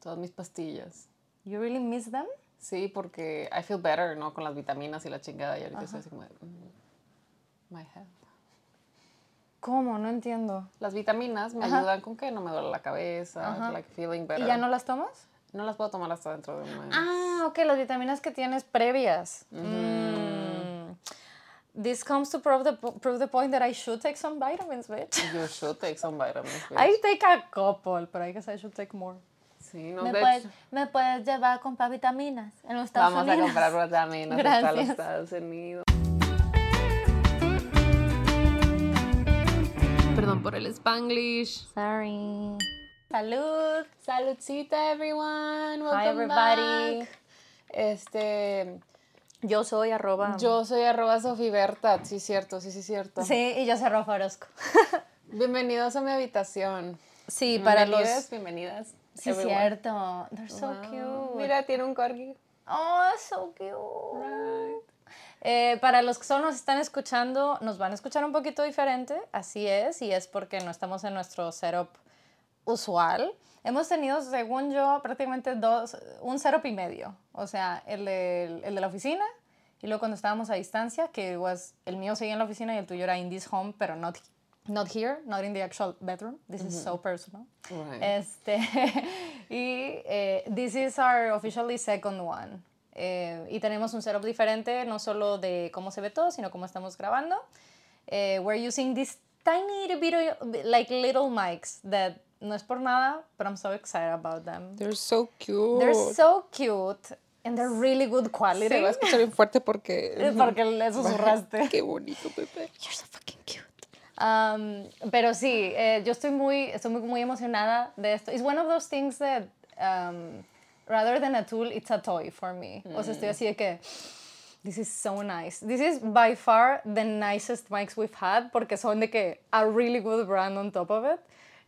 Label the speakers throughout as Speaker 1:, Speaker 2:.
Speaker 1: Todas mis pastillas.
Speaker 2: You really miss them?
Speaker 1: Sí, porque I feel better, ¿no? Con las vitaminas y la chingada. Y ahorita estoy así como mm, my head.
Speaker 2: ¿Cómo? No entiendo.
Speaker 1: Las vitaminas me ayudan con que no me duele la cabeza, like feeling better.
Speaker 2: ¿Y ya no las tomas?
Speaker 1: No las puedo tomar hasta dentro de un mes.
Speaker 2: Ah, ok, las vitaminas que tienes previas. Mm. This comes to prove the, prove the point that I should take some vitamins, bitch.
Speaker 1: You should take some vitamins, bitch.
Speaker 2: I take a couple, but I guess I should take more.
Speaker 1: Sí, no,
Speaker 2: ¿Me,
Speaker 1: de
Speaker 2: puedes,
Speaker 1: hecho,
Speaker 2: ¿Me puedes llevar a comprar vitaminas en los Estados
Speaker 1: vamos a
Speaker 2: Unidos?
Speaker 1: comprar vitaminas hasta los. Estados Unidos. Perdón por el Spanglish.
Speaker 2: Sorry. Salud.
Speaker 1: Saludcita, everyone. Welcome
Speaker 2: Hi, everybody.
Speaker 1: back. Este,
Speaker 2: Yo soy arroba.
Speaker 1: yo soy arroba Sofiberta. Sí, cierto, sí, sí, cierto.
Speaker 2: Sí, y yo soy Rafa Orozco.
Speaker 1: Bienvenidos a mi habitación.
Speaker 2: Sí, para los...
Speaker 1: Bienvenidas.
Speaker 2: Sí,
Speaker 1: everyone.
Speaker 2: cierto. They're so
Speaker 1: Wow.
Speaker 2: cute.
Speaker 1: Mira, tiene un corgi.
Speaker 2: Oh, so cute. Eh, para los que solo nos están escuchando, nos van a escuchar un poquito diferente, así es, y es porque no estamos en nuestro setup usual. Hemos tenido, según yo, prácticamente dos, un setup y medio. O sea, el de, el de la oficina, y luego cuando estábamos a distancia, que was, el mío seguía en la oficina y el tuyo era in this home, pero not, not here, not in the actual bedroom. This is so personal.
Speaker 1: Right.
Speaker 2: Este, y eh, this is our officially second one. Eh, y tenemos un setup diferente, no solo de cómo se ve todo, sino cómo estamos grabando. Eh, we're using these tiny little, bit- like little mics that no es por nada, but I'm so excited about them.
Speaker 3: They're so cute.
Speaker 2: They're so cute and they're really good quality.
Speaker 3: Se va a escuchar bien fuerte porque...
Speaker 2: Porque le susurraste.
Speaker 3: Qué bonito, bebé.
Speaker 2: You're so fucking cute. Um, pero sí, eh, yo estoy muy, estoy muy, muy emocionada de esto. It's one of those things that, um, rather than a tool, it's a toy for me. O sea, estoy así de que, this is so nice. This is by far the nicest mics we've had porque son de que a really good brand on top of it.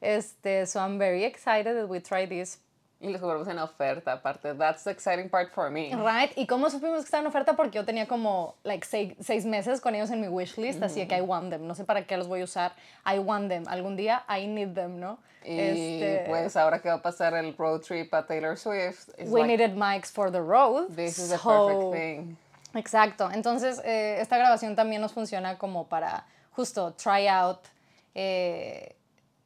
Speaker 2: Este, so I'm very excited that we try this
Speaker 1: Y los cobramos en oferta, aparte. That's the exciting part for me.
Speaker 2: Right, ¿y cómo supimos que estaban en oferta? Porque yo tenía como like seis, seis meses con ellos en mi wishlist, así que I want them. No sé para qué los voy a usar. I want them. Algún día I need them, ¿no?
Speaker 1: Y
Speaker 2: Este,
Speaker 1: pues ahora que va a pasar el road trip a Taylor Swift,
Speaker 2: we
Speaker 1: like,
Speaker 2: needed mics for the road.
Speaker 1: this is the
Speaker 2: so-
Speaker 1: perfect thing.
Speaker 2: Exacto. Entonces, eh, esta grabación también nos funciona como para justo try out eh,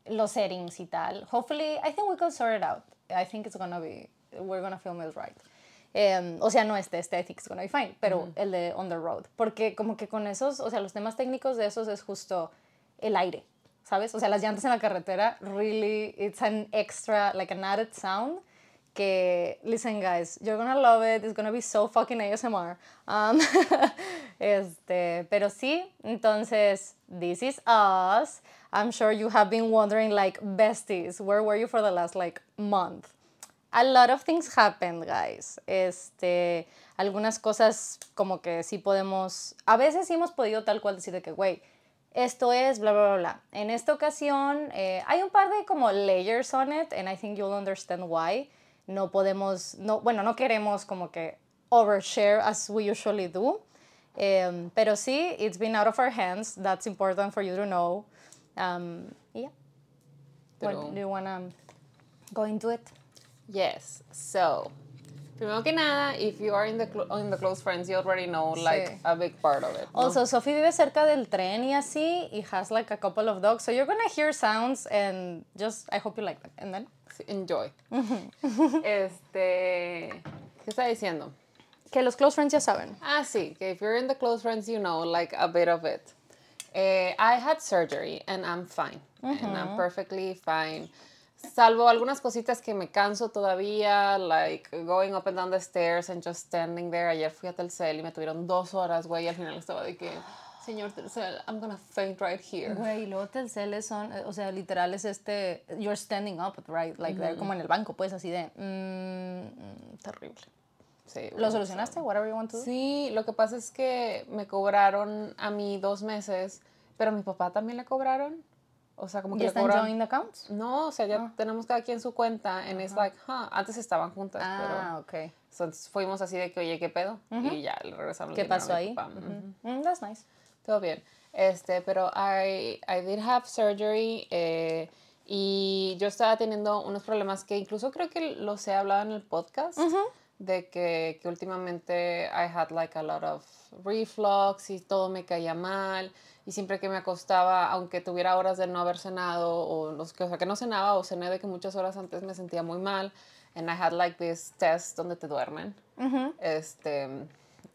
Speaker 2: los settings y tal. Hopefully, I think we can sort it out. I think it's gonna be, we're gonna film it right. Em, o sea, no este, este, I think it's gonna be fine, pero el de On the Road. Porque como que con esos, o sea, los temas técnicos de esos es justo el aire, ¿sabes? O sea, las llantas en la carretera, really, it's an extra, like an added sound que, listen guys, you're gonna love it, it's gonna be so fucking ASMR. Um, este, pero sí, entonces, this is us. I'm sure you have been wondering, like, besties, where were you for the last, like, month? A lot of things happened, guys. Este, algunas cosas como que sí podemos, a veces sí hemos podido tal cual decir de que, güey, esto es bla, bla, bla. En esta ocasión eh, hay un par de como layers on it, and I think you'll understand why. No podemos, no, bueno, no queremos como que overshare as we usually do. Em, pero sí, it's been out of our hands. That's important for you to know. Um, yeah.
Speaker 1: Pero-
Speaker 2: What, do you want to go into it?
Speaker 1: Yes. So, primero que nada, if you are in the, in the close friends, you already know like
Speaker 2: Sí.
Speaker 1: a big part of it. ¿no?
Speaker 2: Also, Sophie vive cerca del tren y así, y has like a couple of dogs, so you're gonna hear sounds and just, I hope you like them. And then,
Speaker 1: Enjoy. este, ¿qué está diciendo?
Speaker 2: que los close friends ya saben.
Speaker 1: Ah, sí, que if you're in the close friends, you know, like a bit of it. Eh, I had surgery and I'm fine. And I'm perfectly fine. Salvo algunas cositas que me canso todavía, like going up and down the stairs and just standing there. Ayer fui a Telcel y me tuvieron dos horas, güey, y al final estaba de que, señor Telcel, I'm gonna faint right here.
Speaker 2: Güey, y luego Telceles son, eh, o sea, literal es este, you're standing up, right? Like, they're como en el banco, pues, así de, mm, mm, terrible.
Speaker 1: Sí,
Speaker 2: ¿Lo solucionaste? Whatever you want to do.
Speaker 1: Sí, lo que pasa es que me cobraron a mí dos meses, pero a mi papá también le cobraron. O sea, como que
Speaker 2: ¿Ya están joined accounts?
Speaker 1: No, o sea, ya tenemos cada quien su cuenta. And it's like, huh, antes estaban juntas,
Speaker 2: Ah, ok.
Speaker 1: pero. Entonces fuimos así de que, oye, ¿qué pedo? Y ya le regresamos.
Speaker 2: ¿Qué pasó ahí?
Speaker 1: papá. Ujú.
Speaker 2: Mm, that's nice.
Speaker 1: Todo bien. Este, pero I, I did have surgery. eh, Y yo estaba teniendo unos problemas que incluso creo que los he hablado en el podcast, de que, que últimamente I had like a lot of reflux y todo me caía mal. Y siempre que me acostaba, aunque tuviera horas de no haber cenado, o, los, que- o sea, que no cenaba, o cené de que muchas horas antes me sentía muy mal. And I had like this test donde te duermen. Este.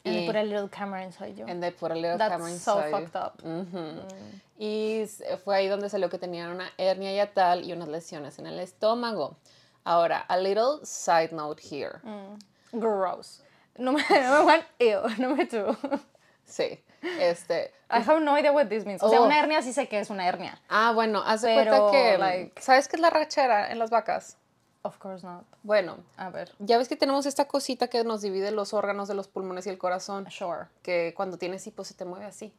Speaker 2: And
Speaker 1: y-
Speaker 2: they put a little camera inside you.
Speaker 1: and they put a little
Speaker 2: That's
Speaker 1: camera
Speaker 2: so
Speaker 1: inside you.
Speaker 2: fucked up.
Speaker 1: Ujú. Y s- fue ahí donde salió que tenían una hernia yatal y unas lesiones en el estómago. Ahora, a little side note here.
Speaker 2: Gross. Number, number one, ew. Number two,
Speaker 1: Sí. Este.
Speaker 2: I have no idea what this means. O sea,
Speaker 1: Oh.
Speaker 2: una hernia sí sé que es una hernia.
Speaker 1: Ah, bueno, haz de cuenta que.
Speaker 2: like-
Speaker 1: ¿Sabes qué es la rachera en las vacas?
Speaker 2: Of course not.
Speaker 1: Bueno,
Speaker 2: A ver.
Speaker 1: ya ves que tenemos esta cosita que nos divide los órganos de los pulmones y el corazón.
Speaker 2: Sure.
Speaker 1: Que cuando tienes hipo se te mueve así.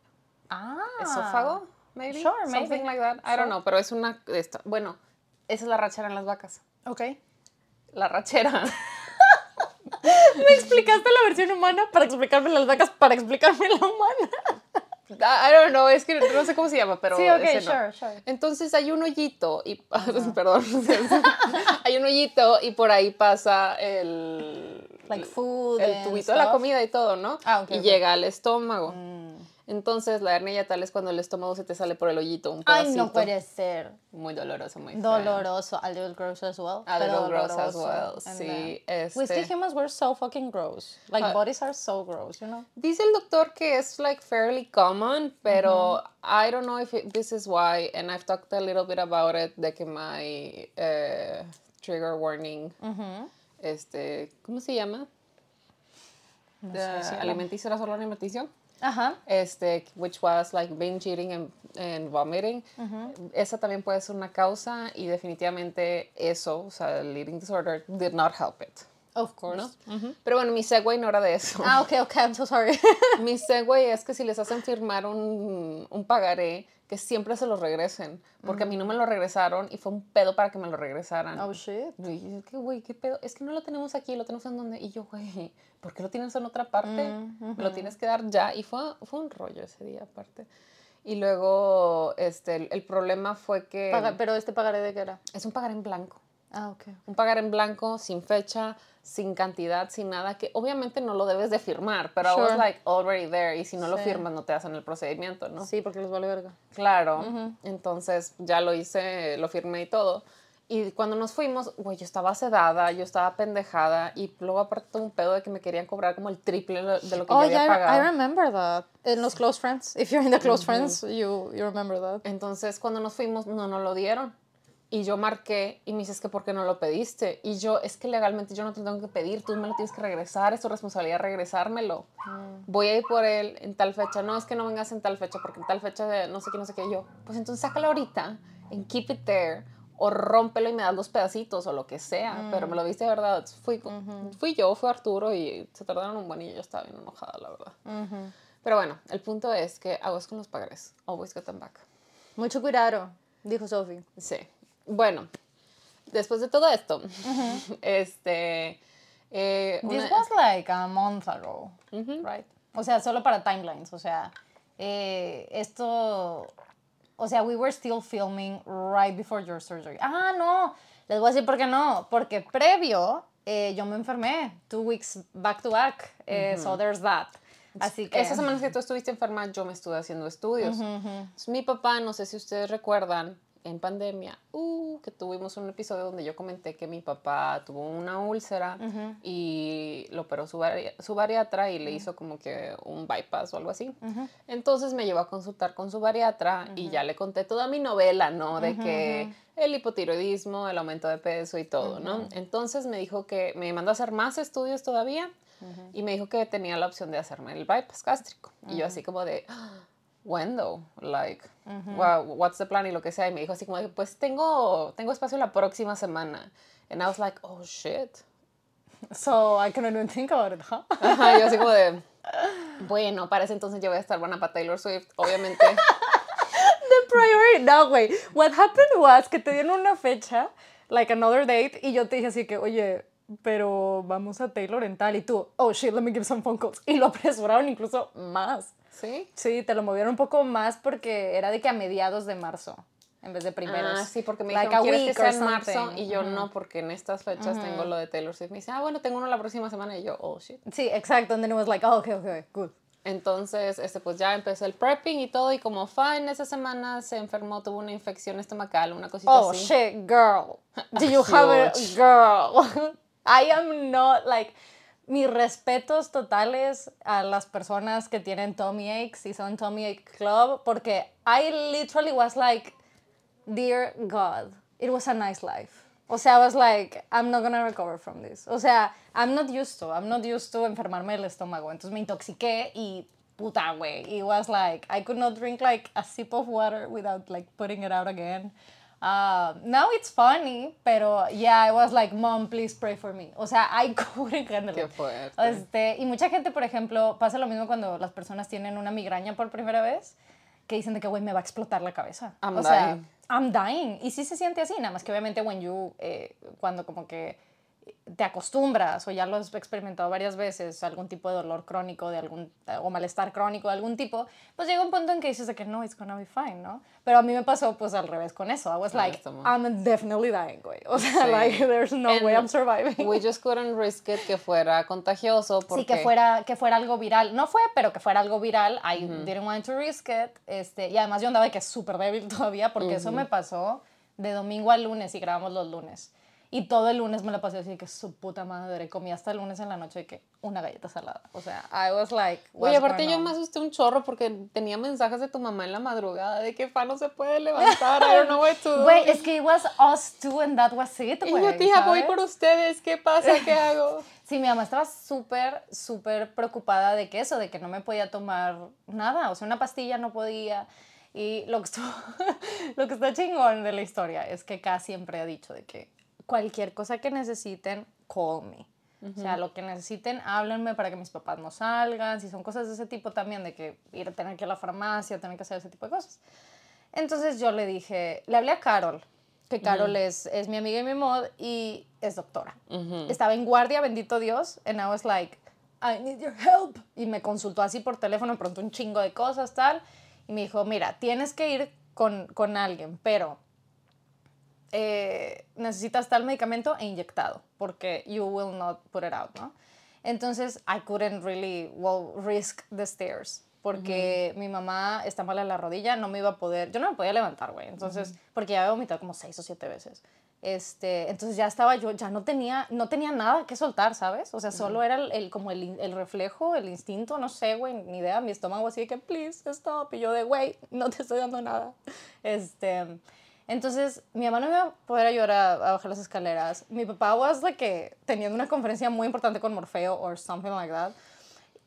Speaker 2: Ah.
Speaker 1: ¿Esófago? Maybe.
Speaker 2: Sure,
Speaker 1: Something
Speaker 2: maybe.
Speaker 1: like that. I don't know, pero es una. esta- Bueno, esa es la rachera en las vacas.
Speaker 2: Ok.
Speaker 1: La rachera.
Speaker 2: Me explicaste la versión humana para explicarme las vacas, para explicarme la humana.
Speaker 1: I don't know, es que no sé cómo se llama, pero
Speaker 2: Sí, ok,
Speaker 1: ese no.
Speaker 2: sure, sure.
Speaker 1: Entonces hay un hoyito y perdón, hay un hoyito y por ahí pasa el
Speaker 2: Like food
Speaker 1: el tubito de la comida y todo, ¿no?
Speaker 2: Ah, ok,
Speaker 1: y llega al estómago.
Speaker 2: Mm.
Speaker 1: Entonces la hernia yatal es cuando el estómago se te sale por el hoyito un
Speaker 2: Ay,
Speaker 1: pedacito.
Speaker 2: no puede ser.
Speaker 1: Muy doloroso, muy feo.
Speaker 2: Doloroso. A little gross as well.
Speaker 1: A little gross as well, sí, este-
Speaker 2: humans were so fucking gross. Like
Speaker 1: Ah.
Speaker 2: bodies are so gross, you know?
Speaker 1: Dice el doctor que es like fairly common, pero I don't know if it- this is why, and I've talked a little bit about it, de que my eh, trigger warning, este, ¿cómo se llama?
Speaker 2: No sé si
Speaker 1: alimenticio, alimenticio.
Speaker 2: Ajá.
Speaker 1: Este, which was like binge eating and, and vomiting. Esa también puede ser una causa y definitivamente eso, o sea, el eating disorder did not help it.
Speaker 2: Of course.
Speaker 1: Pero bueno, mi segue no era de eso.
Speaker 2: Ah, ok, ok, I'm so sorry.
Speaker 1: Mi segue es que si les hacen firmar un, un pagaré, que siempre se lo regresen. Porque a mí no me lo regresaron y fue un pedo para que me lo regresaran.
Speaker 2: oh, shit.
Speaker 1: Y yo, ¿qué, güey? ¿Qué pedo? Es que no lo tenemos aquí, lo tenemos en donde. Y yo, güey, ¿por qué lo tienes en otra parte? Me lo tienes que dar ya. Y fue, fue un rollo ese día, aparte. Y luego, este, el, el problema fue que
Speaker 2: Paga- pero este pagaré de qué era?
Speaker 1: es un pagar en blanco.
Speaker 2: Ah, ok.
Speaker 1: Un pagar en blanco, sin fecha, sin cantidad, sin nada, que obviamente no lo debes de firmar, pero I was
Speaker 2: Sure.
Speaker 1: like already there y si no lo firmas no te hacen el procedimiento, ¿no?
Speaker 2: Sí, porque les vale verga.
Speaker 1: Claro, entonces ya lo hice, lo firmé y todo. Y cuando nos fuimos, güey, yo estaba sedada, yo estaba pendejada y luego aparte todo un pedo de que me querían cobrar como el triple de lo que
Speaker 2: Oh,
Speaker 1: yo había
Speaker 2: yeah, I, remember that. En los close friends. If you're in the close friends, you, you remember that.
Speaker 1: Entonces, cuando nos fuimos, no nos lo dieron. Y yo marqué y me dices que por qué no lo pediste. Y yo, es que legalmente yo no te lo tengo que pedir, tú me lo tienes que regresar, es tu responsabilidad regresármelo. Voy a ir por él en tal fecha. No, es que no vengas en tal fecha, porque en tal fecha de no sé qué, no sé qué. Yo, pues entonces sácalo ahorita en Keep It There o rómpelo y me das los pedacitos o lo que sea. Pero me lo viste de verdad. Fui, fui yo, fue Arturo y se tardaron un buen y yo estaba bien enojada, la verdad. Pero bueno, el punto es que aguas con los pagares. Always get them back.
Speaker 2: Mucho cuidado, dijo Sophie.
Speaker 1: Sí. Bueno, después de todo esto, este. eh,
Speaker 2: This
Speaker 1: una-
Speaker 2: was like a month ago, right? O sea, solo para timelines. O sea, eh, esto. O sea, we were still filming right before your surgery. Ah, no. Les voy a decir por qué no. Porque previo eh, yo me enfermé. Two weeks back to back. eh, So there's that. Así que.
Speaker 1: Esas semanas que tú estuviste enferma, yo me estuve haciendo estudios. Entonces, mi papá, no sé si ustedes recuerdan, en pandemia, uh, que tuvimos un episodio donde yo comenté que mi papá tuvo una úlcera y lo operó su, bari- su bariatra y le hizo como que un bypass o algo así. Entonces me llevó a consultar con su bariatra y ya le conté toda mi novela, ¿no? De que el hipotiroidismo, el aumento de peso y todo, ¿no? Entonces me dijo que me mandó a hacer más estudios todavía y me dijo que tenía la opción de hacerme el bypass gástrico. Y yo así como de, "Ah, when though? Like, wow, what's the plan y lo que sea. Y me dijo así como pues tengo, tengo espacio la próxima semana. And I was like, oh shit.
Speaker 2: So I cannot even think about it, huh?
Speaker 1: Ajá, yo así como de, bueno, para ese entonces yo voy a estar buena para Taylor Swift, obviamente.
Speaker 2: The priority. No, güey. What happened was que te dieron una fecha, like another date, y yo te dije así que, oye, pero vamos a Taylor en tal, y tú, oh shit, let me give some phone calls. Y lo apresuraron incluso más.
Speaker 1: ¿Sí?
Speaker 2: Sí, te lo movieron un poco más porque era de que a mediados de marzo. en vez de primeros.
Speaker 1: Ah, sí, porque me
Speaker 2: Like
Speaker 1: dijeron, ¿quieres que sea en marzo? Y yo no, porque en estas fechas tengo lo de Taylor Swift. Me dice, ah, bueno, tengo uno la próxima semana. Y yo, oh, shit.
Speaker 2: Sí, exacto. And then it was like, oh, okay, okay, good.
Speaker 1: Entonces, este, pues ya empezó el prepping y todo. Y como fine, esa semana se enfermó, tuvo una infección estomacal, una cosita
Speaker 2: Oh
Speaker 1: así.
Speaker 2: shit, girl. Do you have a girl? I am not like mis respetos totales a las personas que tienen tummy aches y son tummy ache club porque I literally was like dear god, it was a nice life. O sea, I was like, I'm not gonna recover from this. O sea, I'm not used to, I'm not used to enfermarme el estómago. Entonces me intoxiqué y puta, güey. It was like, I could not drink like a sip of water without like putting it out again. Uh, now it's funny, pero yeah, I was like, mom, please pray for me. O sea, I couldn't handle
Speaker 1: Qué
Speaker 2: it.
Speaker 1: fuerte.
Speaker 2: Este, y mucha gente, por ejemplo, pasa lo mismo cuando las personas tienen una migraña por primera vez, que dicen de que, güey, me va a explotar la cabeza.
Speaker 1: I'm
Speaker 2: o sea,
Speaker 1: dying.
Speaker 2: I'm dying. Y sí se siente así, nada más que obviamente when you, eh, cuando como que te acostumbras o ya lo has experimentado varias veces, algún tipo de dolor crónico de algún, o malestar crónico de algún tipo, pues llega un punto en que dices de que no, it's gonna be fine, ¿no? Pero a mí me pasó pues al revés con eso. I was like,
Speaker 1: estamos-
Speaker 2: I'm definitely dying, güey. O sea,
Speaker 1: Sí.
Speaker 2: like, there's no
Speaker 1: And
Speaker 2: way I'm surviving.
Speaker 1: We just couldn't risk it que fuera contagioso porque
Speaker 2: Sí, que fuera, que fuera algo viral. No fue, pero que fuera algo viral. I didn't want to risk it. Este, y además yo andaba de que súper débil todavía porque eso me pasó de domingo a lunes y grabamos los lunes. Y todo el lunes me la pasé así que su puta madre. Comí hasta el lunes en la noche de que una galleta salada. O sea, I was like,
Speaker 1: Oye, aparte yo me asusté un chorro porque tenía mensajes de tu mamá en la madrugada de que fa no se puede levantar, I don't know what to do.
Speaker 2: Güey, es que it was us two and that was it,
Speaker 1: y
Speaker 2: güey.
Speaker 1: yo, tía, voy por ustedes, ¿qué pasa? ¿Qué hago?
Speaker 2: Sí, mi mamá estaba súper, súper preocupada de que eso, de que no me podía tomar nada, o sea, una pastilla no podía. Y lo que, estuvo, lo que está chingón de la historia es que K siempre ha dicho de que cualquier cosa que necesiten, call me. O sea, lo que necesiten, háblenme para que mis papás no salgan. Si son cosas de ese tipo también, de que ir a tener que ir a la farmacia, tener que hacer ese tipo de cosas. Entonces yo le dije, le hablé a Carol, que Carol es, es mi amiga y mi mod y es doctora. Estaba en guardia, bendito Dios, and I was like, I need your help. Y me consultó así por teléfono, preguntó un chingo de cosas, tal, y me dijo, mira, tienes que ir con, con alguien, pero eh, necesitas tal medicamento e inyectado, porque you will not put it out, ¿no? Entonces, I couldn't really, well, risk the stairs, porque mi mamá está mala en la rodilla, no me iba a poder, yo no me podía levantar, güey, entonces, porque ya había vomitado como seis o siete veces. Este, entonces ya estaba yo, ya no tenía, no tenía nada que soltar, ¿sabes? O sea, solo era el, el- como el, el reflejo, el instinto, no sé, güey, ni idea, mi estómago así de que, please, stop, y yo de, güey, no te estoy dando nada. Este, entonces, mi mamá no me iba a poder ayudar a, a bajar las escaleras. Mi papá was de que teniendo una conferencia muy importante con Morfeo or something like that.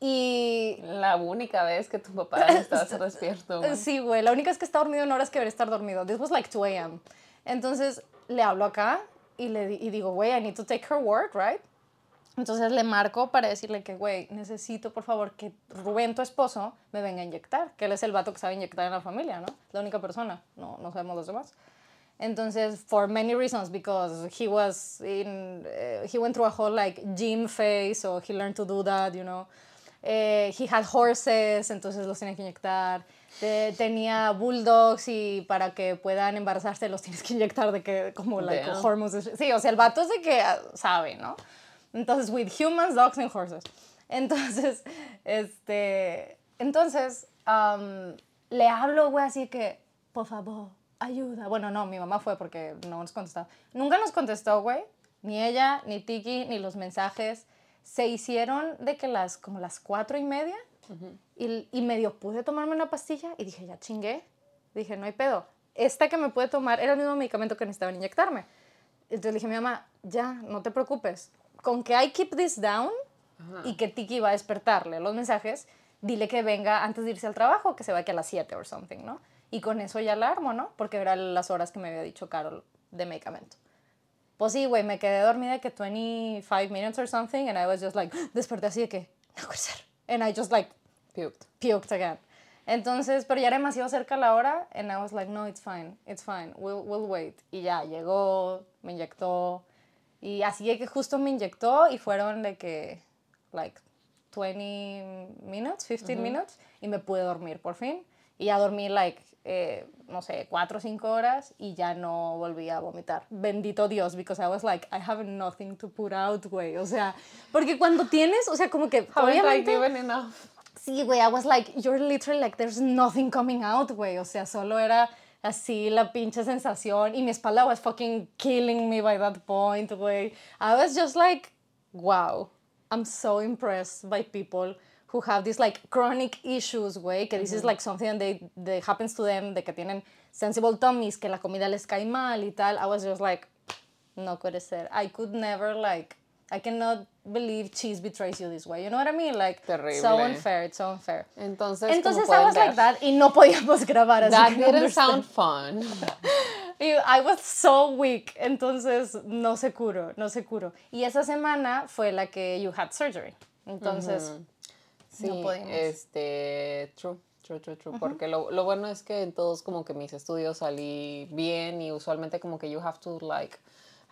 Speaker 2: Y
Speaker 1: La única vez que tu papá estaba despierto. güey.
Speaker 2: Sí, güey. La única es que está dormido en horas que debería estar dormido. This was like 2 a.m. Entonces le hablo acá y le y digo, güey, I need to take her word, right? Entonces le marco para decirle que, güey, necesito por favor que Rubén, tu esposo, me venga a inyectar. Que él es el vato que sabe inyectar en la familia, ¿no? La única persona. No, no sabemos los demás. Entonces, for many reasons, because he was in, eh, he went through a whole like gym phase, so he learned to do that, you know. Eh, he had horses, entonces los tenía que inyectar. Te- tenía bulldogs y para que puedan embarazarse los tienes que inyectar de que como like hormones. Sí, o sea, el vato es de que ah, sabe, ¿no? Entonces, with humans, dogs and horses. Entonces, este, entonces, am, le hablo, güey, así que, por favor, ayuda. Bueno, no, mi mamá fue porque no nos contestaba. Nunca nos contestó, güey. Ni ella, ni Tiki, ni los mensajes. Se hicieron de que las, como las cuatro y media. y, y medio pude tomarme una pastilla y dije, ya chingué. Dije, no hay pedo. Esta que me puede tomar era el mismo medicamento que necesitaban inyectarme. Entonces dije a mi mamá, ya, no te preocupes. Con que I keep this down y que Tiki va a despertarle los mensajes, dile que venga antes de irse al trabajo, que se va aquí a las 7 or something, ¿no? Y con eso ya la armo, ¿no? Porque eran las horas que me había dicho Carol de medicamento. Pues sí, güey, me quedé dormida que 25 minutes or something, and I was just like, desperté así de que, no puede ser. And I just like
Speaker 1: Puked.
Speaker 2: puked again. Entonces, pero ya era demasiado cerca la hora, and I was like, no, it's fine, it's fine, we'll, we'll wait. Y ya, llegó, me inyectó, y así de que justo me inyectó, y fueron de que, like, 20 minutes, 15 minutes, y me pude dormir por fin. Y ya dormí, like, eh, no sé, cuatro o cinco horas y ya no volví a vomitar. Bendito Dios, because I was like, I have nothing to put out, güey. O sea, porque cuando tienes, o sea, como que
Speaker 1: Haven't I
Speaker 2: obviamente...
Speaker 1: given enough?
Speaker 2: Sí, güey, I was like, you're literally like, there's nothing coming out, güey. O sea, solo era así la pinche sensación y mi espalda was fucking killing me by that point, güey. I was just like, wow, I'm so impressed by people who have these like chronic issues, güey, que this is like something they, that happens to them, de que tienen sensible tummies, que la comida les cae mal y tal. I was just like, no puede ser. I could never like, I cannot believe cheese betrays you this way. You know what I mean? Like, so
Speaker 1: Terrible.
Speaker 2: unfair, it's so unfair.
Speaker 1: Entonces,
Speaker 2: Entonces I was
Speaker 1: pueden
Speaker 2: like
Speaker 1: ver,
Speaker 2: that y no podíamos grabar así.
Speaker 1: That didn't
Speaker 2: understand.
Speaker 1: sound fun.
Speaker 2: I was so weak, entonces no se curó, no se curó. Y esa semana fue la que you had surgery. Entonces,
Speaker 1: Sí,
Speaker 2: no
Speaker 1: este, true, true, true, true, porque lo, lo bueno es que en todos como que mis estudios salí bien y usualmente como que you have to like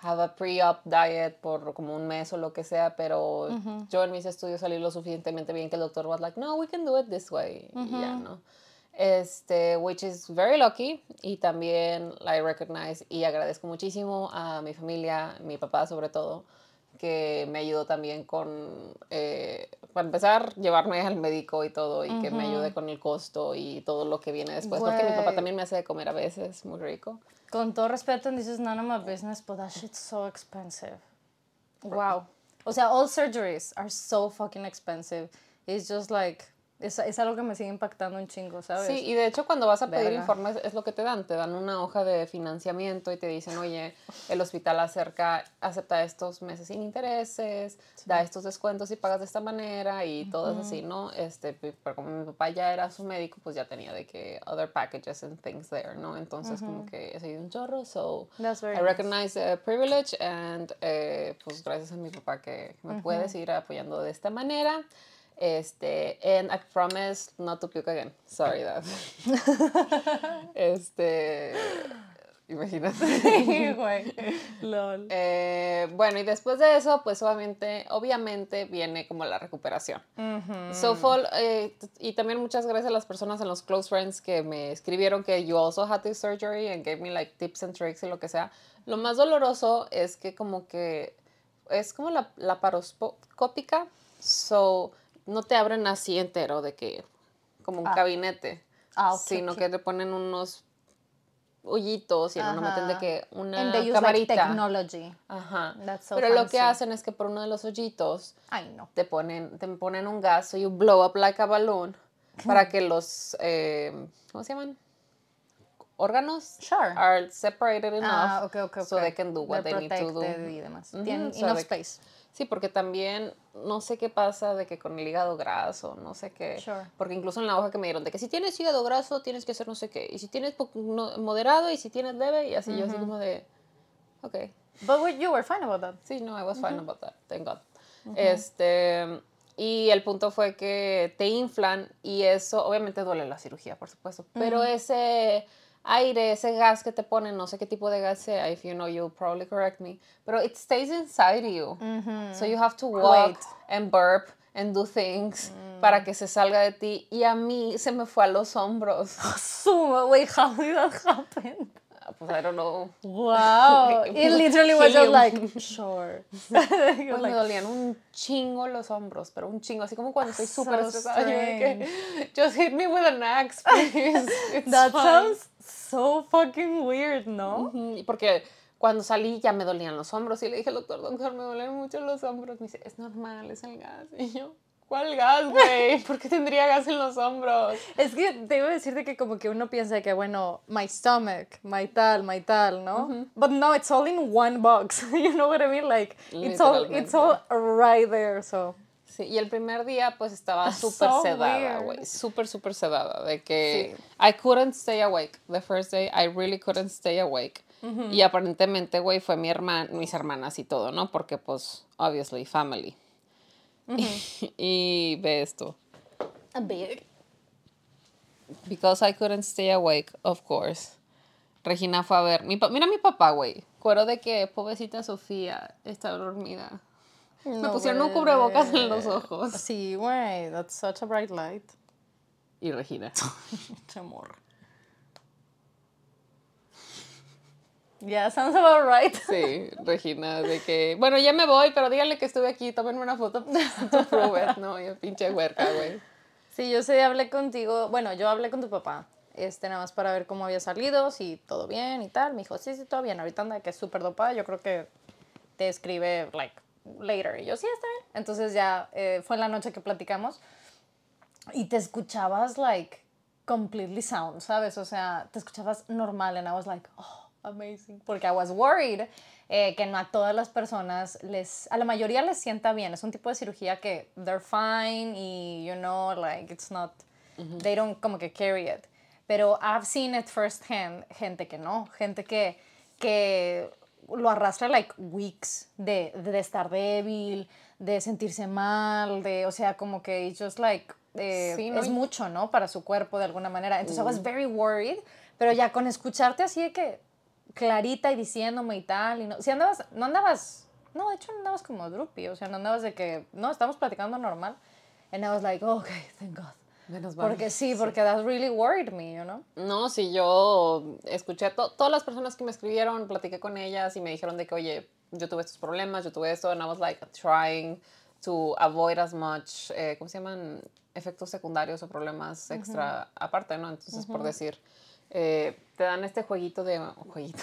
Speaker 1: have a pre-op diet por como un mes o lo que sea, pero yo en mis estudios salí lo suficientemente bien que el doctor was like, no, we can do it this way, y ya, ¿no? Este, which is very lucky y también I recognize y agradezco muchísimo a mi familia, mi papá sobre todo, que me ayudó también con, eh, para empezar, llevarme al médico y todo, y que me ayude con el costo y todo lo que viene después, porque mi papá también me hace de comer a veces, muy rico.
Speaker 2: con todo respeto, and this is none of my business, but that shit's so expensive. Wow. O sea, all surgeries are so fucking expensive. It's just like, es, es algo que me sigue impactando un chingo, ¿sabes?
Speaker 1: Sí, y de hecho cuando vas a pedir
Speaker 2: Verga.
Speaker 1: informes es lo que te dan, te dan una hoja de financiamiento y te dicen, oye, el hospital acerca, acepta estos meses sin intereses, da estos descuentos y pagas de esta manera y todo es así, ¿no? Este, pero como mi papá ya era su médico, pues ya tenía de que other packages and things there, ¿no? Entonces como que he seguido un chorro, so
Speaker 2: That's very
Speaker 1: I
Speaker 2: nice.
Speaker 1: recognize the privilege and eh, pues gracias a mi papá que me puede seguir apoyando de esta manera. Este, and I promise not to puke again. Sorry, Dad. este, imagínate.
Speaker 2: Sí, güey. Lol.
Speaker 1: Eh, bueno, y después de eso, pues obviamente, obviamente viene como la recuperación. So, fall, eh, y también muchas gracias a las personas en los close friends que me escribieron que you also had this surgery and gave me like tips and tricks y lo que sea. Lo más doloroso es que como que es como la laparoscópica, so no te abren así entero de que como un gabinete,
Speaker 2: Ah, ok,
Speaker 1: sino
Speaker 2: ok.
Speaker 1: que te ponen unos hoyitos y uno meten de que una
Speaker 2: And they use like
Speaker 1: camarita.
Speaker 2: technology.
Speaker 1: Ajá.
Speaker 2: That's so
Speaker 1: Pero lo
Speaker 2: fancy.
Speaker 1: que hacen es que por uno de los hoyitos
Speaker 2: Ay, no.
Speaker 1: te ponen, te ponen un gas, so you blow up like a balloon, para que los, eh, ¿cómo se llaman? Órganos
Speaker 2: Sure.
Speaker 1: are separated enough
Speaker 2: Ah, ok, ok, ok.
Speaker 1: so they can do what
Speaker 2: They're
Speaker 1: they need to do.
Speaker 2: y demás.
Speaker 1: Ujú,
Speaker 2: Tienen
Speaker 1: so
Speaker 2: enough space.
Speaker 1: Sí, porque también no sé qué pasa de que con el hígado graso, no sé qué.
Speaker 2: Sure.
Speaker 1: Porque incluso en la hoja que me dieron, de que si tienes hígado graso tienes que hacer no sé qué. Y si tienes moderado y si tienes leve y así yo así como de, ok.
Speaker 2: But you were fine about that.
Speaker 1: Sí, no, I was fine about that, thank God. Este, y el punto fue que te inflan y eso, obviamente duele la cirugía, por supuesto, pero ese aire, ese gas que te ponen, no sé qué tipo de gas sea, if you know, you'll probably correct me, pero it stays inside you. So you have to walk
Speaker 2: Wait.
Speaker 1: and burp and do things para que se salga de ti. Y a mí se me fue a los hombros.
Speaker 2: Suma, wait, how did that happen?
Speaker 1: Pues I don't know.
Speaker 2: Wow. It literally was just like, sure.
Speaker 1: Pues me
Speaker 2: like,
Speaker 1: dolían un chingo los hombros, pero un chingo, así como cuando estoy súper
Speaker 2: So
Speaker 1: estresada. yo just hit me with an axe, please. It's
Speaker 2: that
Speaker 1: fine".
Speaker 2: sounds so fucking weird, ¿no?
Speaker 1: Porque cuando salí ya me dolían los hombros y le dije al doctor, doctor, me duelen mucho los hombros. Me dice, es normal, es el gas. Y yo, ¿cuál gas, güey? ¿Por qué tendría gas en los hombros?
Speaker 2: Es que te iba a decir de que como que uno piensa que, bueno, my stomach, my tal, my tal, ¿no? But no, it's all in one box. you know what I mean? Like, it's all, it's all right there, so.
Speaker 1: Sí, y el primer día pues estaba súper
Speaker 2: So
Speaker 1: sedada, güey, súper, súper sedada, de que
Speaker 2: Sí.
Speaker 1: I couldn't stay awake. The first day I really couldn't stay awake. Y aparentemente, güey, fue mi hermana, mis hermanas y todo, ¿no? Porque pues, obviously, family. y ve esto.
Speaker 2: A big.
Speaker 1: Because I couldn't stay awake, of course. Regina fue a ver, mi mira mi papá, güey. Cuero de que pobrecita Sofía está dormida. Me pusieron un cubrebocas en los ojos.
Speaker 2: Sí, güey, that's such a bright light.
Speaker 1: y Regina.
Speaker 2: Che morra. Yeah, sounds about right.
Speaker 1: Sí, Regina, de que, bueno, ya me voy, pero díganle que estuve aquí, tómenme una foto to prove it, no, yo pinche huerca, güey.
Speaker 2: Sí, yo sé, hablé contigo, bueno, yo hablé con tu papá, este, nada más para ver cómo había salido, si todo bien y tal. Me dijo, sí, sí, todo bien, ahorita anda que es súper dopada, yo creo que te escribe, like, later. Y yo, sí, está bien. Entonces ya eh, fue en la noche que platicamos y te escuchabas, like, completely sound, ¿sabes? O sea, te escuchabas normal and I was like, oh, amazing. Porque I was worried eh, que no a todas las personas les, a la mayoría les sienta bien. Es un tipo de cirugía que they're fine y, you know, like, it's not, they don't como que carry it. Pero I've seen it firsthand, gente que no, gente que, que lo arrastra like weeks de, de estar débil, de sentirse mal, de, o sea, como que it's just like, eh,
Speaker 1: Sí, ¿no?
Speaker 2: es mucho, ¿no? Para su cuerpo de alguna manera. Entonces I was very worried, pero ya con escucharte así de que clarita y diciéndome y tal, y no, si andabas, no andabas, no, de hecho no andabas como droopy, o sea, no andabas de que, no, estamos platicando normal. And I was like, okay, thank God.
Speaker 1: Menos mal.
Speaker 2: Porque sí, porque that really worried me, you know?
Speaker 1: No, sí, yo escuché a to- todas las personas que me escribieron, platiqué con ellas y me dijeron de que, oye, yo tuve estos problemas, yo tuve esto, and I was like trying to avoid as much, eh, ¿cómo se llaman? Efectos secundarios o problemas extra aparte, ¿no? Entonces, por decir, eh, te dan este jueguito de, jueguito,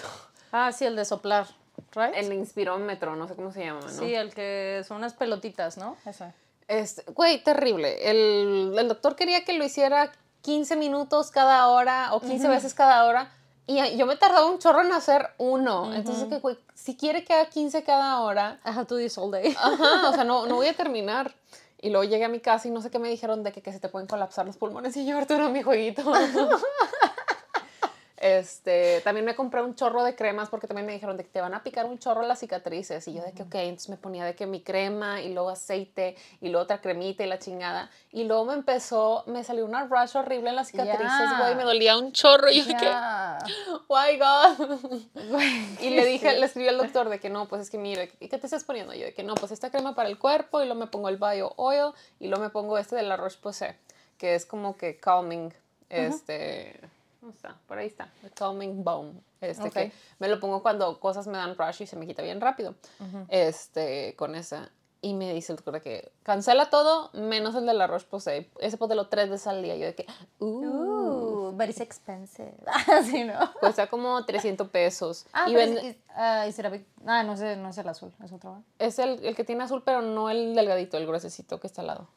Speaker 2: Ah, sí, el de soplar, right?
Speaker 1: el inspirómetro, no sé cómo se llama, ¿no?
Speaker 2: Sí, el que son unas pelotitas, ¿no? Ese.
Speaker 1: Es, güey, terrible. El, el doctor quería que lo hiciera 15 minutos cada hora o 15 veces cada hora. Y yo me tardaba un chorro en hacer uno. Entonces, que, güey, si quiere que haga 15 cada hora,
Speaker 2: I have to do this all day.
Speaker 1: ajá, o sea, no, no voy a terminar. Y luego llegué a mi casa y no sé qué me dijeron de que, que se te pueden colapsar los pulmones. Y yo, Arturo, mi jueguito. Este, también me compré un chorro de cremas porque también me dijeron de que te van a picar un chorro las cicatrices. Y yo de que, ok, entonces me ponía de que mi crema y luego aceite y luego otra cremita y la chingada. Y luego me empezó, me salió una rash horrible en las cicatrices, güey. Me dolía un chorro. Y yo de que, why God. Y le dije, le escribí al doctor de que no, pues es que mire, ¿y qué te estás poniendo? Yo de que no, pues esta crema para el cuerpo y luego me pongo el Bio Oil y luego me pongo este de la Roche-Posay, que es como que calming, este, ¿dónde está? Por ahí está, el calming balm, este
Speaker 2: Ok.
Speaker 1: que me lo pongo cuando cosas me dan rush y se me quita bien rápido, este, con esa. Y me dice el doctor de que cancela todo menos el de la Roche-Posay, ese póntelo tres veces al día. Yo de que, uh,
Speaker 2: but it's expensive. sí, ¿no?
Speaker 1: cuesta como 300 pesos.
Speaker 2: Ah,
Speaker 1: y ven-
Speaker 2: es, y será big- Ah, no es, el- no es el azul, es otro. ¿no?
Speaker 1: Es el, el que tiene azul, pero no el delgadito, el gruesecito que está al lado.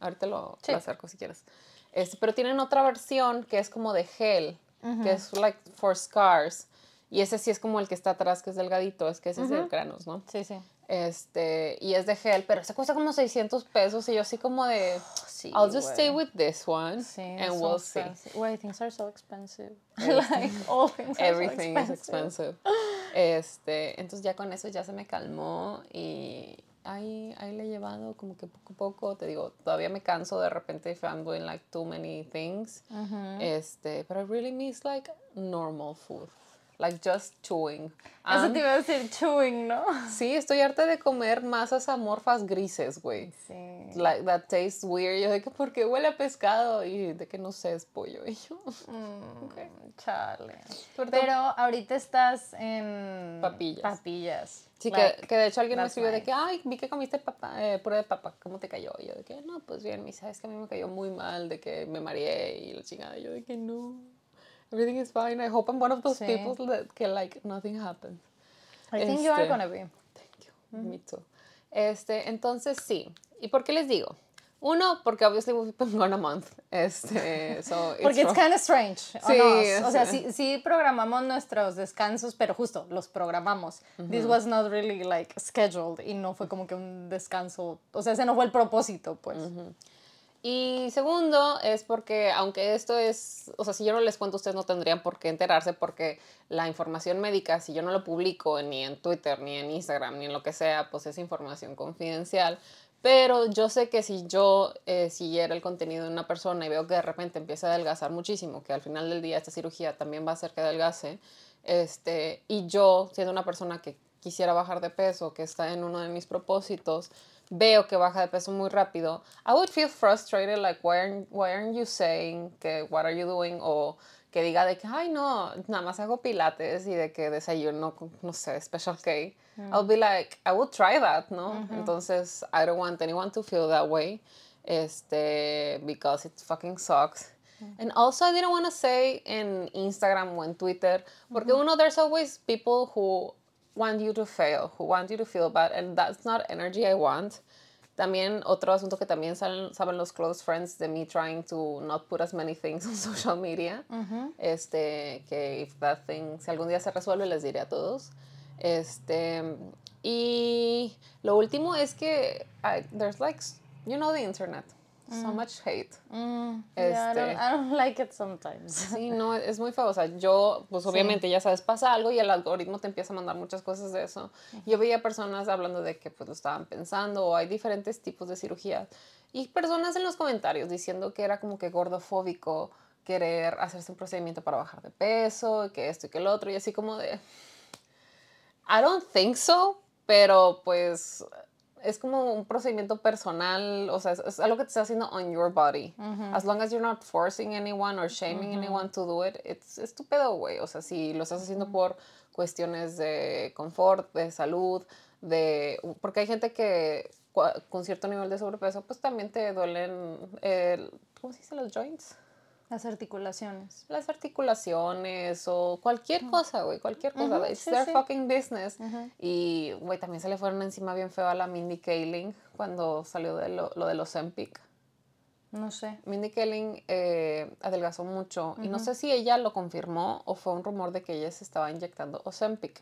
Speaker 1: Ahorita lo,
Speaker 2: Sí.
Speaker 1: lo acerco si quieres. Este, pero tienen otra versión que es como de gel, que es like for scars. Y ese sí es como el que está atrás, que es delgadito, es que ese es el granos, ¿no?
Speaker 2: Sí, sí.
Speaker 1: Este, y es de gel, pero ese cuesta como 600 pesos y yo así como de,
Speaker 2: Sí,
Speaker 1: I'll just
Speaker 2: güey.
Speaker 1: stay with this one
Speaker 2: Sí,
Speaker 1: and
Speaker 2: so
Speaker 1: we'll see.
Speaker 2: expensive. Güey, things are so expensive. like, all things are
Speaker 1: Everything
Speaker 2: so
Speaker 1: is expensive. Este, entonces ya con eso ya se me calmó y ahí, ahí le he llevado como que poco a poco, te digo, todavía me canso de repente if I'm doing like too many things. Este, pero I really miss like normal food. Like just chewing.
Speaker 2: Eso
Speaker 1: Um,
Speaker 2: te iba a decir chewing, ¿no?
Speaker 1: sí, estoy harta de comer masas amorfas grises, güey.
Speaker 2: Sí.
Speaker 1: Like that tastes weird. Yo de que porque huele a pescado y de que no sé, es pollo. Y yo,
Speaker 2: Mm, Chale.
Speaker 1: Sobre todo-
Speaker 2: Pero ahorita estás en
Speaker 1: Papillas.
Speaker 2: Papillas.
Speaker 1: Sí,
Speaker 2: Like,
Speaker 1: que, que de hecho alguien me escribió de que, ay, vi que comiste papa, eh, puré de papa, ¿cómo te cayó? Y yo de que, no, pues bien, me dice, es que a mí me cayó muy mal, de que me mareé y la chingada. Y yo de que, no, everything is fine. I hope I'm one of those
Speaker 2: Sí.
Speaker 1: people that, que, like, nothing happened.
Speaker 2: I think you are
Speaker 1: Este,
Speaker 2: gonna be.
Speaker 1: Thank you, me too. Este, entonces, sí. ¿Y por qué les digo? Uno, porque obviously we've been gone a month. Este, so it's
Speaker 2: Porque it's kind of strange.
Speaker 1: Sí,
Speaker 2: o sea,
Speaker 1: sí.
Speaker 2: sí, programamos nuestros descansos, pero justo los programamos. This was not really like scheduled y no fue como que un descanso. O sea, ese no fue el propósito, pues.
Speaker 1: Y segundo, es porque aunque esto es, o sea, si yo no les cuento, ustedes no tendrían por qué enterarse porque la información médica, si yo no lo publico ni en Twitter, ni en Instagram, ni en lo que sea, pues es información confidencial. Pero yo sé que si yo eh, siguiera el contenido de una persona y veo que de repente empieza a adelgazar muchísimo, que al final del día esta cirugía también va a hacer que adelgace, este, y yo siendo una persona que quisiera bajar de peso, que está en uno de mis propósitos, veo que baja de peso muy rápido, I would feel frustrated, like, why aren't, why aren't you saying, que, what are you doing, o que diga de que, ay, no, nada más hago pilates y de que desayuno, no sé, special K. I'll be like, I would try that, ¿no? Entonces, I don't want anyone to feel that way, este, because it fucking sucks. And also, I didn't want to say in Instagram o en Twitter, porque uno, there's always people who want you to fail, who want you to feel bad, and that's not energy I want. También otro asunto que también saben, saben los close friends de me trying to not put as many things on social media. Este, que if that thing, si algún día se resuelve, les diré a todos. Este, y lo último es que I, there's like, you know the internet. So much hate.
Speaker 2: Mm, yeah, I, don't,
Speaker 1: Este.
Speaker 2: I don't like it sometimes.
Speaker 1: Sí, no, es muy feo. O sea, yo, pues obviamente, ya sabes, pasa algo y el algoritmo te empieza a mandar muchas cosas de eso. Yo veía personas hablando de que pues lo estaban pensando o hay diferentes tipos de cirugías. Y personas en los comentarios diciendo que era como que gordofóbico querer hacerse un procedimiento para bajar de peso, que esto y que el otro, y así como de... I don't think so, pero pues es como un procedimiento personal, o sea, es, es algo que te está haciendo on your body. As long as you're not forcing anyone or shaming anyone to do it, it's es tu pedo, güey. O sea, si lo estás haciendo por cuestiones de confort, de salud, de... Porque hay gente que con cierto nivel de sobrepeso, pues también te duelen, el, ¿cómo se dice? Los joints
Speaker 2: Las articulaciones.
Speaker 1: las articulaciones o cualquier cosa, güey, cualquier cosa.
Speaker 2: Ujú,
Speaker 1: It's
Speaker 2: sí,
Speaker 1: their
Speaker 2: sí.
Speaker 1: fucking business. Y, güey, también se le fueron encima bien feo a la Mindy Kaling cuando salió de lo, lo de los Ozempic.
Speaker 2: No sé.
Speaker 1: Mindy Kaling eh, adelgazó mucho y no sé si ella lo confirmó o fue un rumor de que ella se estaba inyectando Ozempic,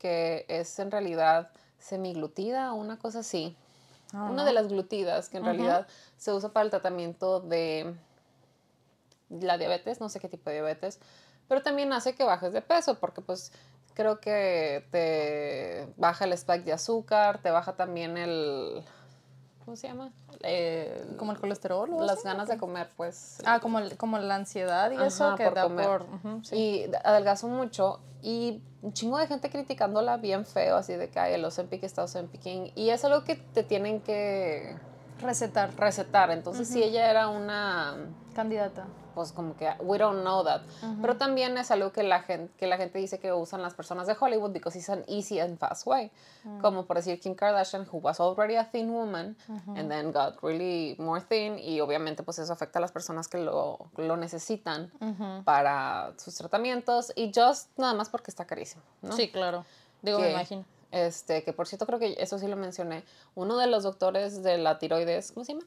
Speaker 1: que es en realidad semiglutida o una cosa así.
Speaker 2: Ah,
Speaker 1: una de las glutidas que en realidad se usa para el tratamiento de la diabetes, no sé qué tipo de diabetes, pero también hace que bajes de peso porque pues creo que te baja el spike de azúcar, te baja también el ¿cómo se llama? El-
Speaker 2: ¿Como el colesterol o
Speaker 1: las ganas de comer, pues.
Speaker 2: Ah, como, el- como la ansiedad y
Speaker 1: Ajá,
Speaker 2: eso que
Speaker 1: por
Speaker 2: da
Speaker 1: comer.
Speaker 2: por... ujú, sí.
Speaker 1: Y adelgazó mucho y un chingo de gente criticándola bien feo, así de que ay, el Ozempic está Ozempicing. Y es algo que te tienen que
Speaker 2: Recetar.
Speaker 1: recetar. Entonces, si ella era una,
Speaker 2: Candidata.
Speaker 1: Pues como que we don't know that. Pero también es algo que la gente, que la gente dice que usan las personas de Hollywood because it's an easy and fast way. Como por decir Kim Kardashian, who was already a thin woman and then got really more thin. Y obviamente pues eso afecta a las personas que lo, lo necesitan para sus tratamientos. Y just nada más porque está carísimo, ¿no?
Speaker 2: Sí, claro. Digo, me
Speaker 1: que,
Speaker 2: imagino.
Speaker 1: Este, que por cierto creo que eso sí lo mencioné. Uno de los doctores de la tiroides, ¿cómo se llama?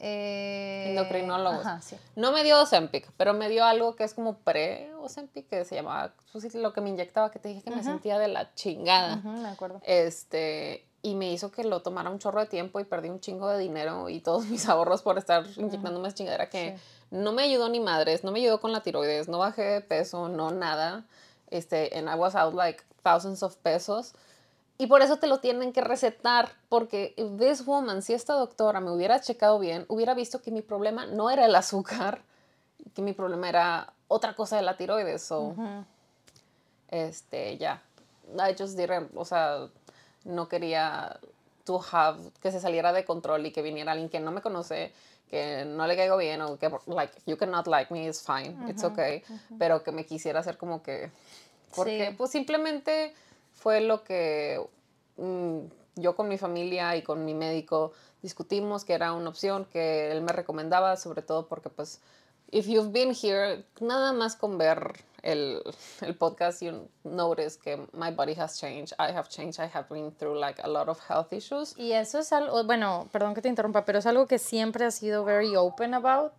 Speaker 2: Eh,
Speaker 1: Endocrinólogos.
Speaker 2: Ajá, sí.
Speaker 1: No me dio Ozempic, pero me dio algo que es como pre-Ozempic, que se llamaba, pues lo que me inyectaba, que te dije que me sentía de la chingada.
Speaker 2: Ujú, me acuerdo.
Speaker 1: Este, y me hizo que lo tomara un chorro de tiempo y perdí un chingo de dinero y todos mis ahorros por estar inyectándome esa chingadera que no me ayudó ni madres, no me ayudó con la tiroides, no bajé de peso, no nada. Este, and I was out like thousands of pesos. Y por eso te lo tienen que recetar, porque if this woman, si esta doctora me hubiera checado bien, hubiera visto que mi problema no era el azúcar, que mi problema era otra cosa de la tiroides. So, este, ya. I just didn't, o sea, no quería to have, que se saliera de control y que viniera alguien que no me conoce, que no le caigo bien o que, like, you cannot like me, it's fine, it's okay, pero que me quisiera hacer como que, porque
Speaker 2: Sí.
Speaker 1: pues simplemente fue lo que mm, yo con mi familia y con mi médico discutimos que era una opción que él me recomendaba, sobre todo porque pues if you've been here, nada más con ver el, el podcast, you notice que my body has changed, I have changed, I have been through like a lot of health issues.
Speaker 2: Y eso es algo, bueno, perdón que te interrumpa, pero es algo que siempre has sido very open about.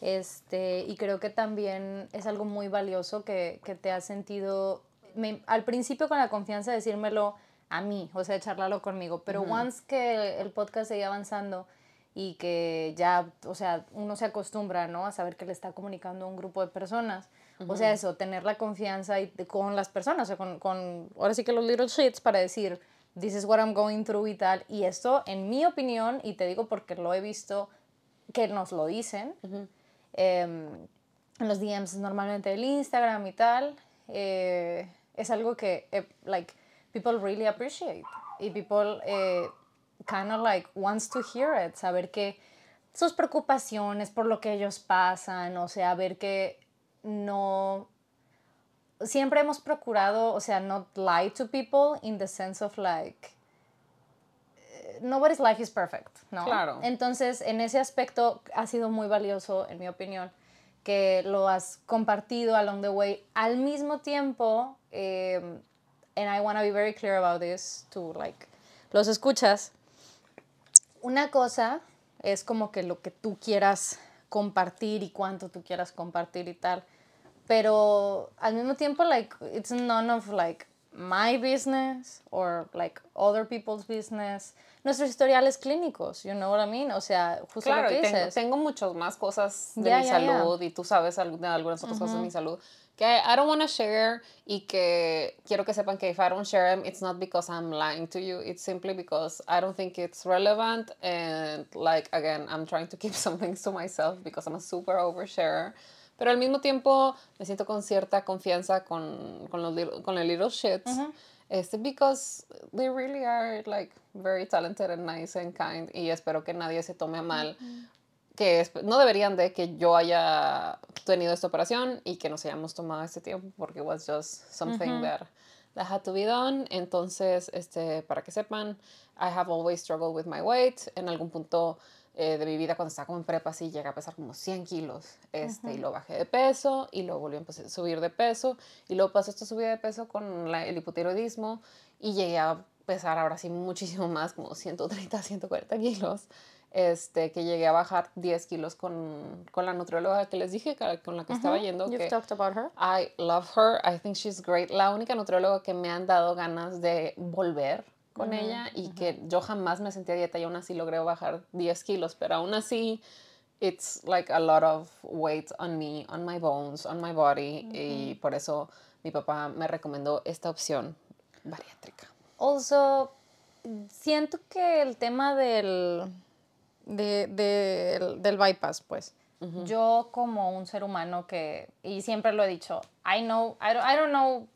Speaker 2: Este, y creo que también es algo muy valioso que, que te has sentido, me- al principio con la confianza de decírmelo a mí, o sea, charlarlo conmigo, pero once que el podcast sigue avanzando y que ya, o sea, uno se acostumbra, ¿no? A saber que le está comunicando a un grupo de personas. O sea, eso, tener la confianza y, con las personas, o sea, con, con, ahora sí que los little shits para decir, this is what I'm going through y tal. Y esto, en mi opinión, y te digo porque lo he visto, que nos lo dicen, em, en los DMs normalmente del Instagram y tal, eh, es algo que, eh, like, people really appreciate. Y people eh, kind of like wants to hear it, saber que sus preocupaciones por lo que ellos pasan, o sea, ver que no siempre hemos procurado, o sea, not lie to people in the sense of like eh, nobody's life is perfect, ¿no?
Speaker 1: Claro.
Speaker 2: Entonces, en ese aspecto ha sido muy valioso, en mi opinión, que lo has compartido along the way. Al mismo tiempo, eh, and I want to be very clear about this to like los escuchas. Una cosa es como que lo que tú quieras compartir y cuánto tú quieras compartir y tal pero al mismo tiempo like it's none of like my business or like other people's business. Nuestros historiales clínicos you know what I mean o sea justo
Speaker 1: claro,
Speaker 2: lo que
Speaker 1: tengo, tengo muchas más cosas de mi salud y tú sabes de algunas otras cosas de mi salud que I don't want to share y que quiero que sepan que if I don't share them it's not because I'm lying to you. It's simply because I don't think it's relevant and like again I'm trying to keep some things to myself because I'm a super oversharer. Pero al mismo tiempo me siento con cierta confianza con, con, los little- con el little shits. Este, because they really are like very talented and nice and kind y espero que nadie se tome a mal que no deberían de que yo haya tenido esta operación y que nos hayamos tomado este tiempo porque was just something that, that had to be done. Entonces, este, para que sepan, I have always struggled with my weight. En algún punto eh, de mi vida, cuando estaba como en prepa, sí llegué a pesar como 100 kilos. Este, Y lo bajé de peso y luego volví a subir de peso. Y luego pasó esta subida de peso con la- el hipotiroidismo y llegué a pesar ahora sí muchísimo más, como 130, 140 kilos este, que llegué a bajar 10 kilos con, con la nutrióloga que les dije, con la que estaba yendo.
Speaker 2: you've
Speaker 1: que
Speaker 2: talked about her
Speaker 1: I love her, I think she's great. La única nutrióloga que me han dado ganas de volver con ella y que yo jamás me sentí a dieta y aún así logré bajar 10 kilos, pero aún así it's like a lot of weight on me, on my bones, on my body y por eso mi papá me recomendó esta opción bariátrica.
Speaker 2: Also, siento que el tema del, de- del- del bypass, pues, yo como un ser humano que, y siempre lo he dicho, I know, I don't, I don't know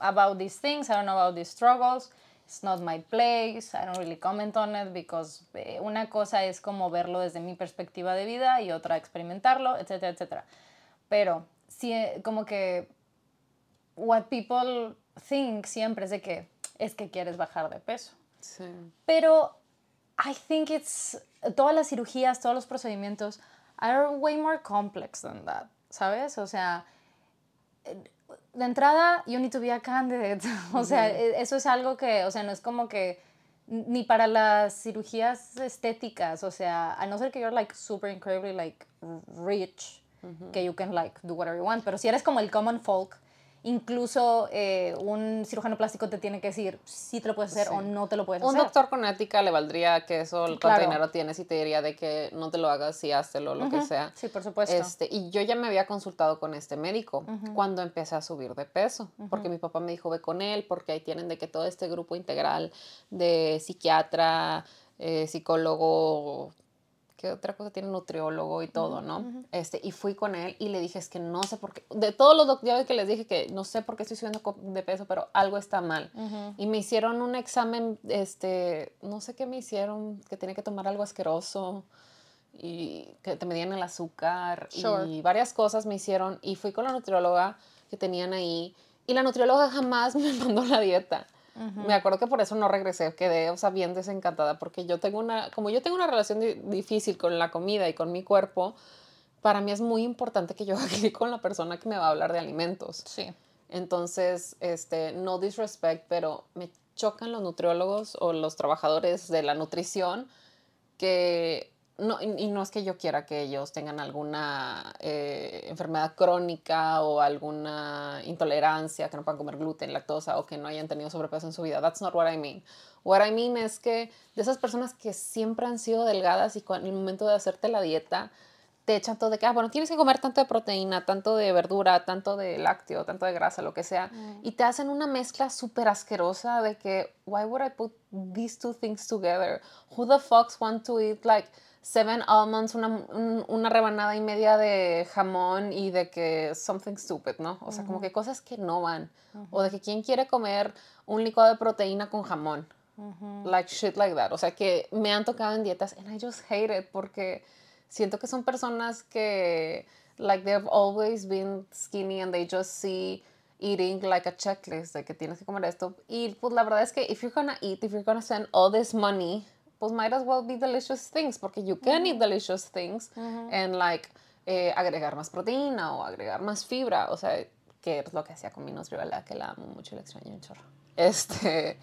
Speaker 2: about these things, I don't know about these struggles, it's not my place, I don't really comment on it because eh, una cosa es como verlo desde mi perspectiva de vida y otra experimentarlo, etcétera, etcétera. Pero, sí, eh, como que what people think siempre es de que es que quieres bajar de peso.
Speaker 1: Sí.
Speaker 2: Pero I think it's todas las cirugías, todos los procedimientos are way more complex than that, ¿sabes? O sea, eh, de entrada you need to be a candidate. O sea, e- eso es algo que, o sea, no es como que ni para las cirugías estéticas, o sea, a no ser que you're like super incredibly like rich, que you can like do whatever you want, pero si eres como el common folk, incluso eh, un cirujano plástico te tiene que decir si te lo puedes hacer
Speaker 1: Sí.
Speaker 2: o no te lo puedes
Speaker 1: Un
Speaker 2: hacer.
Speaker 1: doctor con ética le valdría que eso, cuánto
Speaker 2: Claro.
Speaker 1: dinero tienes y te diría de que no te lo hagas y háztelo, lo que sea.
Speaker 2: Sí, por supuesto.
Speaker 1: Este, y yo ya me había consultado con este médico cuando empecé a subir de peso, porque mi papá me dijo, ve con él, porque ahí tienen de que todo este grupo integral de psiquiatra, eh, psicólogo, ¿qué otra cosa tiene? Nutriólogo y todo, ¿no? este, y fui con él y le dije, es que no sé por qué, de todos los doctores, que les dije que no sé por qué estoy subiendo de peso, pero algo está mal. Y me hicieron un examen, este, no sé qué me hicieron, que tenía que tomar algo asqueroso y que te medían el azúcar
Speaker 2: Sure.
Speaker 1: y varias cosas me hicieron y fui con la nutrióloga que tenían ahí y la nutrióloga jamás me mandó la dieta. Me acuerdo que por eso no regresé, quedé, o sea, bien desencantada porque yo tengo una, como yo tengo una relación di- difícil con la comida y con mi cuerpo, para mí es muy importante que yo clic con la persona que me va a hablar de alimentos.
Speaker 2: Sí.
Speaker 1: Entonces, este, no disrespect, pero me chocan los nutriólogos o los trabajadores de la nutrición que no, y, no es que yo quiera que ellos tengan alguna eh, enfermedad crónica o alguna intolerancia, que no puedan comer gluten, lactosa o que no hayan tenido sobrepeso en su vida. That's not what I mean. What I mean es que de esas personas que siempre han sido delgadas y con el momento de hacerte la dieta te echan todo de que, ah, bueno, tienes que comer tanto de proteína, tanto de verdura, tanto de lácteo, tanto de grasa, lo que sea. Y te hacen una mezcla súper asquerosa de que, why would I put these two things together? Who the fucks want to eat like seven almonds, una, un- una rebanada y media de jamón y de que something stupid, ¿no? O sea, como que cosas que no van. O de que quién quiere comer un licuado de proteína con jamón. Like shit like that. O sea, que me han tocado en dietas and I just hate it porque siento que son personas que like they've always been skinny and they just see eating like a checklist de que tienes que comer esto y pues la verdad es que if you're gonna eat if you're gonna spend all this money pues might as well be delicious things porque you can eat delicious things and like eh, agregar más proteína o agregar más fibra o sea que es lo que hacía con mi nutrióloga que la amo mucho y la extraño un chorro este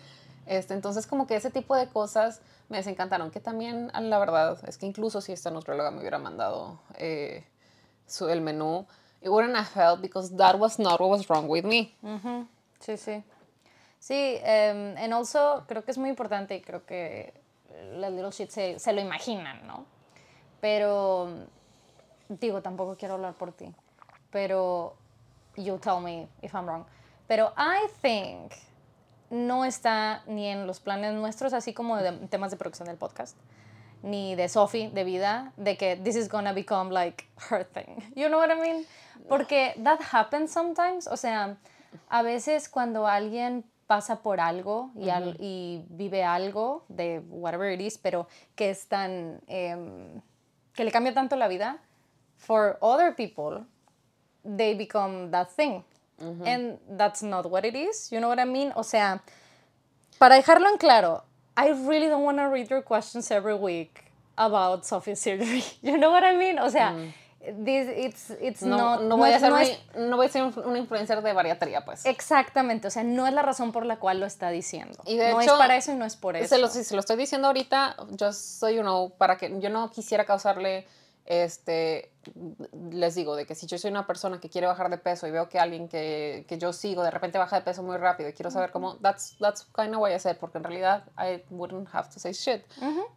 Speaker 1: este, entonces, como que ese tipo de cosas me desencantaron. Que también, la verdad, es que incluso si esta nutrióloga me hubiera mandado eh, su, el menú, it wouldn't have helped because that was not what was wrong with me.
Speaker 2: Ujú, Sí, sí. Sí, um, and also creo que es muy importante y creo que las little shit se, se lo imaginan, ¿no? Pero, digo, tampoco quiero hablar por ti, pero you tell me if I'm wrong. Pero I think no está ni en los planes nuestros, así como de temas de producción del podcast, ni de Sophie, de vida, de que this is gonna become like her thing. You know what I mean? Porque that happens sometimes. O sea, a veces cuando alguien pasa por algo y, al- y vive algo de whatever it is, pero que es tan, em, que le cambia tanto la vida, for other people, they become that thing. And that's not what it is. You know what I mean? O sea, para dejarlo en claro, I really don't want to read your questions every week about Sophie's surgery. You know what I mean? O sea, this, it's, it's
Speaker 1: No,
Speaker 2: not,
Speaker 1: no, voy a ser
Speaker 2: no es-
Speaker 1: no voy a ser un- influencer de bariatría, pues.
Speaker 2: Exactamente, o sea, no es la razón por la cual lo está diciendo.
Speaker 1: Y de
Speaker 2: no
Speaker 1: hecho,
Speaker 2: es para eso y no es por eso.
Speaker 1: Se lo, si se lo estoy diciendo ahorita, yo soy, you know, para que yo no quisiera causarle, este, les digo, de que si yo soy una persona que quiere bajar de peso y veo que alguien que, que yo sigo de repente baja de peso muy rápido y quiero saber cómo, that's, that's kind of what I said, porque en realidad I wouldn't have to say shit.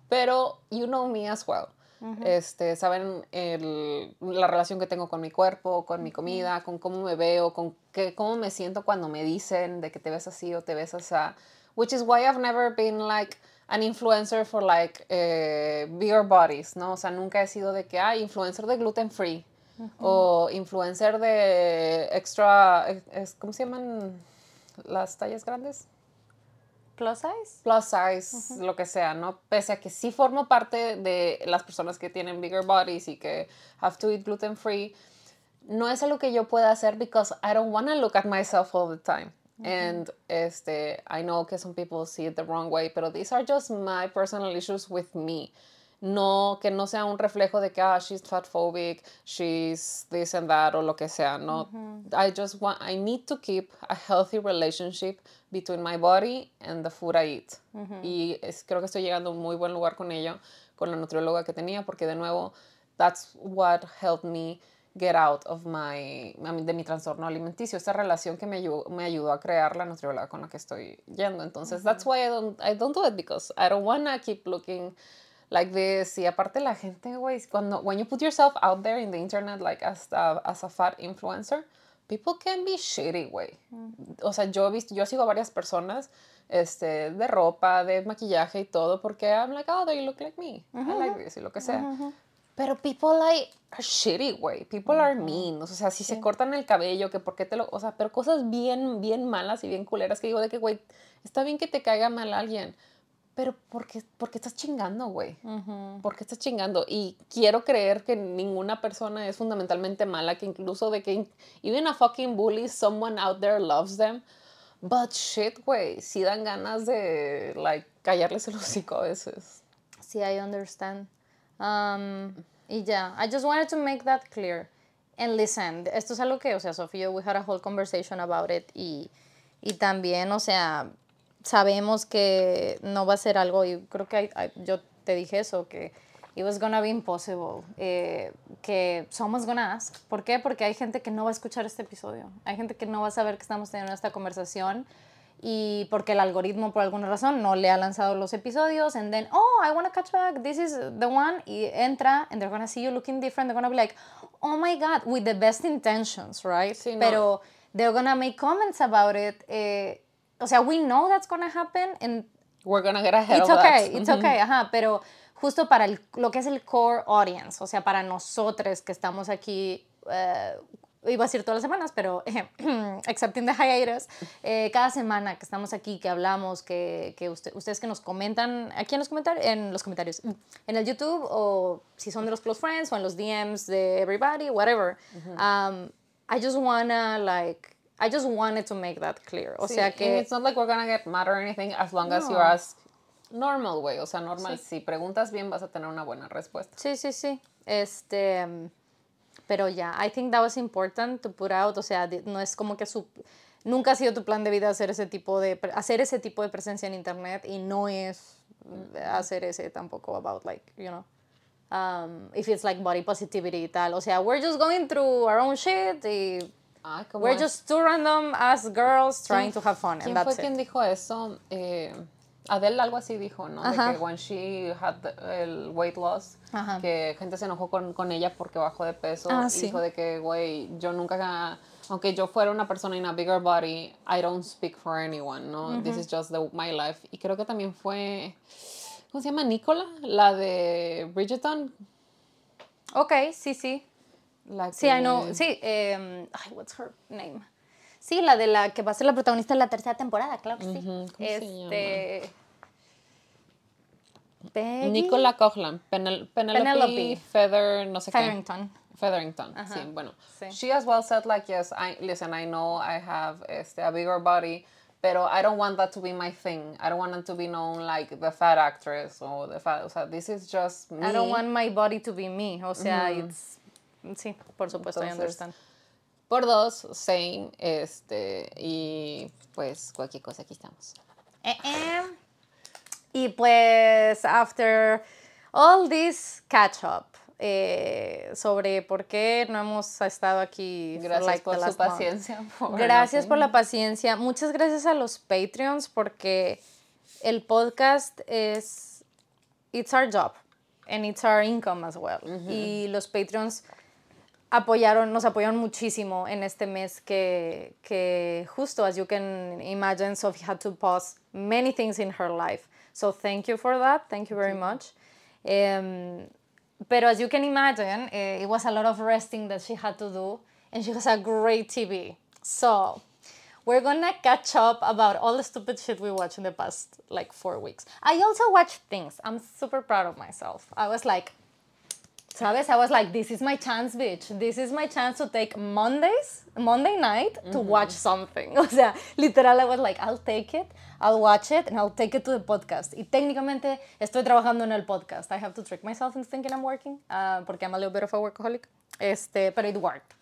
Speaker 1: Pero you know me as well. Este, saben el- la relación que tengo con mi cuerpo, con mi comida, con cómo me veo, con qué, cómo me siento cuando me dicen de que te ves así o te ves así. Which is why I've never been like an influencer for like eh, bigger bodies, ¿no? O sea, nunca he sido de que, ah, influencer de gluten free o influencer de extra, es- ¿cómo se llaman las tallas grandes?
Speaker 2: Plus size?
Speaker 1: plus size, lo que sea, ¿no? Pese a que sí formo parte de las personas que tienen bigger bodies y que have to eat gluten free, no es algo que yo pueda hacer because I don't want to look at myself all the time. And este, I know que some people see it the wrong way, pero these are just my personal issues with me. No, que no sea un reflejo de que, ah, she's fat phobic, she's this and that, o lo que sea, no. I just want, I need to keep a healthy relationship between my body and the food I eat. Y es, creo que estoy llegando a un muy buen lugar con ello, con la nutrióloga que tenía, porque de nuevo, that's what helped me get out of my, de mi trastorno alimenticio, esta relación que me ayudó, me ayudó a crear la nutrióloga con la que estoy yendo. Entonces, that's why I don't, I don't do it, because I don't wanna keep looking like this. Y aparte la gente, güey, cuando, when you put yourself out there in the internet, like as a, as a fat influencer, people can be shitty, güey. O sea, yo he visto, yo sigo a varias personas, este, de ropa, de maquillaje y todo, porque I'm like, oh, they look like me. I like this y lo que sea. Pero people like are shitty, güey. People are mean. O sea, si se cortan el cabello, que por qué te lo... O sea, pero cosas bien, bien malas y bien culeras que digo de que, güey, está bien que te caiga mal alguien, pero ¿por qué, por qué estás chingando, güey? ¿Por qué estás chingando? Y quiero creer que ninguna persona es fundamentalmente mala, que incluso de que even a fucking bully, someone out there loves them. But shit, güey, sí dan ganas de, like, callarles el hocico a veces.
Speaker 2: Sí, I understand. Um, y ya, I just wanted to make that clear. And listen, esto es algo que, o sea, Sofía, we had a whole conversation about it y, y también, o sea, sabemos que no va a ser algo, y creo que I- I- yo te dije eso, que it was gonna be impossible, eh, que someone's gonna ask. ¿Por qué? Porque hay gente que no va a escuchar este episodio, hay gente que no va a saber que estamos teniendo esta conversación y porque el algoritmo por alguna razón no le ha lanzado los episodios and then oh I want to catch back this is the one y entra and they're gonna see you looking different they're gonna be like oh my god with the best intentions right
Speaker 1: Sí, no.
Speaker 2: pero they're gonna make comments about it eh, o sea we know that's gonna happen and
Speaker 1: We're gonna get ahead
Speaker 2: It's
Speaker 1: of
Speaker 2: okay,
Speaker 1: that.
Speaker 2: it's okay, ajá, pero justo para el- lo que es el core audience, o sea, para nosotros que estamos aquí, eh, iba a decir todas las semanas, pero excepting the hiatus, eh, cada semana que estamos aquí, que hablamos, que, que usted- ustedes que nos comentan aquí en los comentarios, en los comentarios, en el YouTube o si son de los close friends o en los DMs de everybody, whatever. um, I just wanna like, I just wanted to make that clear. O
Speaker 1: Sí,
Speaker 2: sea que
Speaker 1: it's not like we're gonna get mad or anything as long as you ask normal way, o sea, normal. Si preguntas bien vas a tener una buena respuesta.
Speaker 2: Sí, sí, sí. Este, pero ya, I think that was important to put out, o sea, no es como que su nunca ha sido tu plan de vida hacer ese tipo de hacer ese tipo de presencia en internet y no es hacer ese tampoco about like, you know, um, if it's like body positivity y tal, o sea, we're just going through our own shit y
Speaker 1: Ay, ¿cómo
Speaker 2: we're
Speaker 1: es?
Speaker 2: just two random as girls trying to have fun
Speaker 1: ¿Quién
Speaker 2: and
Speaker 1: fue
Speaker 2: that's
Speaker 1: quien
Speaker 2: it.
Speaker 1: dijo eso? Eh, Adele algo así dijo, ¿no?
Speaker 2: Ajá.
Speaker 1: De que when she had the- el weight loss,
Speaker 2: Ajá.
Speaker 1: que gente se enojó con, con ella porque bajó de peso.
Speaker 2: Ah,
Speaker 1: y
Speaker 2: sí.
Speaker 1: dijo de que, güey, yo nunca, aunque yo fuera una persona in a bigger body, I don't speak for anyone, ¿no? This is just the- my life. Y creo que también fue, ¿cómo se llama? Nicola, la de Bridgerton.
Speaker 2: Ok, sí, sí.
Speaker 1: La
Speaker 2: Sí, I
Speaker 1: que-
Speaker 2: know. Sí, em, ay, what's her name? Sí, la de la que va a ser la protagonista de la tercera temporada, claro que sí.
Speaker 1: ¿cómo se
Speaker 2: este. Peggy
Speaker 1: Nicola Coughlan, Penel- Penelope,
Speaker 2: Penelope.
Speaker 1: Feather, no sé qué.
Speaker 2: Featherington.
Speaker 1: Featherington, sí, bueno.
Speaker 2: sí.
Speaker 1: She as well said like, yes, I, listen, I know I have este, a bigger body, pero I don't want that to be my thing. I don't want it to be known like the fat actress or the fat, o sea, this is just me.
Speaker 2: I don't want my body to be me. O sea, it's. Sí, por supuesto, I understand.
Speaker 1: Por dos, same, este, y pues cualquier cosa, aquí estamos.
Speaker 2: Eh, eh. Y pues, after all this catch up eh, sobre por qué no hemos estado aquí. for,
Speaker 1: Gracias
Speaker 2: like,
Speaker 1: por su paciencia. por
Speaker 2: Gracias por la paciencia. Muchas gracias a los Patreons porque el podcast es it's our job and it's our income as well. Y los Patreons apoyaron, nos apoyaron muchísimo en este mes que, que justo as you can imagine, Sophie had to pause many things in her life. So thank you for that. Thank you very much. Um, pero as you can imagine, eh, it was a lot of resting that she had to do, and she has a great TV. So we're gonna catch up about all the stupid shit we watched in the past like four weeks. I also watched things. I'm super proud of myself. I was like, Sabes, I was like, this is my chance, bitch. This is my chance to take Mondays, Monday night to watch something. O sea, literal, I was like, I'll take it, I'll watch it, and I'll take it to the podcast. Y técnicamente estoy trabajando en el podcast. I have to trick myself into thinking I'm working, uh, porque I'm a little bit of a workaholic. Este, pero it worked.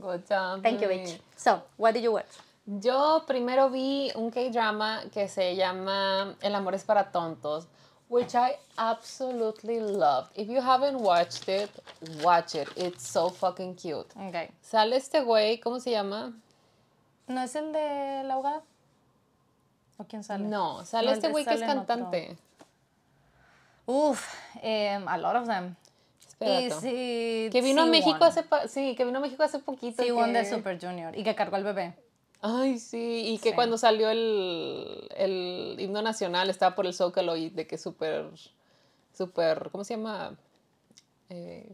Speaker 1: Good job.
Speaker 2: Thank you, bitch. So, what did you watch?
Speaker 1: Yo primero vi un K-drama que se llama El amor es para tontos, which I absolutely loved. If you haven't watched it, watch it. It's so fucking cute.
Speaker 2: Okay.
Speaker 1: Sale este güey, ¿cómo se llama?
Speaker 2: ¿No es el de la abogada? ¿O quién sale?
Speaker 1: No, sale
Speaker 2: No,
Speaker 1: este güey que es
Speaker 2: en otro.
Speaker 1: cantante.
Speaker 2: Uf, em, a lot of them. Y sí,
Speaker 1: Que vino a México hace sí, que vino a México hace poquito.
Speaker 2: Sí,
Speaker 1: que-
Speaker 2: de Super Junior. Y que cargó al bebé.
Speaker 1: Ay, sí, y que
Speaker 2: Sí.
Speaker 1: cuando salió el, el himno nacional estaba por el Zócalo y de que súper, súper, ¿cómo se llama? Eh,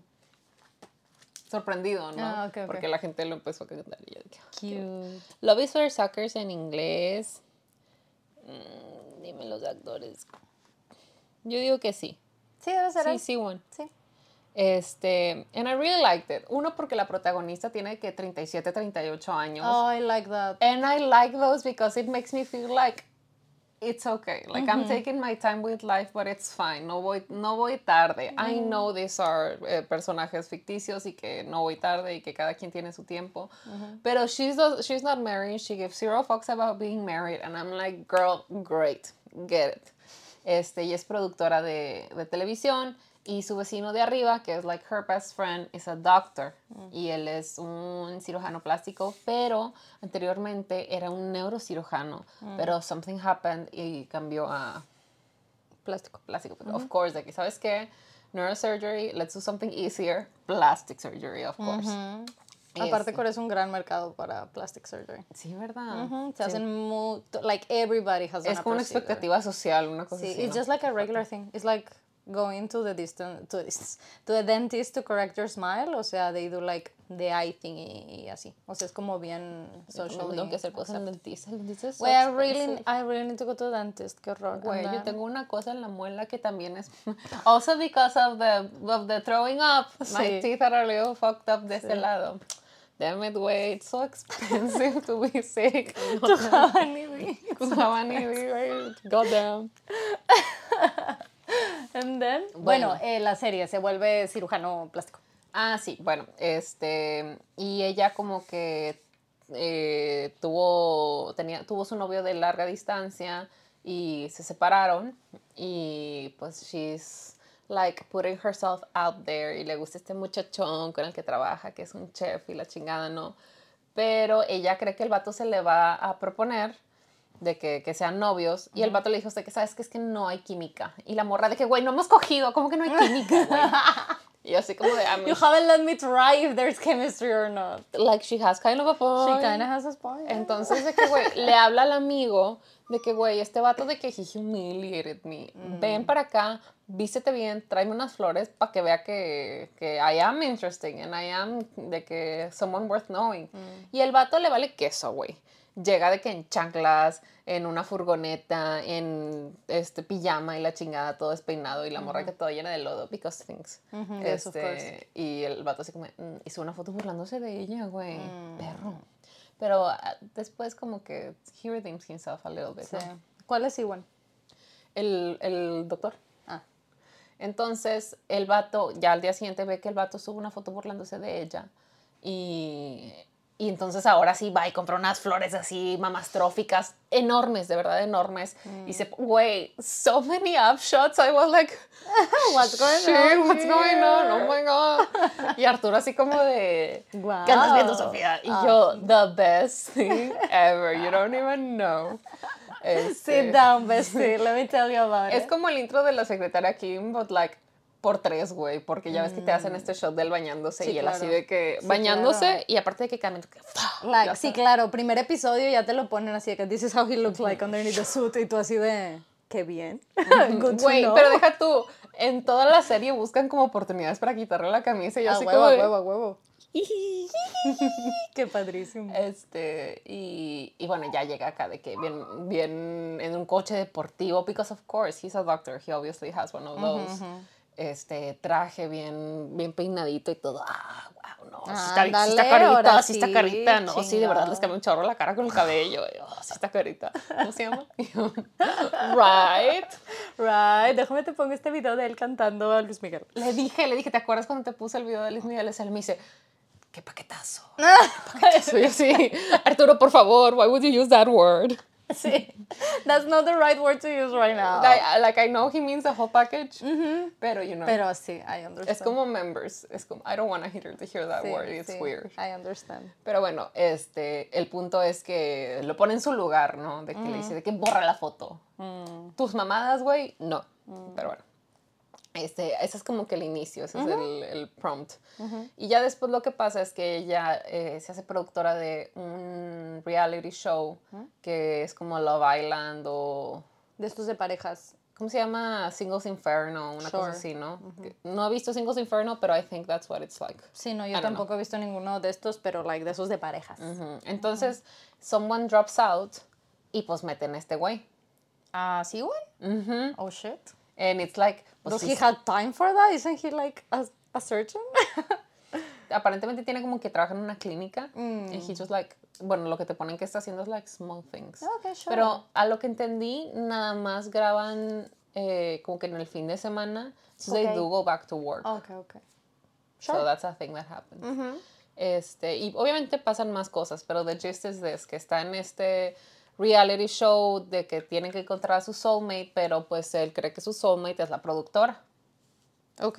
Speaker 1: sorprendido, ¿no?
Speaker 2: Ah.
Speaker 1: Porque la gente lo empezó a cantar y yo dije, "Ah,
Speaker 2: Cute.
Speaker 1: Love is for Suckers en inglés. Mm, dime los actores. Yo digo que sí.
Speaker 2: Sí, debe ser
Speaker 1: Sí,
Speaker 2: él.
Speaker 1: sí, one.
Speaker 2: Sí.
Speaker 1: Este, and I really liked it. Uno, porque la protagonista tiene que 37, 38 años.
Speaker 2: Oh, I like that.
Speaker 1: And I like those because it makes me feel like it's okay. Like I'm taking my time with life, but it's fine. No voy, no voy tarde. I know these are eh, personajes ficticios y que no voy tarde y que cada quien tiene su tiempo. Pero she's, not- she's not married. She gives zero fucks about being married. And I'm like, girl, great. Get it. Este, y es productora de, de televisión. Y su vecino de arriba, que es like her best friend, es a doctor. Y él es un cirujano plástico, pero anteriormente era un neurocirujano. Pero something happened y cambió a
Speaker 2: Plástico.
Speaker 1: plástico. Of course, que, ¿sabes qué? Neurosurgery, let's do something easier. Plastic surgery, of course.
Speaker 2: Aparte,
Speaker 1: Este,
Speaker 2: Corea es un gran mercado para plastic surgery.
Speaker 1: Sí, ¿verdad?
Speaker 2: Se
Speaker 1: Sí.
Speaker 2: hacen muy, like everybody has
Speaker 1: Es como una expectativa social, una cosa
Speaker 2: Sí,
Speaker 1: así.
Speaker 2: it's
Speaker 1: ¿no?
Speaker 2: just like a regular thing. It's like going to the distant, to, to the dentist to correct your smile. O sea, they do like the eye thing y, y así. O sea, es como bien social.
Speaker 1: Tengo que hacer cosas el dentista. El dentista es
Speaker 2: I really. I really need to go to the dentist. Qué horror.
Speaker 1: Güey, yo tengo una cosa en la muela que también es also because of the of the throwing up. My
Speaker 2: Sí.
Speaker 1: teeth are a little fucked up de ese lado. Damn it, güey, it's so expensive to be sick.
Speaker 2: To have anything.
Speaker 1: To have any güey, goddamn.
Speaker 2: And then,
Speaker 1: Bueno.
Speaker 2: bueno, eh, la serie se vuelve cirujano plástico.
Speaker 1: Ah, sí, bueno, este, y ella como que eh, tuvo, tenía, tuvo su novio de larga distancia y se separaron y pues she's like putting herself out there y le gusta este muchachón con el que trabaja, que es un chef y la chingada, ¿no? Pero ella cree que el vato se le va a proponer de que, que sean novios y el vato le dijo, usted que sabes que es que no hay química. Y la morra de que, güey, no hemos cogido, ¿cómo que no hay química, güey? Y así como de, I mean,
Speaker 2: You haven't let me try if there's chemistry or not.
Speaker 1: like she has kind of a
Speaker 2: She
Speaker 1: point.
Speaker 2: kind of has a point.
Speaker 1: Entonces de que, güey, le habla al amigo de que, güey, este vato de que he humiliated me.
Speaker 2: Mm.
Speaker 1: Ven para acá, vístete bien, tráeme unas flores para que vea que, que I am interesting and I am de que someone worth knowing.
Speaker 2: Mm.
Speaker 1: Y el vato le vale queso, güey. Llega de que en chanclas, en una furgoneta, en este pijama y la chingada, todo despeinado y la morra que todo llena de lodo, because things.
Speaker 2: Yes, of
Speaker 1: Este, y el vato así como, mm, hizo una foto burlándose de ella, güey.
Speaker 2: Mm.
Speaker 1: Perro. Pero ah, después como que he redeems himself a little bit,
Speaker 2: Sí.
Speaker 1: ¿no?
Speaker 2: ¿Cuál es igual?
Speaker 1: El, el doctor.
Speaker 2: Ah.
Speaker 1: Entonces, el vato, ya al día siguiente ve que el vato sube una foto burlándose de ella. Y, y entonces ahora sí va y compra unas flores así mamastróficas, enormes, de verdad enormes. Y dice, güey, so many upshots. I was like,
Speaker 2: What's going
Speaker 1: shit,
Speaker 2: on
Speaker 1: what's going on? Oh my God. Y Arturo así como de,
Speaker 2: Guau.
Speaker 1: ¿qué andas viendo, Sofía? Y
Speaker 2: Ah.
Speaker 1: yo, the best thing ever. You don't even know. Este,
Speaker 2: Sit down, bestie. Let me tell you about
Speaker 1: es
Speaker 2: it.
Speaker 1: como el intro de la secretaria Kim, but like por tres, güey, porque ya ves que te hacen este shot del bañándose
Speaker 2: Mm. Sí,
Speaker 1: y él así de que
Speaker 2: Sí,
Speaker 1: bañándose
Speaker 2: claro.
Speaker 1: y aparte de que ¡fa!
Speaker 2: Like, sí, claro, primer episodio ya te lo ponen así de que this is how he looks like underneath the suit y tú así de qué bien.
Speaker 1: Güey, pero deja tú, en toda la serie buscan como oportunidades para quitarle la camisa y yo
Speaker 2: a
Speaker 1: así
Speaker 2: huevo,
Speaker 1: como
Speaker 2: huevo, a huevo. qué padrísimo.
Speaker 1: Este, y, y bueno, ya llega acá de que bien, bien en un coche deportivo, because of course, he's a doctor, he obviously has one of those. Este, traje bien, bien peinadito y todo. Ah, wow, no, está, sí está carita, sí está carita, no, sí, de verdad les cambió un chorro la cara con el cabello. oh, sí está carita. ¿Cómo se llama? Right.
Speaker 2: Right, déjame te pongo este video de él cantando a Luis Miguel.
Speaker 1: Le dije, le dije, ¿te acuerdas cuando te puse el video de Luis Miguel? Él me dice, qué paquetazo. Soy así, Arturo, por favor, why would you use that word?
Speaker 2: sí, that's not the right word to use right now.
Speaker 1: Like, I- like, I know he means the whole package, pero you know,
Speaker 2: Pero sí, I understand.
Speaker 1: es como members. Es como, I don't want to hear, to hear that
Speaker 2: Sí,
Speaker 1: word, it's
Speaker 2: sí,
Speaker 1: weird.
Speaker 2: I understand.
Speaker 1: Pero bueno, este, el punto es que lo pone en su lugar, ¿no? De que le dice, de que borra la foto.
Speaker 2: Mm.
Speaker 1: Tus mamadas, güey, no. Pero bueno. Este, ese es como que el inicio, ese es el, el prompt. Y ya después lo que pasa es que ella eh, se hace productora de un reality show que es como Love Island o...
Speaker 2: De estos de parejas.
Speaker 1: ¿Cómo se llama? Singles Inferno, una cosa así, ¿no? No he visto Singles Inferno, pero I think that's what it's like.
Speaker 2: Sí, no, yo
Speaker 1: know.
Speaker 2: tampoco he visto ninguno de estos, pero like de esos de parejas.
Speaker 1: Entonces, someone drops out y pues meten a este güey.
Speaker 2: Ah, ¿sí, güey? Oh, shit.
Speaker 1: And it's like,
Speaker 2: Does he have time for that? Isn't he like a, a surgeon?
Speaker 1: aparentemente tiene como que trabaja en una clínica.
Speaker 2: Mm.
Speaker 1: Y he just like, bueno, lo que te ponen que está haciendo es like small things.
Speaker 2: Okay, sure.
Speaker 1: Pero a lo que entendí, nada más graban eh, como que en el fin de semana. So they
Speaker 2: Ok.
Speaker 1: do go back to work.
Speaker 2: okay, okay.
Speaker 1: So
Speaker 2: Sure.
Speaker 1: that's a thing that happens. Este, y obviamente pasan más cosas, pero the gist is this, que está en este reality show de que tienen que encontrar a su soulmate, pero pues él cree que su soulmate es la productora.
Speaker 2: Ok.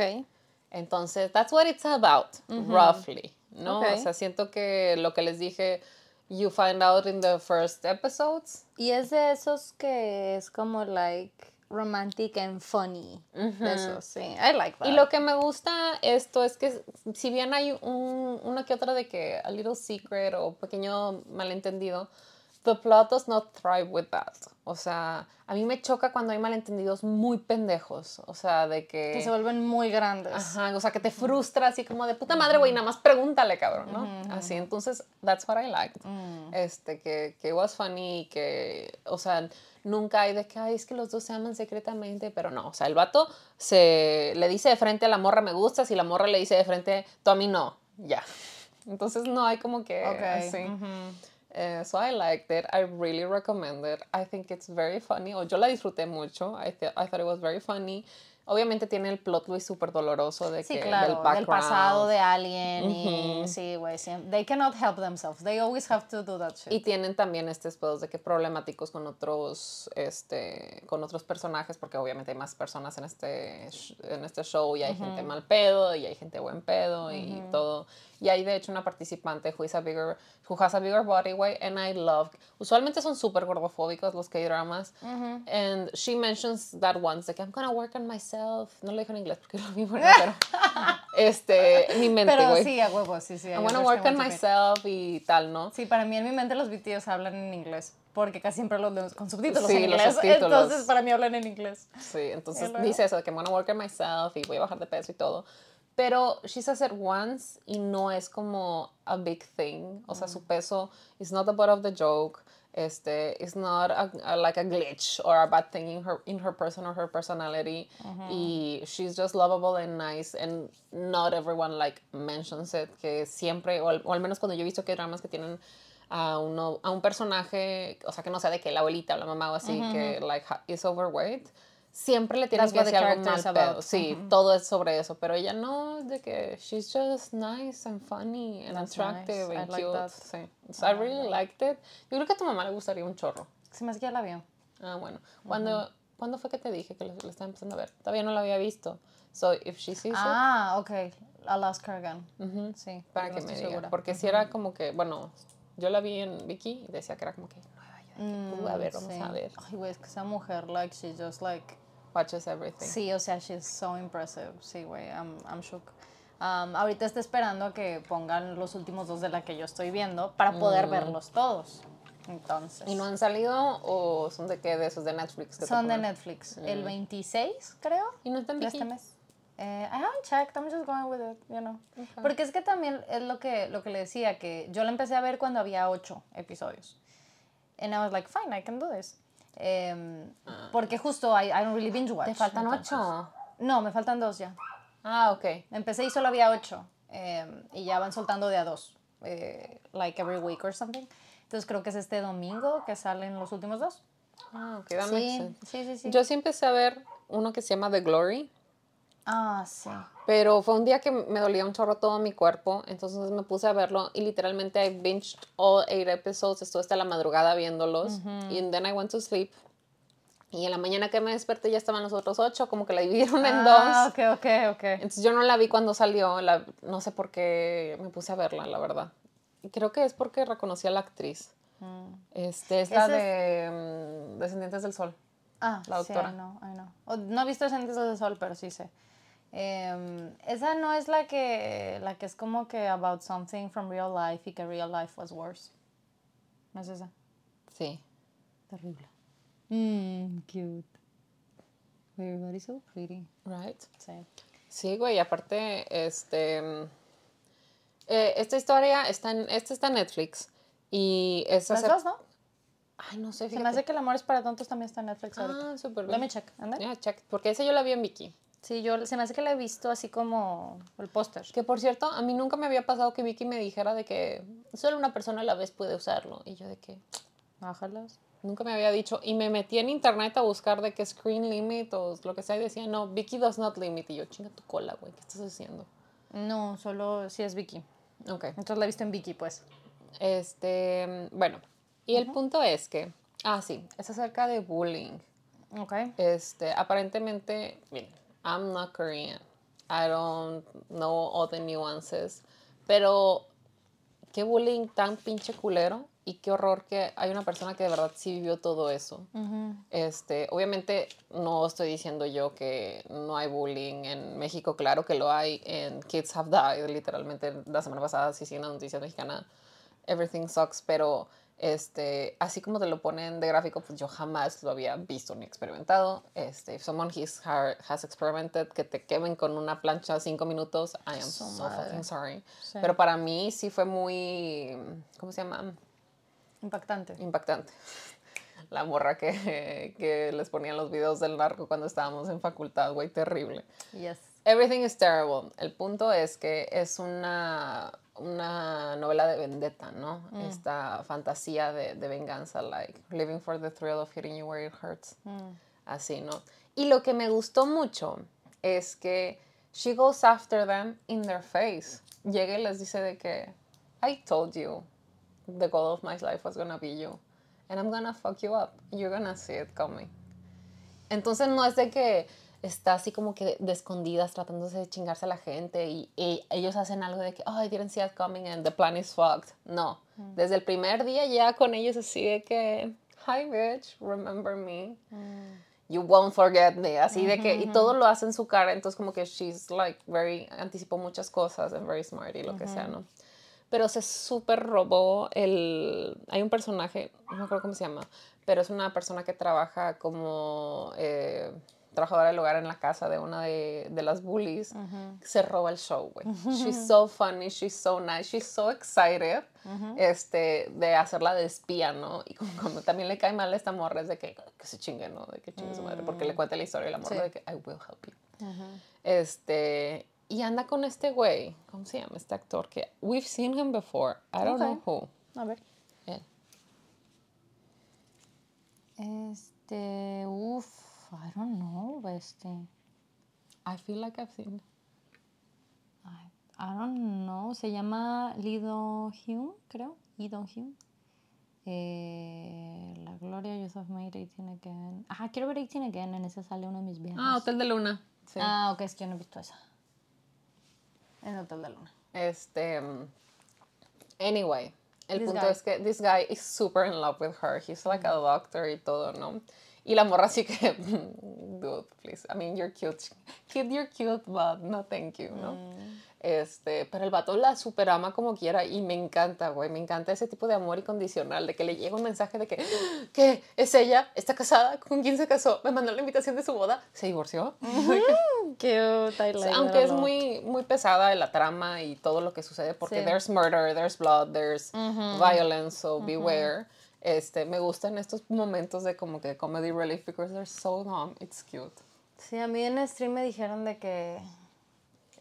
Speaker 1: Entonces, that's what it's about, roughly, ¿no? O sea, siento que lo que les dije, you find out in the first episodes.
Speaker 2: Y es de esos que es como like romantic and funny. De esos, sí. I like that.
Speaker 1: Y lo que me gusta esto es que si bien hay un, una que otra de que a little secret o pequeño malentendido, the plot does not thrive with that. O sea, a mí me choca cuando hay malentendidos muy pendejos. O sea, de que...
Speaker 2: que se vuelven muy grandes.
Speaker 1: Ajá, o sea, que te frustra así como de puta madre, güey, nada más pregúntale, cabrón, ¿no? Así, entonces, that's what I liked. Este, que, que was funny, que, o sea, nunca hay de que, ay, es que los dos se aman secretamente, pero no, o sea, el vato se le dice de frente a la morra me gusta, si la morra le dice de frente, tú a mí no, ya. Entonces, no hay como que
Speaker 2: Ok,
Speaker 1: así. Eh, so I liked it. I really recommend it. I think it's very funny. O yo la disfruté mucho. I, th- I thought it was very funny. Obviamente tiene el plot twist súper doloroso de
Speaker 2: Sí,
Speaker 1: que
Speaker 2: claro,
Speaker 1: del
Speaker 2: del, pasado de alguien y sí, güey, they cannot help themselves. They always have to do that shit.
Speaker 1: Y tienen también estos pedos de que problemáticos con otros, este, con otros personajes, porque obviamente hay más personas en este, en este show y hay gente mal pedo y hay gente buen pedo y todo. Y hay de hecho una participante who, is a bigger, who has a bigger body weight and I love. Usualmente son súper gordofóbicos los K-dramas. And she mentions that once, que I'm gonna work on myself. No lo dijo en inglés porque lo vi bueno, pero este, en mi mente,
Speaker 2: Pero
Speaker 1: güey.
Speaker 2: sí, a huevo, sí, sí. I
Speaker 1: wanna work on myself y tal, ¿no?
Speaker 2: Sí, para mí en mi mente los BTS hablan en inglés, porque casi siempre los vemos con subtítulos
Speaker 1: Sí,
Speaker 2: en
Speaker 1: los
Speaker 2: inglés.
Speaker 1: subtítulos.
Speaker 2: Entonces, para mí hablan en inglés.
Speaker 1: Sí, entonces dice eso que I'm gonna work on myself y voy a bajar de peso y todo. Pero she says it once y no es como a big thing. O sea,
Speaker 2: Mm.
Speaker 1: su peso is not the butt of the joke. Este, is not a, a- like a glitch or a bad thing in her in her person or her personality. Y she's just lovable and nice and not everyone like mentions it. Que siempre, o al, o al menos cuando yo he visto que hay dramas que tienen a, uno, a un personaje, o sea, que no sea de que la abuelita o la mamá o así, que like is overweight, siempre le tienen
Speaker 2: That's
Speaker 1: que decir algo mal pedo. Sí, todo es sobre eso, pero ella no, es de que she's just nice and funny and
Speaker 2: That's
Speaker 1: attractive
Speaker 2: nice. I
Speaker 1: and
Speaker 2: like
Speaker 1: cute.
Speaker 2: that.
Speaker 1: Sí. So I really liked it. Yo creo que a tu mamá le gustaría un chorro.
Speaker 2: Se me hace que ya la vio.
Speaker 1: Ah, bueno. Cuando, ¿Cuándo fue que te dije que lo, lo estaba empezando a ver? Todavía no lo había visto. So if she sees it,
Speaker 2: Ah, ok. Alaska Cargan. Sí.
Speaker 1: para que me diga.
Speaker 2: segura.
Speaker 1: Porque si era como que, bueno, yo la vi en Vicky y decía que era como que "Uh, a ver, vamos
Speaker 2: Sí.
Speaker 1: a ver.
Speaker 2: Ay, güey, es que esa mujer, like, she's just like...
Speaker 1: Watches everything.
Speaker 2: Sí, o sea, she's so impressive. Sí, güey, I'm, I'm shook. Um, ahorita está esperando a que pongan los últimos dos de la que yo estoy viendo para poder verlos todos. Entonces,
Speaker 1: ¿Y no han salido o son de qué? De esos de Netflix. que
Speaker 2: son de? Netflix. El 26, creo.
Speaker 1: ¿Y no están
Speaker 2: de este mes. Eh, I haven't checked, I'm just going with it, you know. Porque es que también es lo que, lo que le decía, que yo la empecé a ver cuando había ocho episodios. And I was like, fine, I can do this. Em, Porque justo I, I don't really binge watch.
Speaker 1: Ah. Te faltan
Speaker 2: entonces-
Speaker 1: ocho.
Speaker 2: No, me faltan dos ya.
Speaker 1: Ah, ok.
Speaker 2: Empecé y solo había ocho. em, y ya van soltando de a dos. eh, like every week or something. Entonces creo que es este domingo que salen los últimos dos.
Speaker 1: Ah, ok,
Speaker 2: Sí, sí, sí, sí.
Speaker 1: Yo sí empecé a ver uno que se llama The Glory,
Speaker 2: Ah, sí.
Speaker 1: pero fue un día que me dolía un chorro todo mi cuerpo, entonces me puse a verlo y literalmente I binged all eight episodes, estuve hasta la madrugada viéndolos y then I went to sleep. Y en la mañana que me desperté ya estaban los otros ocho, como que la dividieron en
Speaker 2: Ah,
Speaker 1: dos.
Speaker 2: ok, ok, ok.
Speaker 1: Entonces yo no la vi cuando salió, la, no sé por qué me puse a verla, la verdad. Y creo que es porque reconocí a la actriz. Este, es la
Speaker 2: es-
Speaker 1: de mm, Descendientes del Sol.
Speaker 2: Ah,
Speaker 1: La
Speaker 2: sí,
Speaker 1: doctora.
Speaker 2: I know, I know. No he visto Descendientes del Sol, pero sí sé. Em, esa no es la que, la que es como que about something from real life y que real life was worse. ¿No es esa?
Speaker 1: Sí.
Speaker 2: Terrible. Mmm, cute. Everybody's so pretty.
Speaker 1: Right.
Speaker 2: Sí.
Speaker 1: Sí, güey, aparte, este. mm, eh, esta historia está en. Esta está en Netflix. Y es
Speaker 2: dos, ¿no?
Speaker 1: Ay, no sé,
Speaker 2: Se me
Speaker 1: fíjate.
Speaker 2: hace que El amor es para tontos también está en Netflix ahorita.
Speaker 1: Ah, súper
Speaker 2: Let
Speaker 1: bien.
Speaker 2: me check. ¿anda?
Speaker 1: Yeah, check. Porque esa yo la vi en Vicky.
Speaker 2: Sí, yo se me hace que la he visto así como el póster.
Speaker 1: Que por cierto, a mí nunca me había pasado que Vicky me dijera de que solo una persona a la vez puede usarlo. Y yo de que
Speaker 2: Bájalas.
Speaker 1: nunca me había dicho. Y me metí en internet a buscar de que screen limit o lo que sea. Y decía, no, Vicky does not limit. Y yo, chinga tu cola, güey, ¿qué estás haciendo?
Speaker 2: No, solo si es Vicky.
Speaker 1: Ok.
Speaker 2: Entonces la he visto en Vicky, pues.
Speaker 1: Este, bueno, y el punto es que Ah, sí, es acerca de bullying.
Speaker 2: Ok.
Speaker 1: Este, aparentemente, miren, I'm not Korean. I don't know all the nuances. Pero qué bullying tan pinche culero y qué horror que hay una persona que de verdad sí vivió todo eso. Este, obviamente no estoy diciendo yo que no hay bullying en México, claro que lo hay. En Kids Have Died, literalmente la semana pasada sí sí en la noticia mexicana, Everything Sucks, pero este, así como te lo ponen de gráfico, pues yo jamás lo había visto ni experimentado. Este, if someone has, has experimented que te quemen con una plancha cinco minutos, I am so, fucking sorry. Pero para mí sí fue muy, ¿cómo se llama?
Speaker 2: Impactante.
Speaker 1: Impactante. La morra que, que les ponían los videos del narco cuando estábamos en facultad, güey, terrible.
Speaker 2: Yes.
Speaker 1: Everything is terrible. El punto es que es una, una novela de vendetta, ¿no? Esta fantasía de, de, venganza, like living for the thrill of hitting you where it hurts. Así, ¿no? Y lo que me gustó mucho es que she goes after them in their face. Llega y les dice de que I told you the goal of my life was gonna be you. And I'm gonna fuck you up. You're gonna see it coming. Entonces no es de que está así como que de escondidas tratándose de chingarse a la gente y, ellos hacen algo de que, oh, I didn't see it coming and the plan is fucked. No. Mm. Desde el primer día ya con ellos así de que, hi bitch, remember me. Mm. You won't forget me. Así de que, y todo lo hace en su cara. Entonces como que she's like very, anticipó muchas cosas and very smart y lo que sea, ¿no? pero se súper robó el... Hay un personaje, no me acuerdo cómo se llama, pero es una persona que trabaja como eh, trabajadora del hogar en la casa de una de, de las bullies. Se roba el show, güey. She's so funny, she's so nice, she's so excited este, de hacerla de espía, ¿no? Y como, también le cae mal a esta morra es de que, que se chingue, ¿no? De que chingue su madre, porque le mm. cuenta la historia y la morra de que I will help you. Este, y anda con este güey, ¿cómo se llama este actor? Que we've seen him before. I don't know who.
Speaker 2: A ver. Él. Este, uff, I don't know, este.
Speaker 1: I feel like I've seen.
Speaker 2: I, I don't know, se llama Lido Hume, creo. Lido Hume. Eh, la Gloria Joseph made 18 Again. Ah, quiero ver 18 Again, en esa sale uno de mis viajes.
Speaker 1: Ah, Hotel de Luna.
Speaker 2: Sí. Ah, ok, es que yo no he visto esa. En Hotel de Luna.
Speaker 1: Este. Anyway, el punto es que this guy is super in love with her. He's like a doctor y todo, ¿no? Y la morra sí que, dude, please. I mean, you're cute. Kid, you're cute, but no thank you, ¿no? Mm. Este, pero el vato la super ama como quiera y me encanta, güey, me encanta ese tipo de amor incondicional, de que le llega un mensaje de que, ¿qué? ¿Es ella? ¿Está casada? ¿Con quién se casó? ¿Me mandó la invitación de su boda? ¿Se divorció? Aunque es muy, muy pesada la trama y todo lo que sucede, porque there's murder, there's blood, there's violence, so beware. Este, me gustan estos momentos de como que comedy relief because they're so dumb, it's cute.
Speaker 2: Sí, a mí en stream me dijeron de que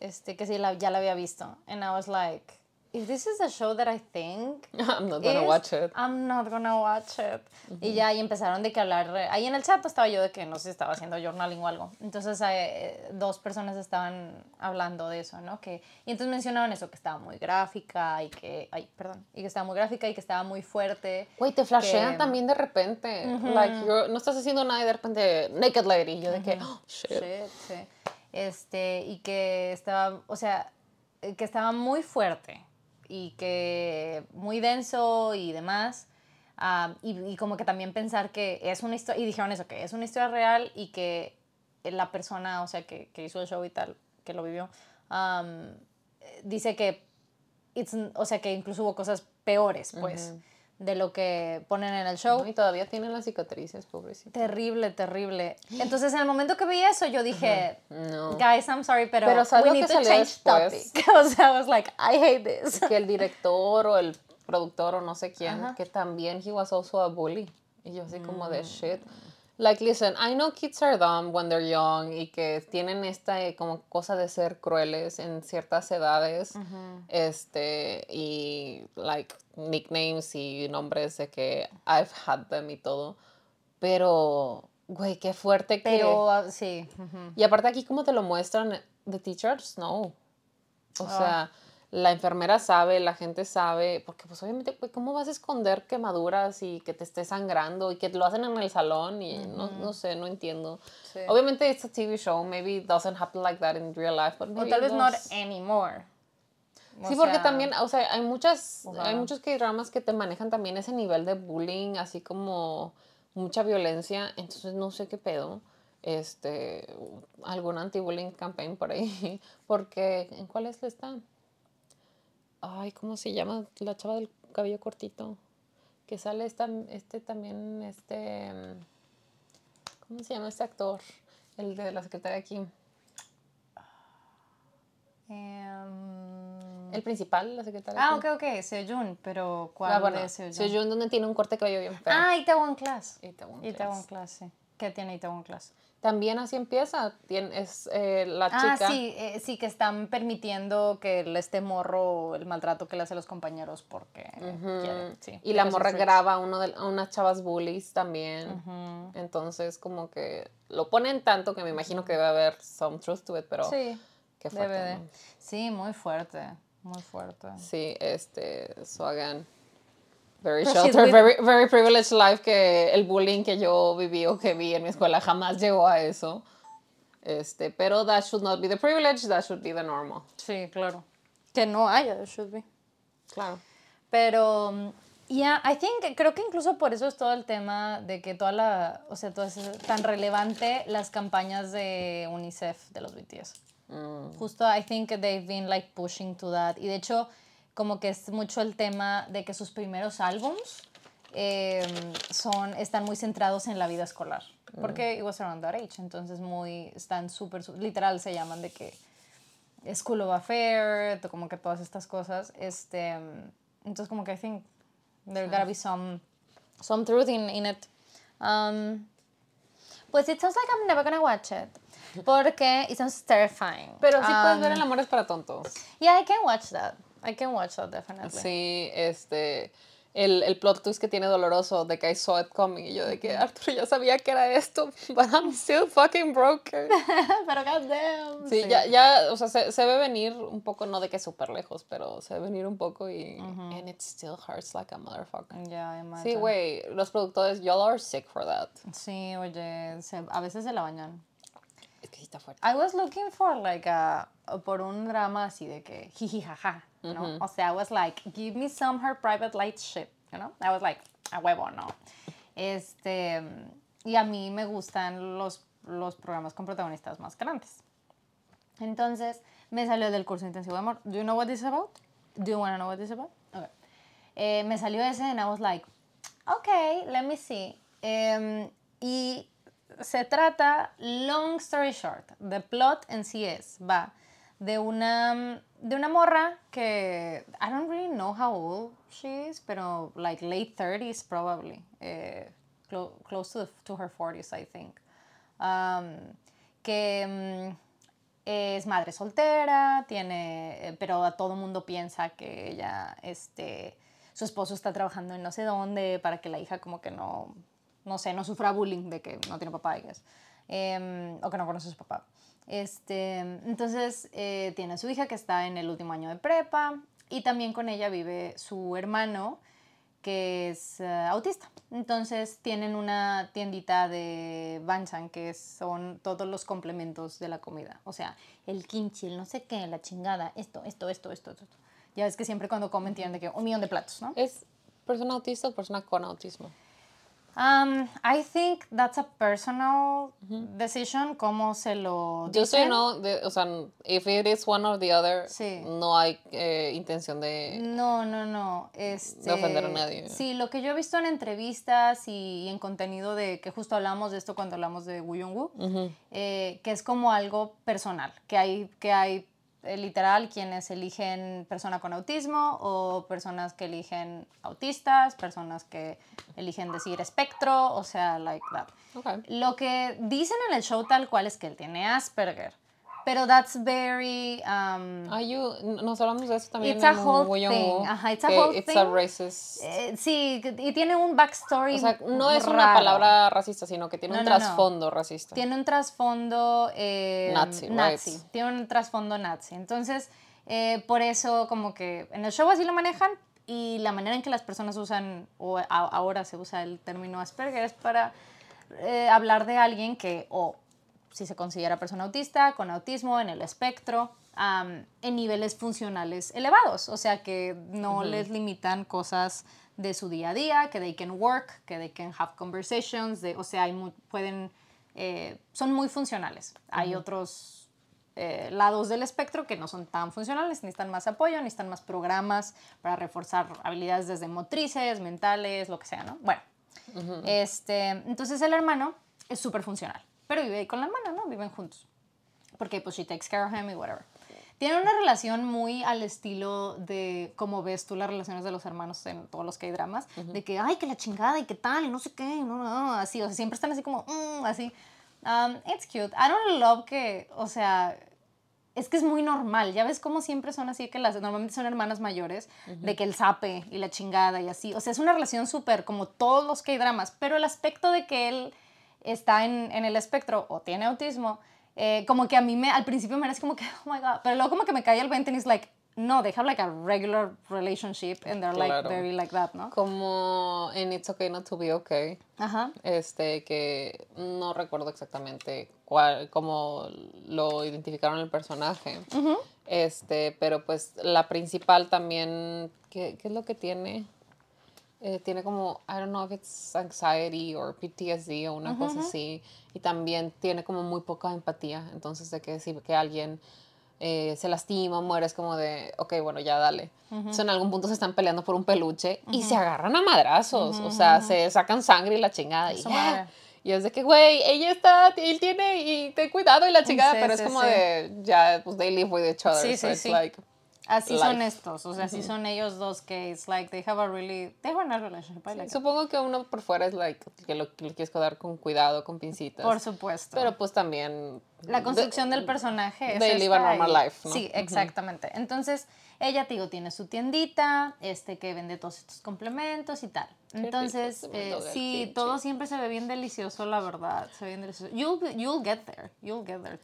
Speaker 2: este, que sí, la, ya la había visto. And I was like, if this is a show that I think
Speaker 1: I'm not gonna watch it.
Speaker 2: I'm not gonna watch it. Y ya ahí empezaron de que hablar, ahí en el chat estaba yo de que no sé si estaba haciendo journaling o algo. Entonces eh, dos personas estaban hablando de eso, ¿no? Que, y entonces mencionaron eso, que estaba muy gráfica y que, ay, perdón, y que estaba muy gráfica y que estaba muy fuerte.
Speaker 1: Güey, te flashean también de repente. Like, no estás haciendo nada y de repente, naked lady. Yo de que, oh, shit. shit
Speaker 2: sí este, y que estaba, o sea, eh, que estaba muy fuerte y que muy denso y demás. Ah, y, como que también pensar que es una historia, y dijeron eso, que es una historia real y que la persona, o sea, que, que hizo el show y tal, que lo vivió, dice que, o sea, que incluso hubo cosas peores, pues de lo que ponen en el show.
Speaker 1: y todavía tienen las cicatrices, pobrecito.
Speaker 2: Terrible, terrible. Entonces, en el momento que vi eso, yo dije,
Speaker 1: no.
Speaker 2: guys, I'm sorry, pero,
Speaker 1: pero we need to change topic.
Speaker 2: o sea, I was like, I hate this.
Speaker 1: Que el director o el productor o no sé quién, que también he was also a bully. Y yo así como de mm. shit. Like, listen, I know kids are dumb when they're young y que tienen esta eh, como cosa de ser crueles en ciertas edades. Este, y like nicknames y nombres de que I've had them y todo. Pero, güey, qué fuerte
Speaker 2: que. Pero, ah, sí.
Speaker 1: Y aparte aquí, como te lo muestran, the teachers, no. O ah. sea la enfermera sabe, la gente sabe, porque pues obviamente, pues, ¿cómo vas a esconder quemaduras y que te esté sangrando y que lo hacen en el salón y no, no sé, no entiendo.
Speaker 2: Sí.
Speaker 1: Obviamente it's a TV show, maybe it doesn't happen like that in real life, but
Speaker 2: O
Speaker 1: maybe
Speaker 2: tal
Speaker 1: it
Speaker 2: vez not anymore. O
Speaker 1: Sí, porque
Speaker 2: sea,
Speaker 1: también, o sea, hay muchas, hay muchos dramas que te manejan también ese nivel de bullying, así como mucha violencia, entonces no sé qué pedo, este, algún anti-bullying campaign por ahí, porque, ¿en cuál es está? Ay, ¿cómo se llama la chava del cabello cortito? Que sale esta, este también, este, ¿cómo se llama este actor? El de la secretaria aquí.
Speaker 2: em,
Speaker 1: El principal, la secretaria.
Speaker 2: Ah,
Speaker 1: aquí.
Speaker 2: ok, ok, Sejun, pero ¿cuál
Speaker 1: Ah, bueno,
Speaker 2: de Sejun?
Speaker 1: Sejun, donde tiene un corte de cabello bien feo.
Speaker 2: Ah, Itaewon Class.
Speaker 1: Itaewon
Speaker 2: Itaewon
Speaker 1: Class.
Speaker 2: Class, sí. ¿Qué tiene Itaewon Class?
Speaker 1: También así empieza. Es eh, la
Speaker 2: Ah,
Speaker 1: chica.
Speaker 2: sí, eh, sí, que están permitiendo que este morro, el maltrato que le hace a los compañeros porque quiere, sí,
Speaker 1: y la morra graba a uno de, a unas chavas bullies también. Entonces, como que lo ponen tanto que me imagino que debe haber some truth to it, pero
Speaker 2: Sí,
Speaker 1: qué fuerte.
Speaker 2: debe de.
Speaker 1: ¿no?
Speaker 2: Sí, muy fuerte, muy fuerte.
Speaker 1: Sí, este, so again, very
Speaker 2: she's
Speaker 1: sheltered, very, very privileged life que el bullying que yo viví o que vi en mi escuela jamás llegó a eso. Este, pero that should not be the privilege, that should be the normal.
Speaker 2: Sí, claro. Que no haya, should be.
Speaker 1: Claro.
Speaker 2: Pero, mm, yeah, I think, creo que incluso por eso es todo el tema de que toda la, o sea, todo es tan relevante las campañas de UNICEF de los BTS.
Speaker 1: Mm.
Speaker 2: Justo, I think they've been like pushing to that. Y de hecho, como que es mucho el tema de que sus primeros álbums eh, son, están muy centrados en la vida escolar. Porque it was around that age. Entonces, muy, están súper, literal se llaman de que School of Affair, como que todas estas cosas. Este, entonces, como que I think there gotta be some, some truth in, in it. Um, pues it sounds like I'm never gonna watch it. Porque it sounds terrifying.
Speaker 1: Pero sí puedes ver
Speaker 2: Um,
Speaker 1: El amor es para tontos.
Speaker 2: Yeah, I can watch that. I can watch that definitely.
Speaker 1: Sí, este, el, el plot twist que tiene doloroso de que I saw it coming y yo de que Arturo ya sabía que era esto, but I'm still fucking broken.
Speaker 2: pero goddamn.
Speaker 1: Sí, Ya, ya, o sea, se, se ve venir un poco, no de que súper lejos, pero se ve venir un poco y and it still hurts like a motherfucker.
Speaker 2: Yeah,
Speaker 1: Sí, güey, los productores, y'all are sick for that.
Speaker 2: Sí, oye, se- a veces se la bañan.
Speaker 1: Es que sí está fuerte.
Speaker 2: I was looking for like a por un drama así de que O sea, I was like, give me some her private light shit, you know? I was like, a huevo, no. Este, y a mí me gustan los, los programas con protagonistas más grandes. Entonces, me salió del curso intensivo de amor. Do you know what this is about? Do you want to know what this is about? Okay. Eh, me salió ese and I was like, okay, let me see. Em, y se trata, long story short, the plot en sí es, va, de una, de una morra que, I don't really know how old she is, pero like late 30s probably, eh, clo- close to, to her 40s I think. Um, que mm, es madre soltera, tiene, eh, pero a todo mundo piensa que ella, este, su esposo está trabajando en no sé dónde para que la hija como que no, no sé, no sufra bullying de que no tiene papá, I guess. Em, o que no conoce a su papá. Este, entonces eh, tiene a su hija que está en el último año de prepa y también con ella vive su hermano que es eh, autista. Entonces tienen una tiendita de Banchan que son todos los complementos de la comida. O sea, el kimchi, el no sé qué, la chingada, esto, esto, esto, esto, esto. Ya ves que siempre cuando comen tienen de que un millón de platos, ¿no?
Speaker 1: ¿Es persona autista o persona con autismo?
Speaker 2: Um, I think that's a personal decision, cómo se lo
Speaker 1: Yo no, de- o sea, if it is one or the other,
Speaker 2: Sí.
Speaker 1: no hay eh, intención de...
Speaker 2: No, no, no. Este,
Speaker 1: ofender a nadie.
Speaker 2: Sí, lo que yo he visto en entrevistas y, y en contenido de que justo hablamos de esto cuando hablamos de Woo Young-woo, eh, que es como algo personal, que hay, que hay literal quienes eligen persona con autismo o personas que eligen autistas, personas que eligen decir espectro, o sea, like that.
Speaker 1: Okay.
Speaker 2: Lo que dicen en el show tal cual es que él tiene Asperger, pero that's very... um,
Speaker 1: Ah, you, nos hablamos de eso también
Speaker 2: It's a
Speaker 1: en
Speaker 2: whole thing. Ajá, it's a whole
Speaker 1: it's a racist...
Speaker 2: Eh, sí, y tiene un backstory.
Speaker 1: o sea, no es una palabra racista, sino que tiene
Speaker 2: No,
Speaker 1: un
Speaker 2: no, no.
Speaker 1: trasfondo racista.
Speaker 2: Tiene un trasfondo eh,
Speaker 1: Nazi, right.
Speaker 2: Tiene un trasfondo nazi. Entonces, Eh, por eso como que en el show así lo manejan y la manera en que las personas usan, o a- ahora se usa el término Asperger, es para hablar de alguien que, o si se considera persona autista, con autismo, en el espectro, en niveles funcionales elevados, o sea que no les limitan cosas de su día a día, que they can work, que they can have conversations, de, o sea, hay pueden, eh, son muy funcionales. Hay otros eh, lados del espectro que no son tan funcionales, necesitan más apoyo, necesitan más programas para reforzar habilidades desde motrices, mentales, lo que sea, ¿no? Bueno, este, entonces el hermano es súper funcional, pero vive ahí con la hermana, ¿no? Viven juntos. Porque pues she takes care of him y whatever. Tienen una relación muy al estilo de cómo ves tú las relaciones de los hermanos en todos los que hay dramas, de que, ay, que la chingada y qué tal, y no sé qué, y no, no, así, o sea, siempre están así como, "Mm", así. Um, it's cute. I don't love que, o sea, es que es muy normal. Ya ves cómo siempre son así, que las normalmente son hermanas mayores, de que el zape y la chingada y así. O sea, es una relación súper como todos los que hay dramas, pero el aspecto de que él está en, en el espectro o tiene autismo, eh, como que a mí me, al principio me era así como que, oh my god, pero luego como que me cae el 20 y es like, no, they have like a regular relationship and they're like
Speaker 1: Claro.
Speaker 2: very like that, ¿no?
Speaker 1: Como en It's Okay Not to Be Okay.
Speaker 2: Ajá.
Speaker 1: Este, que no recuerdo exactamente cuál, cómo lo identificaron el personaje. Este, pero pues la principal también, ¿qué, qué es lo que tiene? Eh, tiene como, I don't know if it's anxiety or PTSD o una cosa así. Y también tiene como muy poca empatía. Entonces, de que si que alguien eh, se lastima, muere, es como de, ok, bueno, ya dale. Entonces, en algún punto se están peleando por un peluche y se agarran a madrazos. O sea, se sacan sangre y la chingada. Y, y es de que, güey, ella está, él tiene, y ten cuidado y la chingada.
Speaker 2: Sí,
Speaker 1: pero
Speaker 2: sí,
Speaker 1: es como
Speaker 2: sí.
Speaker 1: de, ya, pues they live with each other.
Speaker 2: Sí,
Speaker 1: so
Speaker 2: sí,
Speaker 1: it's like,
Speaker 2: Así son estos, o sea, así son ellos dos que it's like they have a really, they have a relationship. I like it.
Speaker 1: Supongo que uno por fuera es like, que lo, que lo quieres cuidar con cuidado, con pincitas.
Speaker 2: Por supuesto.
Speaker 1: Pero pues también.
Speaker 2: la construcción del personaje es
Speaker 1: they live a normal life, ¿no?
Speaker 2: Sí, exactamente. Entonces, ella, te digo, tiene su tiendita, este, que vende todos estos complementos y tal. Entonces, eh, sí, todo siempre se ve bien delicioso, la verdad. Se ve bien delicioso. You'll, you'll get there. You'll get there.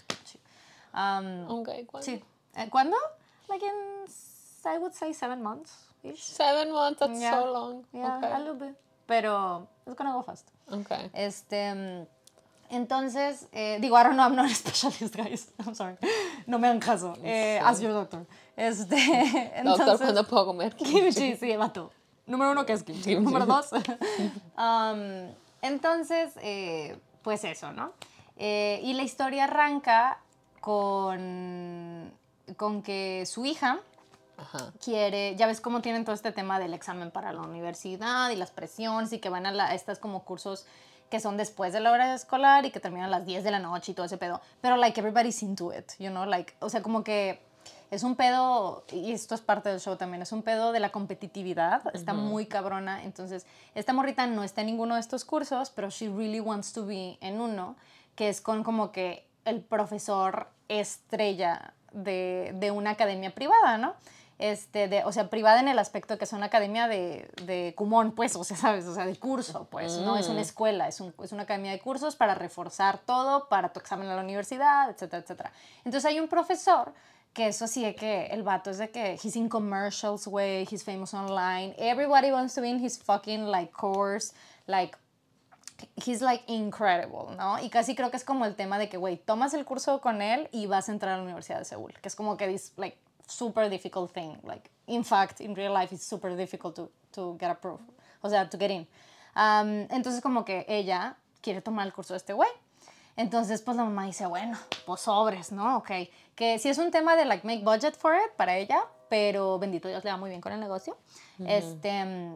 Speaker 2: Um,
Speaker 1: Ok, ¿cuándo?
Speaker 2: sí. Eh, ¿Cuándo? Like in, I would say seven months. -ish.
Speaker 1: Seven months, that's
Speaker 2: Yeah.
Speaker 1: so long.
Speaker 2: Yeah,
Speaker 1: okay.
Speaker 2: a little bit. Pero it's gonna go fast.
Speaker 1: Okay.
Speaker 2: Este, entonces, eh, digo, I don't know, I'm not a specialist, guys. I'm sorry. No me hagan caso. Eh, Ask your doctor. Este, entonces,
Speaker 1: Doctor, ¿cuándo puedo comer?
Speaker 2: kimchi, sí, vato. Número uno, ¿qué es kimchi? Número dos. um, entonces, eh, pues eso, ¿no? Eh, y la historia arranca con, con que su hija,
Speaker 1: Ajá.
Speaker 2: quiere, ya ves cómo tienen todo este tema del examen para la universidad y las presiones y que van a, la- a estas como cursos que son después de la hora escolar y que terminan a las 10 de la noche y todo ese pedo. Pero like everybody's into it, you know, like, o sea, como que es un pedo, y esto es parte del show también, es un pedo de la competitividad, está muy cabrona. Entonces, esta morrita no está en ninguno de estos cursos, pero she really wants to be en uno, que es con como que el profesor estrella de, de una academia privada, ¿no? Este, de, o sea, privada en el aspecto que es una academia de, de Kumon, pues, o sea, ¿sabes? O sea, de curso, pues, no es una escuela, es, un- es una academia de cursos para reforzar todo, para tu examen a la universidad, etcétera, etcétera. Entonces hay un profesor que eso sí de que el vato es de que he's in commercials, way, he's famous online, everybody wants to be in his fucking, like, course, like, he's like incredible, ¿no? Y casi creo que es como el tema de que, güey, tomas el curso con él y vas a entrar a la Universidad de Seúl, que es como que this, like, super difficult thing. Like, in fact, in real life, it's super difficult to, to get approved. O sea, to get in. Um, entonces, como que ella quiere tomar el curso de este güey. Entonces, pues la mamá dice, bueno, pues sobres, ¿no? Ok. Que sí es un tema de, like, make budget for it para ella, pero bendito Dios le va muy bien con el negocio. Este...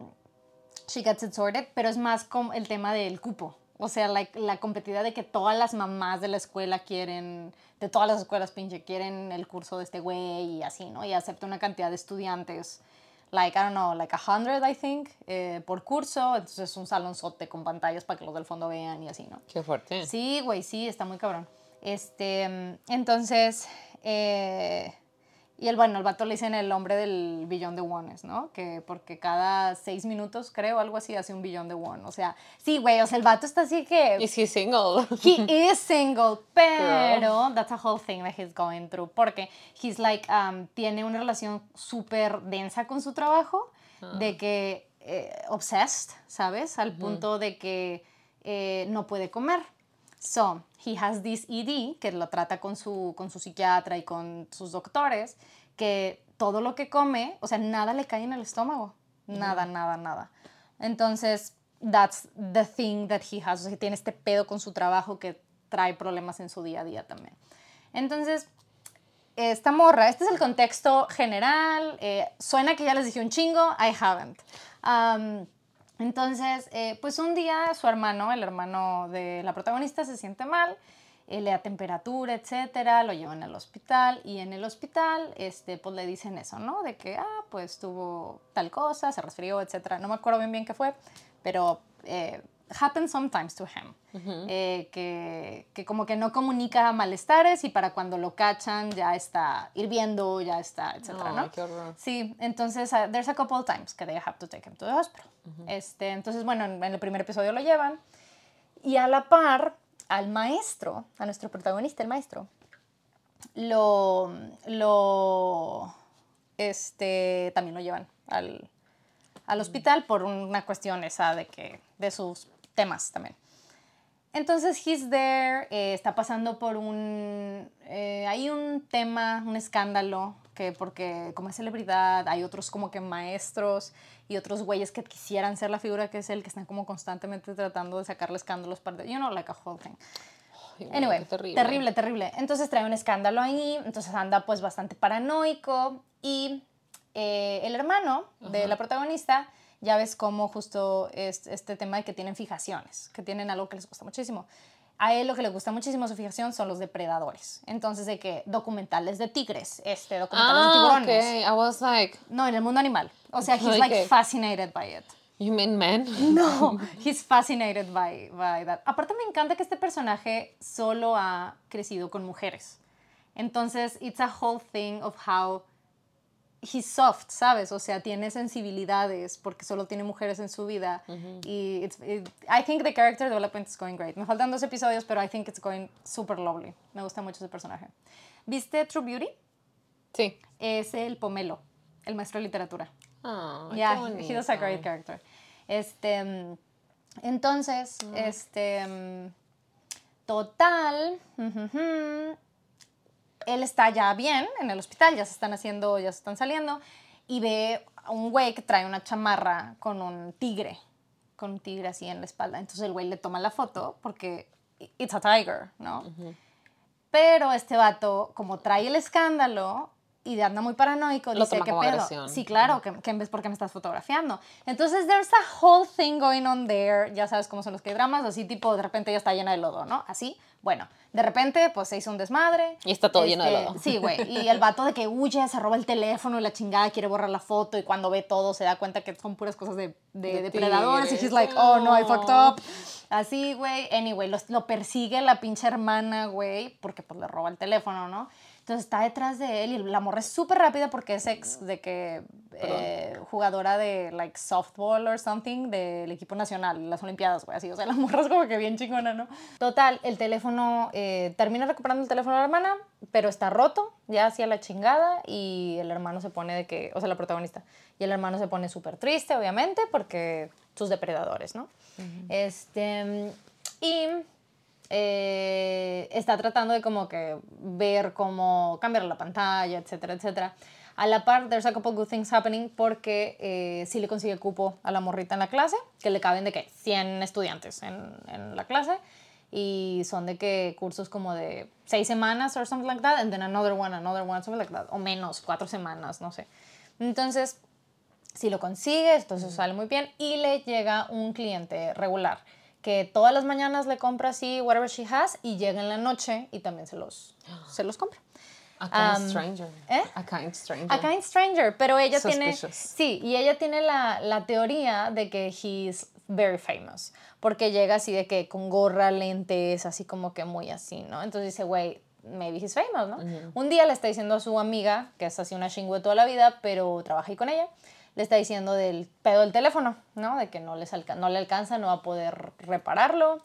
Speaker 2: she gets it sorted, pero es más como el tema del cupo. O sea, like, la competitividad de que todas las mamás de la escuela quieren, de todas las escuelas pinche, quieren el curso de este güey y así, ¿no? Y acepta una cantidad de estudiantes, like, I don't know, like a hundred, I think, eh, por curso. Entonces es un salonzote con pantallas para que los del fondo vean y así, ¿no?
Speaker 1: Qué fuerte.
Speaker 2: Sí, güey, sí, está muy cabrón. Este, mm, entonces, eh, Y el, bueno, el vato le dicen el hombre del billón de wones, ¿no? Que porque cada seis minutos, creo, algo así, hace un billón de won. O sea, sí, güey, o sea, el vato está así que...
Speaker 1: Is he single?
Speaker 2: He is single, pero that's a whole thing that he's going through. Porque he's like, um, tiene una relación súper densa con su trabajo, de que eh, obsessed, ¿sabes? Al punto de que eh, no puede comer. So, he has this ED, que lo trata con su, con su psiquiatra y con sus doctores, que todo lo que come, o sea, nada le cae en el estómago. Nada, nada, nada. Entonces, that's the thing that he has. O sea, tiene este pedo con su trabajo que trae problemas en su día a día también. Entonces, esta morra, este es el contexto general. eh, suena que ya les dije un chingo, I haven't. Um, entonces, eh, pues un día su hermano, el hermano de la protagonista, se siente mal, eh, le da temperatura, etcétera, lo llevan al hospital y en el hospital, este, pues le dicen eso, ¿no? De que, ah, pues tuvo tal cosa, se resfrió, etcétera. No me acuerdo bien bien qué fue, pero eh, happens sometimes to him. Eh, que, que como que no comunica malestares y para cuando lo cachan ya está hirviendo, ya está, etcétera, ¿no?
Speaker 1: Ay, qué horror.
Speaker 2: Sí, entonces uh, there's a couple of times que they have to take him to the hospital. este, entonces, bueno, en, en el primer episodio lo llevan y a la par al maestro, a nuestro protagonista, el maestro, lo, lo, este, también lo llevan al, al hospital por una cuestión esa de que, de sus temas también. Entonces, he's there, eh, está pasando por un, eh, hay un tema, un escándalo, que porque como es celebridad, hay otros como que maestros y otros güeyes que quisieran ser la figura que es él, que están como constantemente tratando de sacarle escándalos para, you know, like a whole thing. Anyway,
Speaker 1: terrible.
Speaker 2: terrible, terrible. Entonces trae un escándalo ahí, entonces anda pues bastante paranoico y eh, el hermano de la protagonista, ya ves cómo justo es este tema de que tienen fijaciones, que tienen algo que les gusta muchísimo. A él lo que le gusta muchísimo su fijación son los depredadores. Entonces, de que documentales de tigres, este, documentales de
Speaker 1: Ah,
Speaker 2: tiburones.
Speaker 1: okay. I was like,
Speaker 2: No, en el mundo animal. O sea, he's
Speaker 1: Like
Speaker 2: fascinated by it.
Speaker 1: you mean men?
Speaker 2: No, he's fascinated by, by that. Aparte me encanta que este personaje solo ha crecido con mujeres. Entonces, it's a whole thing of how he's soft, ¿sabes? O sea, tiene sensibilidades porque solo tiene mujeres en su vida. Y it's, it- I think the character development is going great. Me faltan dos episodios, pero I think it's going super lovely. Me gusta mucho ese personaje. ¿Viste True Beauty?
Speaker 1: Sí.
Speaker 2: Es el pomelo, el maestro de literatura.
Speaker 1: Ah,
Speaker 2: Yeah, he does a great character. Este, mm, entonces, este, mm, total, él está ya bien en el hospital, ya se están haciendo, ya se están saliendo, y ve a un güey que trae una chamarra con un tigre, con un tigre así en la espalda. Entonces el güey le toma la foto porque it's a tiger, ¿no? Pero este vato, como trae el escándalo y anda muy paranoico,
Speaker 1: Lo
Speaker 2: dice, ¿qué pedo?
Speaker 1: agresión.
Speaker 2: Sí, claro, que, que en vez, ¿por qué me estás fotografiando? Entonces, there's a whole thing going on there. Ya sabes cómo son los que dramas, así tipo, de repente ya está llena de lodo, ¿no? Así, bueno, de repente, pues se hizo un desmadre.
Speaker 1: Y está todo lleno de
Speaker 2: Este,
Speaker 1: lodo.
Speaker 2: Sí, güey. Y el vato de que huye, se roba el teléfono y la chingada, quiere borrar la foto y cuando ve todo se da cuenta que son puras cosas de, de,
Speaker 1: De
Speaker 2: depredadores y he's like, oh no, I fucked up. Así, güey. Anyway, los- lo persigue la pinche hermana, güey, porque pues le roba el teléfono, ¿no? Entonces está detrás de él y la morra es súper rápida porque es ex de que eh, jugadora de like softball or something del equipo nacional, las olimpiadas, güey, así. O sea, la morra es como que bien chingona, ¿no? Total, el teléfono, eh, termina recuperando el teléfono de la hermana, pero está roto, ya hacía la chingada y el hermano se pone de que, o sea, la protagonista, y el hermano se pone súper triste, obviamente, porque sus depredadores, ¿no? Este, y eh, está tratando de como que ver cómo cambiar la pantalla, etcétera, etcétera. A la par, there's a couple good things happening porque eh, sí le consigue cupo a la morrita en la clase, que le caben de que 100 estudiantes en, en la clase y son de que cursos como de 6 semanas or something like that, and then another one, another one, something like that, o menos, 4 semanas, no sé. Entonces, si lo consigue, entonces sale muy bien y le llega un cliente regular que todas las mañanas le compra así whatever she has y llega en la noche y también se los, se los compra.
Speaker 1: A kind
Speaker 2: Um,
Speaker 1: stranger.
Speaker 2: ¿eh?
Speaker 1: A kind stranger.
Speaker 2: A kind stranger, pero ella tiene,
Speaker 1: Suspicious.
Speaker 2: sí, y ella tiene la, la teoría de que he's very famous, porque llega así de que con gorra, lentes, así como que muy así, ¿no? Entonces dice, güey, maybe he's famous, ¿no? Un día le está diciendo a su amiga, que es así una chingüe toda la vida, pero trabaja ahí con ella, le está diciendo del pedo del teléfono, ¿no? De que no, les no le alcanza, no va a poder repararlo.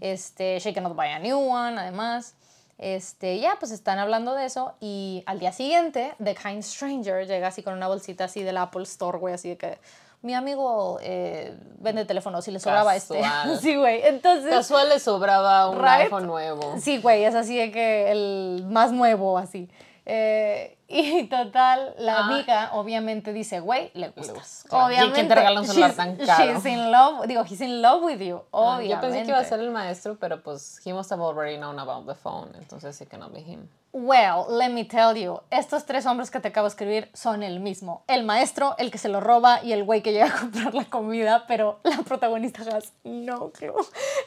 Speaker 2: Este, she cannot buy a new one, además. Este, ya, pues están hablando de eso y al día siguiente, The Kind Stranger llega así con una bolsita así del Apple Store, güey, así de que mi amigo eh, vende teléfonos y le sobraba este.
Speaker 1: Casual.
Speaker 2: sí, güey. Entonces,
Speaker 1: Casual le sobraba un
Speaker 2: Right?
Speaker 1: iPhone nuevo.
Speaker 2: Sí, güey, es así de que el más nuevo, así. Eh, y total, la
Speaker 1: Ah.
Speaker 2: amiga obviamente dice, güey, le gustas.
Speaker 1: gusta, claro. ¿Y
Speaker 2: Obviamente.
Speaker 1: quién te regala un celular tan caro?
Speaker 2: She's in love, digo, he's in love with you,
Speaker 1: Ah,
Speaker 2: obviamente.
Speaker 1: Yo pensé que iba a ser el maestro, pero pues he must have already known about the phone, entonces sí que no be him.
Speaker 2: Well, let me tell you, estos tres hombres que te acabo de escribir son el mismo. El maestro, el que se lo roba y el güey que llega a comprar la comida, pero la protagonista has no clue.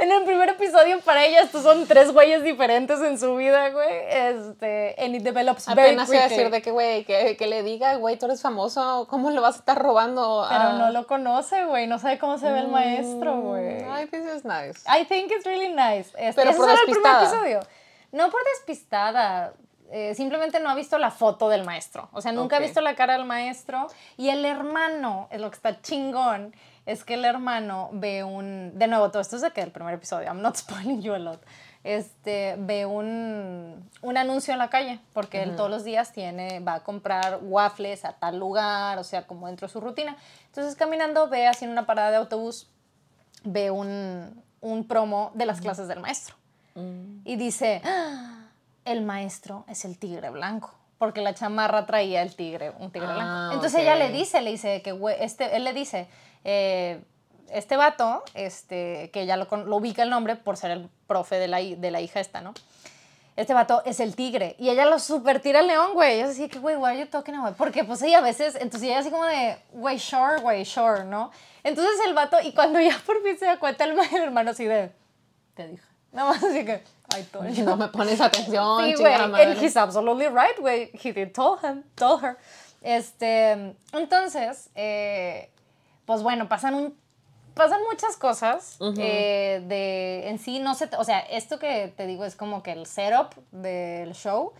Speaker 2: En el primer episodio para ella estos son tres güeyes diferentes en su vida, güey. Este, and it develops very
Speaker 1: Apenas a
Speaker 2: quickly.
Speaker 1: decir de que, güey, que, que le diga, güey, tú eres famoso, ¿cómo le vas a estar robando?
Speaker 2: Pero
Speaker 1: a-
Speaker 2: no lo conoce, güey, no sabe cómo se ve el maestro, güey.
Speaker 1: Ay, this is nice.
Speaker 2: I think it's really nice. Este,
Speaker 1: Pero
Speaker 2: ese
Speaker 1: por
Speaker 2: era el primer episodio. No por despistada. eh, simplemente no ha visto la foto del maestro. O sea, nunca ha visto la cara del maestro. Y el hermano, es lo que está chingón, es que el hermano ve un. De nuevo, todo esto es de que el primer episodio. I'm not spoiling you a lot. Este, ve un, un anuncio en la calle, porque él todos los días tiene, va a comprar waffles a tal lugar, o sea, como dentro de su rutina. Entonces, caminando, ve así en una parada de autobús, ve un, un promo de las clases del maestro. Y dice, "Ah, el maestro es el tigre blanco. Porque la chamarra traía el tigre, un tigre
Speaker 1: Ah,
Speaker 2: blanco. Entonces ella le dice, le dice que, este, él le dice, eh, este vato, este, que ya lo, ubica el nombre por ser el profe de la, de la hija esta, ¿no? Este vato es el tigre. Y ella lo super tira al león, güey. Ella así que, güey, why are you talking about? Porque pues ella a veces, entonces ella así como de, güey, sure, güey, sure, ¿no? Entonces el vato, y cuando ya por fin se da cuenta el, el hermano así de, te dije. Nada más así que, told you.
Speaker 1: No me pones atención,
Speaker 2: Sí, güey. And he's absolutely right, güey. He did told him, told her. Este, entonces, eh, pues bueno, pasan un pasan muchas cosas eh, de en sí no se o sea esto que te digo es como que el setup del show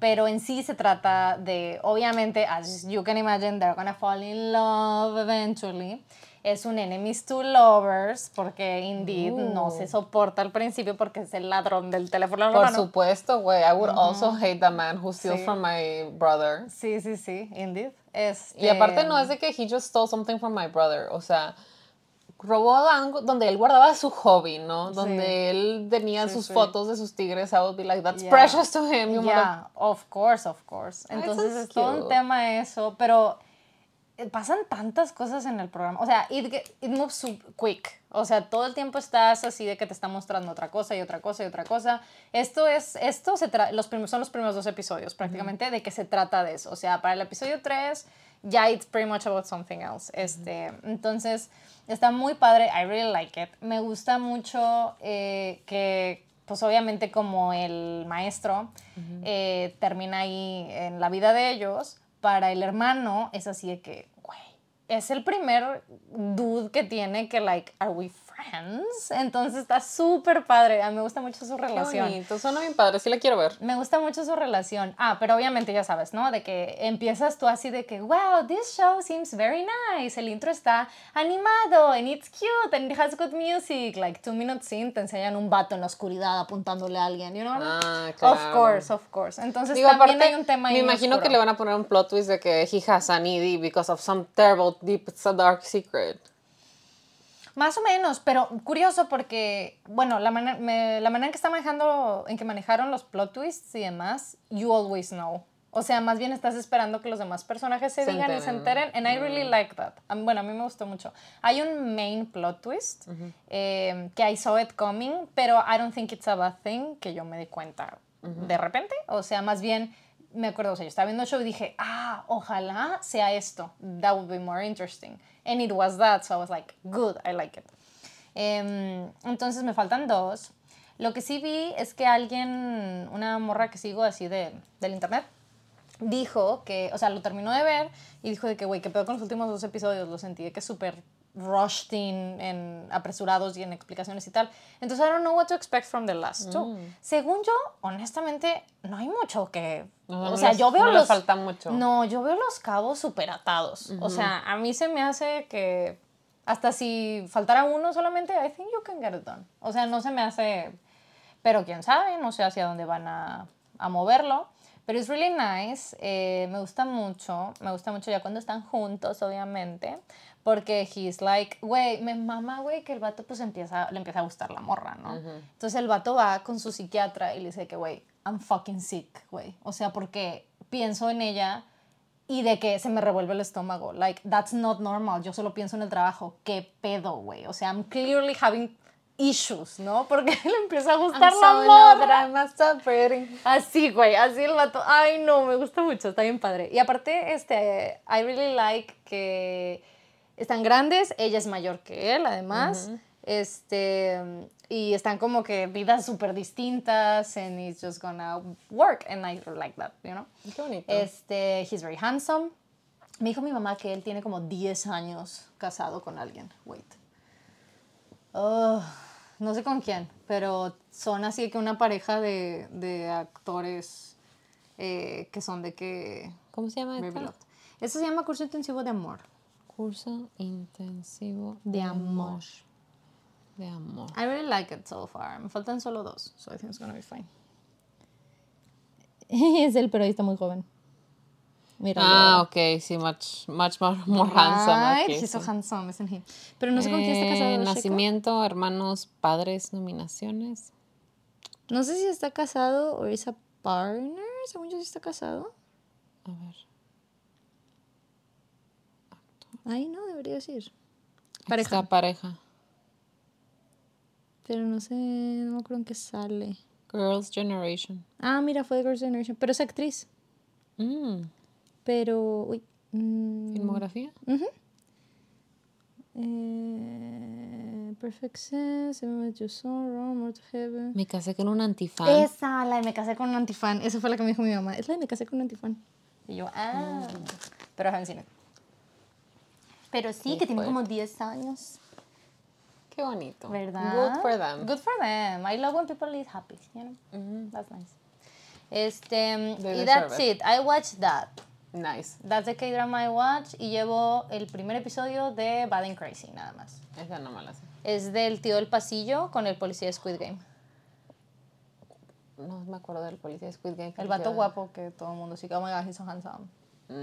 Speaker 2: pero en sí se trata de obviamente as you can imagine they're gonna fall in love eventually es un enemies to lovers porque indeed no se soporta al principio porque es el ladrón del teléfono
Speaker 1: Por supuesto, güey. I would also hate the man who steals
Speaker 2: Sí.
Speaker 1: from my brother.
Speaker 2: Sí, sí, sí, indeed. Este,
Speaker 1: Y aparte no es de que he just stole something from my brother, o sea, robó algo donde él guardaba su hobby, ¿no? Donde él tenía
Speaker 2: Sí,
Speaker 1: sus
Speaker 2: sí.
Speaker 1: fotos de sus tigres, I would be like, that's
Speaker 2: Yeah.
Speaker 1: precious to him. You
Speaker 2: Yeah, of course, of course. Entonces es todo un tema eso, pero pasan tantas cosas en el programa. O sea, it, get- it moves quick. O sea, todo el tiempo estás así de que te está mostrando otra cosa y otra cosa y otra cosa. Esto es, esto se los son los primeros dos episodios prácticamente de que se trata de eso. O sea, para el episodio 3 ya it's pretty much about something else. Este, entonces, está muy padre. I really like it. Me gusta mucho eh, que pues obviamente como el maestro eh, termina ahí en la vida de ellos, para el hermano es así de que, güey, es el primer dude que tiene que, like, are we Entonces está súper padre. A mí me gusta mucho su
Speaker 1: Qué
Speaker 2: relación.
Speaker 1: bonito, suena bien padre, sí la quiero ver.
Speaker 2: Me gusta mucho su relación. Ah, pero obviamente ya sabes, ¿no? De que empiezas tú así de que, wow, this show seems very nice. El intro está animado and it's cute and it has good music. Like two minutes in te enseñan un vato en la oscuridad apuntándole a alguien, you know?
Speaker 1: Ah,
Speaker 2: Of
Speaker 1: claro.
Speaker 2: course, of course. Entonces
Speaker 1: Digo,
Speaker 2: también
Speaker 1: aparte,
Speaker 2: hay un tema ahí
Speaker 1: me imagino
Speaker 2: oscuro.
Speaker 1: que le van a poner un plot twist de que he has an ED because of some terrible, deep, it's a dark secret.
Speaker 2: Más o menos, pero curioso porque, bueno, la, manera me- la manera en que está manejando, en que manejaron los plot twists y demás, you always know. O sea, más bien estás esperando que los demás personajes se,
Speaker 1: Se
Speaker 2: digan y se
Speaker 1: enteren.
Speaker 2: And I really like that. Mí- bueno, a mí me gustó mucho. Hay un main plot twist eh, que I saw it coming, pero I don't think it's a bad thing que yo me di cuenta de repente. O sea, más bien me acuerdo, o sea, yo estaba viendo el show y dije, ah, ojalá sea esto. That would be more interesting. And it was that, so I was like, good, I like it. Em, entonces me faltan dos. Lo que sí vi es que alguien, una morra que sigo así de, del internet, dijo que, o sea, lo terminó de ver y dijo de que, güey, ¿qué pedo con los últimos dos episodios? Lo sentí de que súper rushed in, en apresurados y en explicaciones y tal. Entonces, I don't know what to expect from the last two. Según yo, honestamente, no hay mucho que...
Speaker 1: No,
Speaker 2: o sea, yo veo
Speaker 1: no
Speaker 2: los...
Speaker 1: falta mucho.
Speaker 2: No, yo veo los cabos súper atados. O sea, a mí se me hace que hasta si faltara uno solamente, I think you can get it done. O sea, no se me hace... Pero quién sabe, no sé hacia dónde van a, a moverlo. Pero es really nice. eh, me gusta mucho. Me gusta mucho ya cuando están juntos, obviamente. Porque he's like, güey, me mama, güey, que el vato pues empieza, le empieza a gustar la morra, ¿no? Entonces el vato va con su psiquiatra y le dice que, güey, I'm fucking sick, güey. O sea, porque pienso en ella y de que se me revuelve el estómago. Like, that's not normal. Yo solo pienso en el trabajo. ¿Qué pedo, güey? O sea, I'm clearly having issues, ¿no? Porque le empieza a gustar
Speaker 1: I'm
Speaker 2: la
Speaker 1: so
Speaker 2: morra.
Speaker 1: that I must stop breathing.
Speaker 2: Así, güey, así el vato. Ay, no, me gusta mucho, está bien padre. Y aparte, este, I really like que están grandes, ella es mayor que él, además. Este, y están como que vidas súper distintas, and it's just gonna work, and I like that, you know?
Speaker 1: Qué bonito.
Speaker 2: Este, he's very handsome. Me dijo mi mamá que él tiene como 10 años casado con alguien. Wait. Ugh, no sé con quién, pero son así que una pareja de, de actores eh, que son de que...
Speaker 1: ¿Cómo se llama.
Speaker 2: Esto se llama curso intensivo de amor.
Speaker 1: Curso intensivo
Speaker 2: De amor.
Speaker 1: De amor.
Speaker 2: I really like it so far. Me faltan solo dos, so I think it's gonna be fine. es el periodista muy joven. Mira.
Speaker 1: Ah, ok, sí, much, much more, more handsome.
Speaker 2: Right,
Speaker 1: aquí,
Speaker 2: he's so handsome, isn't he? Pero no sé con quién está
Speaker 1: Eh,
Speaker 2: casado.
Speaker 1: Nacimiento, hermanos, padres, nominaciones.
Speaker 2: No sé si está casado o es a partner. Según yo sí está casado.
Speaker 1: A ver.
Speaker 2: Ahí no, debería decir. Pareja.
Speaker 1: está pareja.
Speaker 2: Pero no sé, no me acuerdo en qué sale.
Speaker 1: Girls' Generation.
Speaker 2: Ah, mira, fue de Girls' Generation. Pero es actriz.
Speaker 1: Mm,
Speaker 2: Pero, uy. mm,
Speaker 1: Filmografía.
Speaker 2: eh, Perfect Sense, Rome, More to Heaven.
Speaker 1: Me casé con un antifan.
Speaker 2: Esa, la de Me casé con un antifan. Esa fue la que me dijo mi mamá. Es la de Me casé con un antifan. Y yo, ah. Pero en cine. Pero sí, que tiene como 10 años.
Speaker 1: Qué bonito.
Speaker 2: ¿Verdad?
Speaker 1: Good for them.
Speaker 2: Good for them. I love when people live happy, you know? That's nice. Este,
Speaker 1: They
Speaker 2: y that's it. I watched that.
Speaker 1: Nice.
Speaker 2: That's the K-drama I watch y llevo el primer episodio de Bad and Crazy, nada más.
Speaker 1: Esa no me la sé.
Speaker 2: Es del tío del pasillo con el policía de Squid Game.
Speaker 1: No me acuerdo del policía de Squid Game.
Speaker 2: El vato guapo que todo el mundo sí que, oh my god, he's so handsome.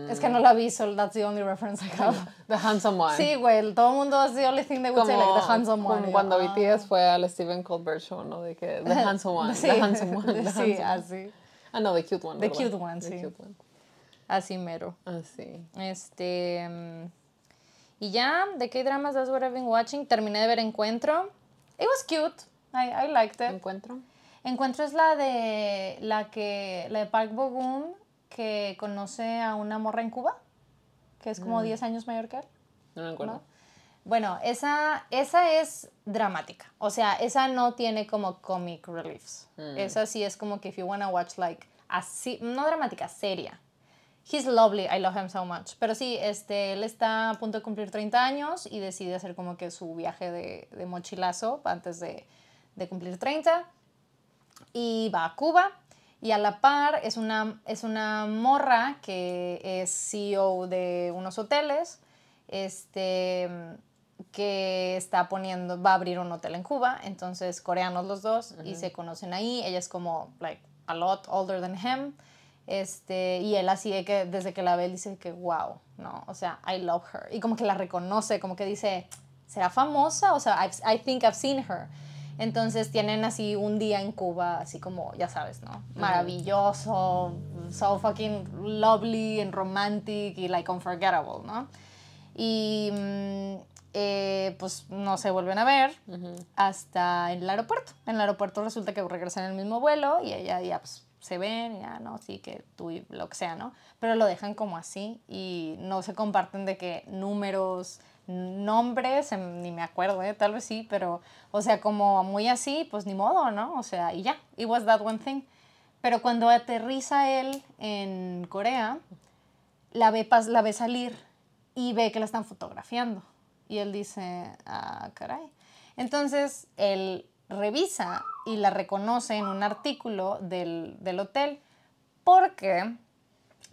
Speaker 2: Es que no la vi, so that's the only reference I have.
Speaker 1: The Handsome One.
Speaker 2: Sí, güey, todo el mundo es the only thing they would say, like, the handsome one.
Speaker 1: como cuando
Speaker 2: ah.
Speaker 1: BTS fue al Stephen Colbert Show, ¿no? De que The Handsome One,
Speaker 2: Sí,
Speaker 1: The Handsome One, The
Speaker 2: sí,
Speaker 1: handsome one.
Speaker 2: así.
Speaker 1: Ah, no, The Cute One.
Speaker 2: The cute one,
Speaker 1: The
Speaker 2: sí.
Speaker 1: cute one.
Speaker 2: Así mero.
Speaker 1: Ah, sí.
Speaker 2: Este. mm, Y ya, de K-dramas, that's what I've been watching. Terminé de ver Encuentro. It was cute. I, I liked it.
Speaker 1: ¿Encuentro?
Speaker 2: Encuentro es la de la que la de Park Bo Gum que conoce a una morra en Cuba, que es como 10 años mayor que él.
Speaker 1: No lo encuentro.
Speaker 2: ¿no? Bueno, esa, esa es dramática. O sea, esa no tiene como comic reliefs. Esa sí es como que if you wanna watch like así, no dramática, seria. He's lovely, I love him so much. Pero sí, este, él está a punto de cumplir 30 años y decide hacer como que su viaje de, de mochilazo antes de, de cumplir 30 y va a Cuba y a la par es una, es una morra que es CEO de unos hoteles este, que está poniendo, va a abrir un hotel en Cuba, entonces coreanos los dos y se conocen ahí, ella es como like a lot older than him. Este, y él así de que desde que la ve dice que wow, no, o sea, I love her. Y como que la reconoce, como que dice, ¿será famosa? O sea, I've- I think I've seen her. Entonces tienen así un día en Cuba, así como, ya sabes, ¿no? Maravilloso, so fucking lovely and romantic y like unforgettable, ¿no? Y mm, eh, pues no se vuelven a ver hasta en el aeropuerto. En el aeropuerto resulta que regresan en el mismo vuelo y ella ya pues, se ven, ya, ¿no? Sí, que tú y lo que sea, ¿no? Pero lo dejan como así y no se comparten de que números, nombres, em, ni me acuerdo, ¿eh? Tal vez sí, pero, o sea, como muy así, pues ni modo, ¿no? O sea, y ya, it was that one thing. Pero cuando aterriza él en Corea, la ve, la ve salir y ve que la están fotografiando. Y él dice, ah, caray. Entonces, él revisa y la reconoce en un artículo del, del hotel porque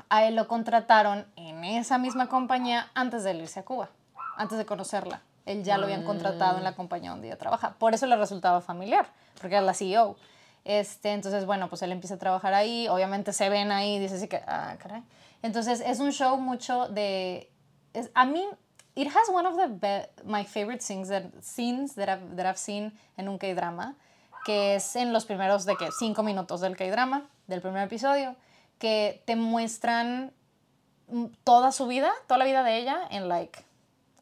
Speaker 2: a él lo contrataron en esa misma compañía antes de irse a Cuba, antes de conocerla. Él ya lo habían contratado en la compañía donde ella trabaja. Por eso le resultaba familiar, porque era la CEO. Este, entonces, bueno, pues él empieza a trabajar ahí. Obviamente se ven ahí, dice así que, ah, caray. Entonces, es un show mucho de... Es, a mí, it has one of the be- my favorite scenes that, scenes that I've, that I've seen en un K-drama, que es en los primeros de que cinco minutos del K-drama, del primer episodio, que te muestran mm, toda su vida, toda la vida de ella en like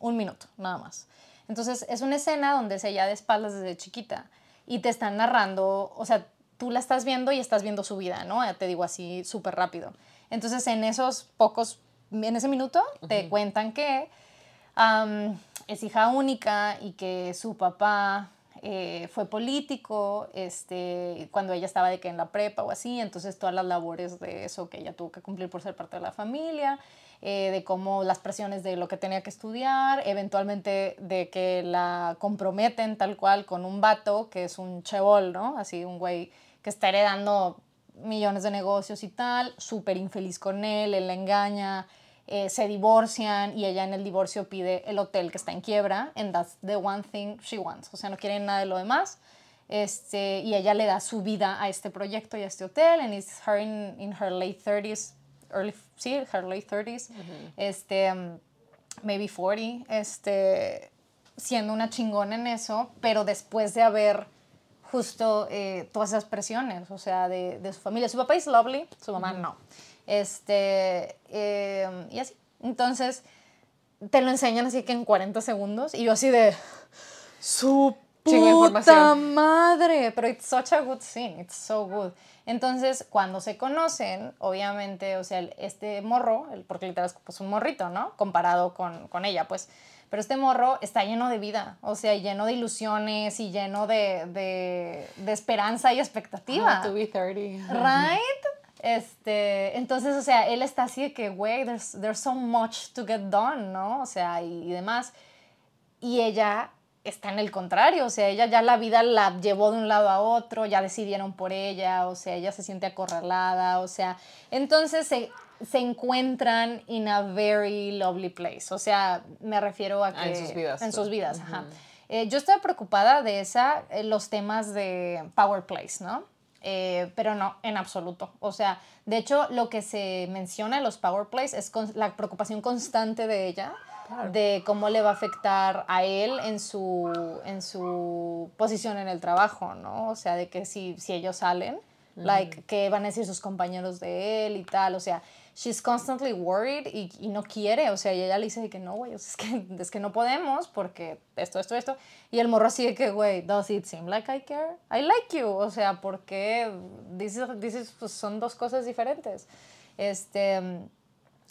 Speaker 2: un minuto, nada más. Entonces es una escena donde es ella de espaldas desde chiquita y te están narrando, o sea, tú la estás viendo y estás viendo su vida, ¿no? Te digo así súper rápido. Entonces en esos pocos, en ese minuto te cuentan que es hija única y que su papá eh, fue político este, cuando ella estaba de que en la prepa o así, entonces todas las labores de eso que ella tuvo que cumplir por ser parte de la familia, eh, de cómo las presiones de lo que tenía que estudiar, eventualmente de que la comprometen tal cual con un vato que es un chebol, ¿no? Así un güey que está heredando millones de negocios y tal, súper infeliz con él, él la engaña, eh, se divorcian y ella en el divorcio pide el hotel que está en quiebra, and that's the one thing she wants, o sea, no quiere nada de lo demás. Este, y ella le da su vida a este proyecto y a este hotel, and it's her in, in her late 30s, early, sí, her late 30s, este, um, maybe 40, este, siendo una chingona en eso, pero después de haber justo eh, todas esas presiones, o sea, de, de su familia. Su papá es lovely, su mamá no. Este, eh, y así. Entonces, te lo enseñan así que en 40 segundos y yo así de su
Speaker 1: Chingo de
Speaker 2: puta
Speaker 1: información.
Speaker 2: madre, pero it's such a good scene, it's so good. Entonces, cuando se conocen, obviamente, o sea, este morro, el- porque literal es pues, un morrito, ¿no? Comparado con, con ella, pues. Pero este morro está lleno de vida, o sea, lleno de ilusiones y lleno de, de, de esperanza y expectativa.
Speaker 1: Ah, to be 30.
Speaker 2: Right? Este, entonces, o sea, él está así de que, güey, there's, there's so much to get done, ¿no? O sea, y, y demás. Y ella está en el contrario, o sea, ella ya la vida la llevó de un lado a otro, ya decidieron por ella, o sea, ella se siente acorralada, o sea, entonces se, se encuentran in a very lovely place, o sea, me refiero a que...
Speaker 1: Ah, en sus vidas,
Speaker 2: En
Speaker 1: pues.
Speaker 2: sus vidas, ajá. Eh, yo estaba preocupada de esa, eh, los temas de Power Place, ¿no? Eh, pero no, en absoluto. O sea, de hecho, lo que se menciona en los Power Plays es con- la preocupación constante de ella de cómo le va a afectar a él en su, en su posición en el trabajo, ¿no? O sea, de que si, si ellos salen, like, qué van a decir sus compañeros de él y tal, o sea, she's constantly worried y, y no quiere, o sea, y ella le dice de que no, güey, es que, es que no podemos porque esto, esto, esto, y el morro así de que, güey, does it seem like I care? I like you, o sea, porque dices, dices, pues son dos cosas diferentes. Este,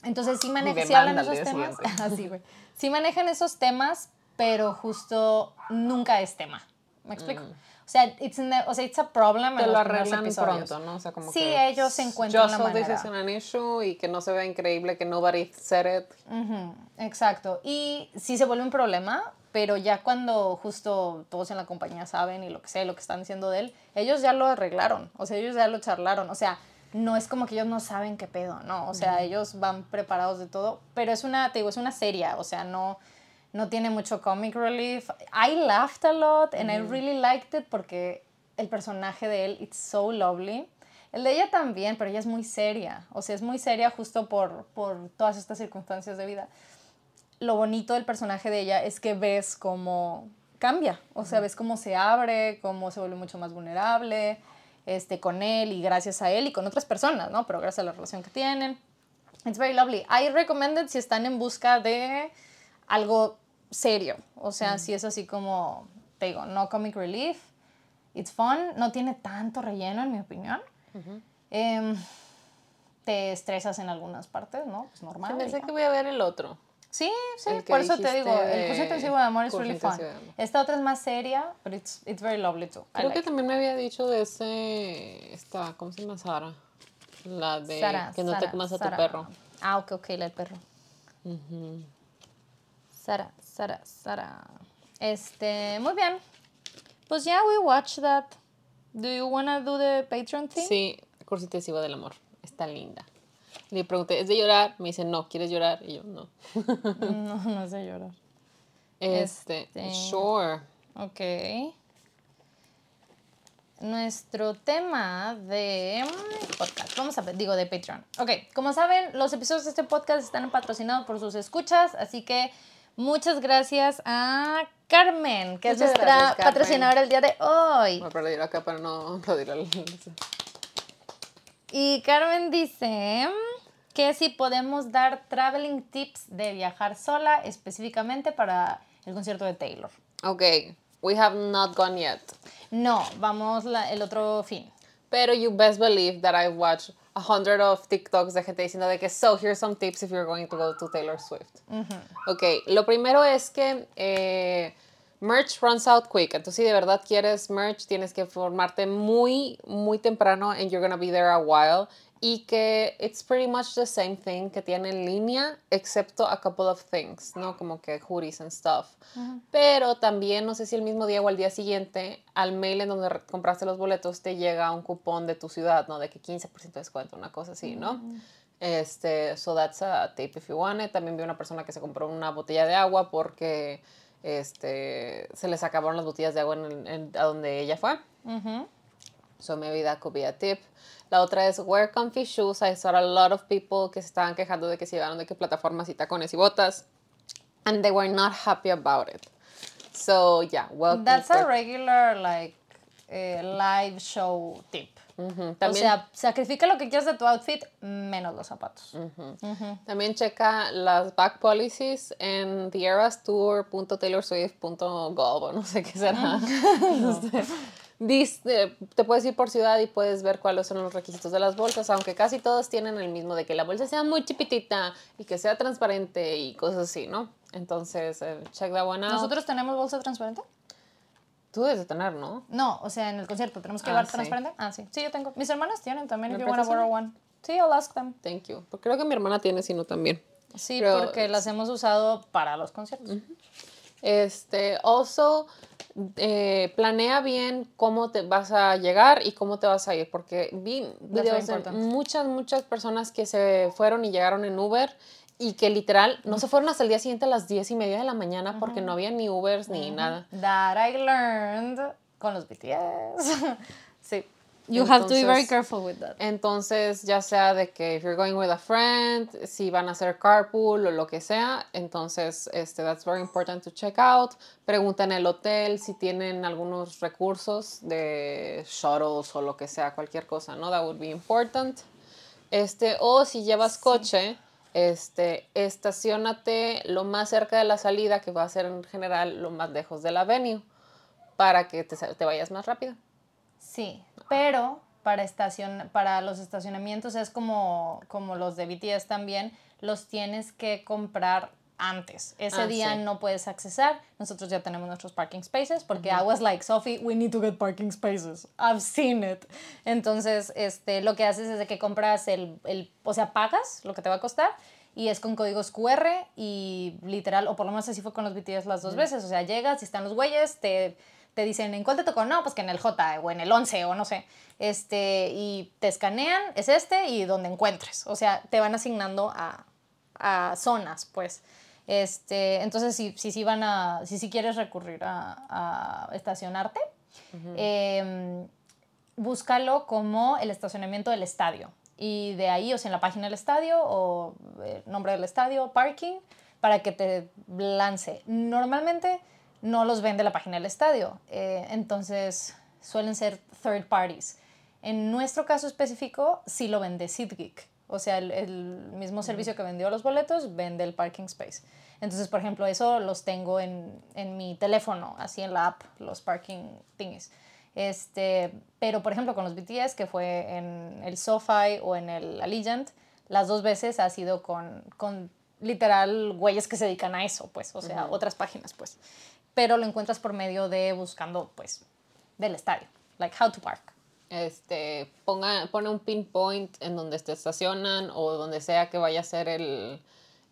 Speaker 2: entonces sí, manejan, sí hablan esos temas, así, güey, sí manejan esos temas, pero justo nunca es tema, ¿me explico? O sea, it's the- o sea, it's a problem
Speaker 1: Mm. Te
Speaker 2: en
Speaker 1: lo
Speaker 2: los
Speaker 1: arreglan
Speaker 2: episodios.
Speaker 1: pronto, ¿no? O sea, como
Speaker 2: Sí,
Speaker 1: que
Speaker 2: ellos encuentran
Speaker 1: just
Speaker 2: la
Speaker 1: so this
Speaker 2: manera.
Speaker 1: isn't an issue y que no se vea increíble que nobody said it.
Speaker 2: Ujú, exacto. Y sí se vuelve un problema, pero ya cuando justo todos en la compañía saben y lo que sé, lo que están diciendo de él, ellos ya lo arreglaron, o sea, ellos ya lo charlaron, o sea, no es como que ellos no saben qué pedo, ¿no? O sea, ellos van preparados de todo, pero es una, te digo, es una seria, o sea, no, no tiene mucho comic relief. I laughed a lot and I really liked it porque el personaje de él, it's so lovely. El de ella también, pero ella es muy seria, o sea, es muy seria justo por, por todas estas circunstancias de vida lo bonito del personaje de ella es que ves cómo cambia, o sea, ves cómo se abre, cómo se vuelve mucho más vulnerable este, con él y gracias a él y con otras personas, ¿no? Pero gracias a la relación que tienen. It's very lovely. I recommend it si están en busca de algo serio, o sea, si es así como, te digo, no comic relief, it's fun, no tiene tanto relleno en mi opinión. Em, te estresas en algunas partes, ¿no? Pues normal. Ya.
Speaker 1: que voy a ver el otro.
Speaker 2: Sí, sí, por eso te digo, el
Speaker 1: de
Speaker 2: curso intensivo de amor es really fun.
Speaker 1: de.
Speaker 2: Esta otra es más seria, pero it's, it's very lovely too.
Speaker 1: Creo
Speaker 2: like
Speaker 1: que
Speaker 2: it.
Speaker 1: también me había dicho de ese, esta, ¿cómo se llama? Sara. La de
Speaker 2: Sara,
Speaker 1: que no te comas a tu perro.
Speaker 2: Ah, ok, ok, la del perro. Sara, Sara, Sara. Este, muy bien. Pues ya, we watched that. Do you wanna do the Patreon thing?
Speaker 1: Sí, curso intensivo del amor. Está linda. Le pregunté, ¿es de llorar? Me dice, no, ¿quieres llorar? Y yo, no.
Speaker 2: No, no sé llorar.
Speaker 1: Este,
Speaker 2: Este.
Speaker 1: sure.
Speaker 2: Ok. Nuestro tema de podcast, vamos a ver, digo de Patreon. Ok, como saben, los episodios de este podcast están patrocinados por sus escuchas, así que muchas gracias a Carmen, que es nuestra
Speaker 1: gracias,
Speaker 2: patrocinadora el día de hoy.
Speaker 1: Voy a acá para no aplaudir al...
Speaker 2: Y Carmen dice mm, que si podemos dar traveling tips de viajar sola, específicamente para el concierto de Taylor.
Speaker 1: Ok, we have not gone yet.
Speaker 2: No, vamos la- el otro fin.
Speaker 1: Pero you best believe that I watched a hundred of TikToks de gente diciendo de que, so, here's some tips if you're going to go to Taylor Swift. Ok, lo primero es que eh, merch runs out quick. Entonces, si de verdad quieres merch, tienes que formarte muy, muy temprano and you're gonna be there a while. Y que it's pretty much the same thing que tiene en línea, excepto a couple of things, ¿no? Como que hoodies and stuff. Pero también, no sé si el mismo día o al día siguiente, al mail en donde compraste los boletos te llega un cupón de tu ciudad, ¿no? De que 15% de descuento, una cosa así, ¿no? Este, so that's a tip if you want it. También vi una persona que se compró una botella de agua porque este, se les acabaron las botellas de agua en, a donde ella fue. So maybe that could be a tip. La otra es wear comfy shoes. I saw a lot of people que se estaban quejando de que se llevaron de que plataformas y tacones y botas. And they were not happy about it. So yeah, well.
Speaker 2: That's a regular, like, eh, live show tip.
Speaker 1: Ujú,
Speaker 2: O
Speaker 1: También,
Speaker 2: sea, sacrifica lo que quieras de tu outfit, menos los zapatos.
Speaker 1: también checa las back policies en theerastour.taylorswift.gov o no sé qué será. Este, dice- te puedes ir por ciudad y puedes ver cuáles son los requisitos de las bolsas, aunque casi todos tienen el mismo de que la bolsa sea muy chipitita y que sea transparente y cosas así, ¿no? Entonces, eh, check that one out.
Speaker 2: ¿Nosotros tenemos bolsa transparente?
Speaker 1: Tú debes de tener, ¿no?
Speaker 2: No, o sea, en el concierto tenemos que
Speaker 1: Ah,
Speaker 2: llevar
Speaker 1: sí.
Speaker 2: transparente. Ah, sí. Sí, yo tengo. Mis hermanas tienen también,
Speaker 1: ¿Me
Speaker 2: if you wanna borrow one. Sí, I'll ask them.
Speaker 1: Thank you. Porque creo que mi hermana tiene, sino también.
Speaker 2: Sí,
Speaker 1: Pero-
Speaker 2: porque las hemos usado para los conciertos.
Speaker 1: Este, also, eh, planea bien cómo te vas a llegar y cómo te vas a ir, porque vi videos de muchas, muchas personas que se fueron y llegaron en Uber y que literal no se fueron hasta el día siguiente a las diez y media de la mañana porque no había ni Ubers ni nada.
Speaker 2: That I learned con los BTS. sí. You have to be very
Speaker 1: Entonces-
Speaker 2: careful with that.
Speaker 1: Entonces, ya sea de que if you're going with a friend, si van a hacer carpool o lo que sea, entonces, este, that's very important to check out. Pregunta en el hotel si tienen algunos recursos de shuttles o lo que sea, cualquier cosa, ¿no? That would be important. Este, o si llevas coche, este, estacionate lo más cerca de la salida, que va a ser en general lo más lejos de la venue, para que te, te vayas más rápido.
Speaker 2: Sí, pero para, estacion para los estacionamientos es como, como los de BTS también, los tienes que comprar antes. Ese
Speaker 1: Ah,
Speaker 2: día
Speaker 1: sí.
Speaker 2: no puedes accesar. Nosotros ya tenemos nuestros parking spaces porque I was like, Sophie, we need to get parking spaces. I've seen it. Entonces, este, lo que haces es de que compras el, el, o sea, pagas lo que te va a costar y es con códigos QR y literal, o por lo menos así fue con los BTS las dos veces. O sea, llegas y están los güeyes, te, te dicen, ¿en cuál te tocó? No, pues que en el J o en el 11 o no sé. Este, y te escanean, es este y donde encuentres. O sea, te van asignando a, a zonas, pues. Este, entonces, si, si, si van a, si, si quieres recurrir a, a estacionarte, em, búscalo como el estacionamiento del estadio. Y de ahí, o sea, en la página del estadio o el nombre del estadio, parking, para que te lance. Normalmente no los vende la página del estadio, eh, entonces suelen ser third parties. En nuestro caso específico, sí lo vende SeatGeek. O sea, el, el mismo servicio que vendió los boletos vende el parking space. Entonces, por ejemplo, eso los tengo en, en mi teléfono, así en la app, los parking thingies. Este, pero, por ejemplo, con los BTS, que fue en el SoFi o en el Allegiant, las dos veces ha sido con, con literal güeyes que se dedican a eso, pues, o sea, otras páginas, pues. Pero lo encuentras por medio de buscando, pues, del estadio, like how to park.
Speaker 1: Este, ponga, pone un pinpoint en donde te estacionan o donde sea que vaya a ser el,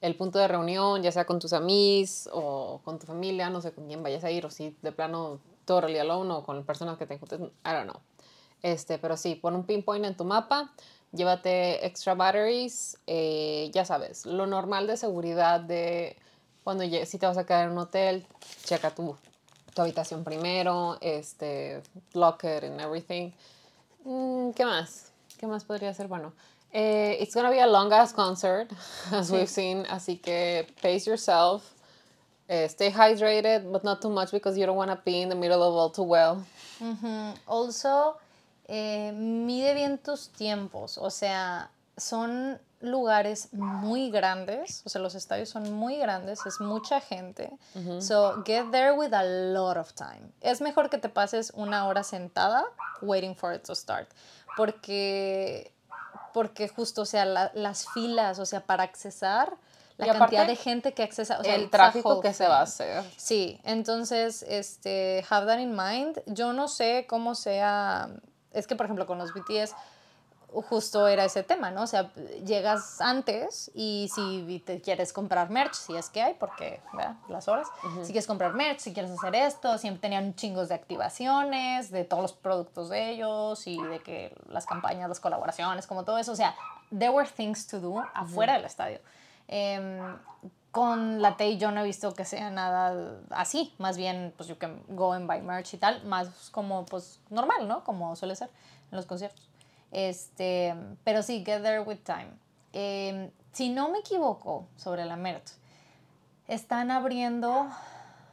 Speaker 1: el punto de reunión, ya sea con tus amigos o con tu familia, no sé con quién vayas a ir, o si de plano totally alone o con personas que te juntes, I don't know. Este, pero sí, pon un pinpoint en tu mapa, llévate extra batteries, eh, ya sabes, lo normal de seguridad de cuando si te vas a quedar en un hotel, checa tu, tu habitación primero, este, locker and everything. Mm, ¿Qué más? ¿Qué más podría ser? Bueno, eh, it's gonna be a long ass concert, as we've seen, así que pace yourself. Eh, stay hydrated, but not too much because you don't want to pee in the middle of all too well.
Speaker 2: Also, eh, mide bien tus tiempos. O sea, son lugares muy grandes. O sea, los estadios son muy grandes. Es mucha gente. So, get there with a lot of time. Es mejor que te pases una hora sentada waiting for it to start. Porque, porque justo, o sea, la- las filas, o sea, para accesar, la
Speaker 1: Y aparte,
Speaker 2: cantidad de gente que accesa. O sea,
Speaker 1: el tráfico que se va a hacer.
Speaker 2: Sí, entonces, este, have that in mind. Yo no sé cómo sea, es que por ejemplo con los BTS justo era ese tema, ¿no? O sea, llegas antes y si te quieres comprar merch, si es que hay, porque, ¿verdad? Las horas, si quieres comprar merch, si quieres hacer esto, siempre tenían chingos de activaciones, de todos los productos de ellos y de que las campañas, las colaboraciones, como todo eso, o sea, there were things to do afuera del estadio. Em, con la Tay yo no he visto que sea nada así, más bien pues you can go and buy merch y tal, más como pues normal, ¿no? Como suele ser en los conciertos. Este, pero sí, get there with time. Em, si no me equivoco sobre la merch, están abriendo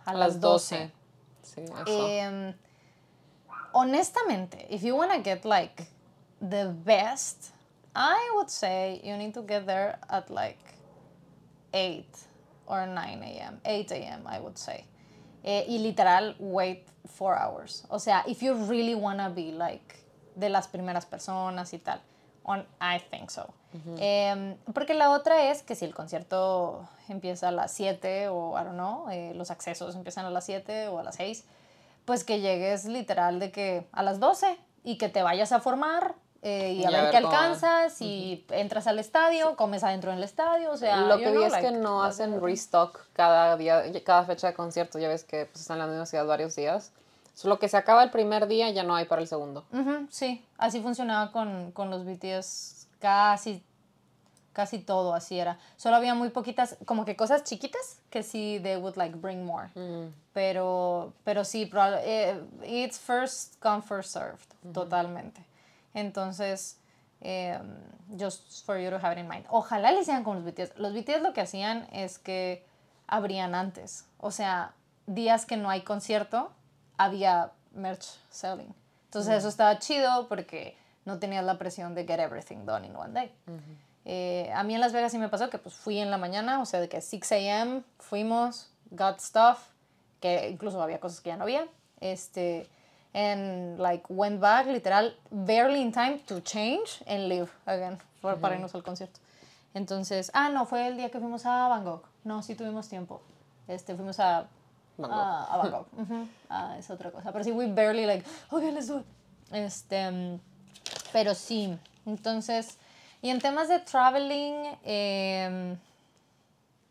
Speaker 2: a, las 12.
Speaker 1: Sí, eso.
Speaker 2: Em, honestamente, if you want to get like the best, I would say you need to get there at like 8 or 9 a.m. 8 a.m. I would say. Eh, y literal, wait four hours. O sea, if you really want to be like de las primeras personas y tal. On, I think so. Em, porque la otra es que si el concierto empieza a las 7 o, I don't know, eh, los accesos empiezan a las 7 o a las 6, pues que llegues literal de que a las 12 y que te vayas a formar eh, y a
Speaker 1: Y a
Speaker 2: ver
Speaker 1: ver
Speaker 2: qué alcanzas y entras al estadio, comes adentro del estadio, o sea...
Speaker 1: Lo que vi
Speaker 2: know,
Speaker 1: es que
Speaker 2: like,
Speaker 1: no
Speaker 2: that's
Speaker 1: hacen restock cada día, cada fecha de concierto. Ya ves que pues, están en la ciudad varios días. Solo que se acaba el primer día, ya no hay para el segundo.
Speaker 2: Sí, así funcionaba con, con los BTS, casi, casi todo así era. Solo había muy poquitas, como que cosas chiquitas que sí they would like bring more. Pero, pero sí, eh, it's first come, first served, totalmente. Entonces, eh, just for you to have it in mind. Ojalá le hicieran con los BTS. Los BTS lo que hacían es que abrían antes. O sea, días que no hay concierto, había merch selling. Entonces eso estaba chido porque no tenías la presión de get everything done in one day. Eh, a mí en Las Vegas sí me pasó que pues fui en la mañana, o sea, de que 6 a.m. fuimos, got stuff, que incluso había cosas que ya no había. Este, and like went back, literal, barely in time to change and leave again for- para irnos al concierto. Entonces, ah, no, fue el día que fuimos a Bangkok. No, sí tuvimos tiempo. Este, fuimos a
Speaker 1: Bangkok.
Speaker 2: a, a. Ah, es otra cosa. Pero sí, we barely like, okay, let's do it. Este, mm, pero sí, entonces, y en temas de traveling, em,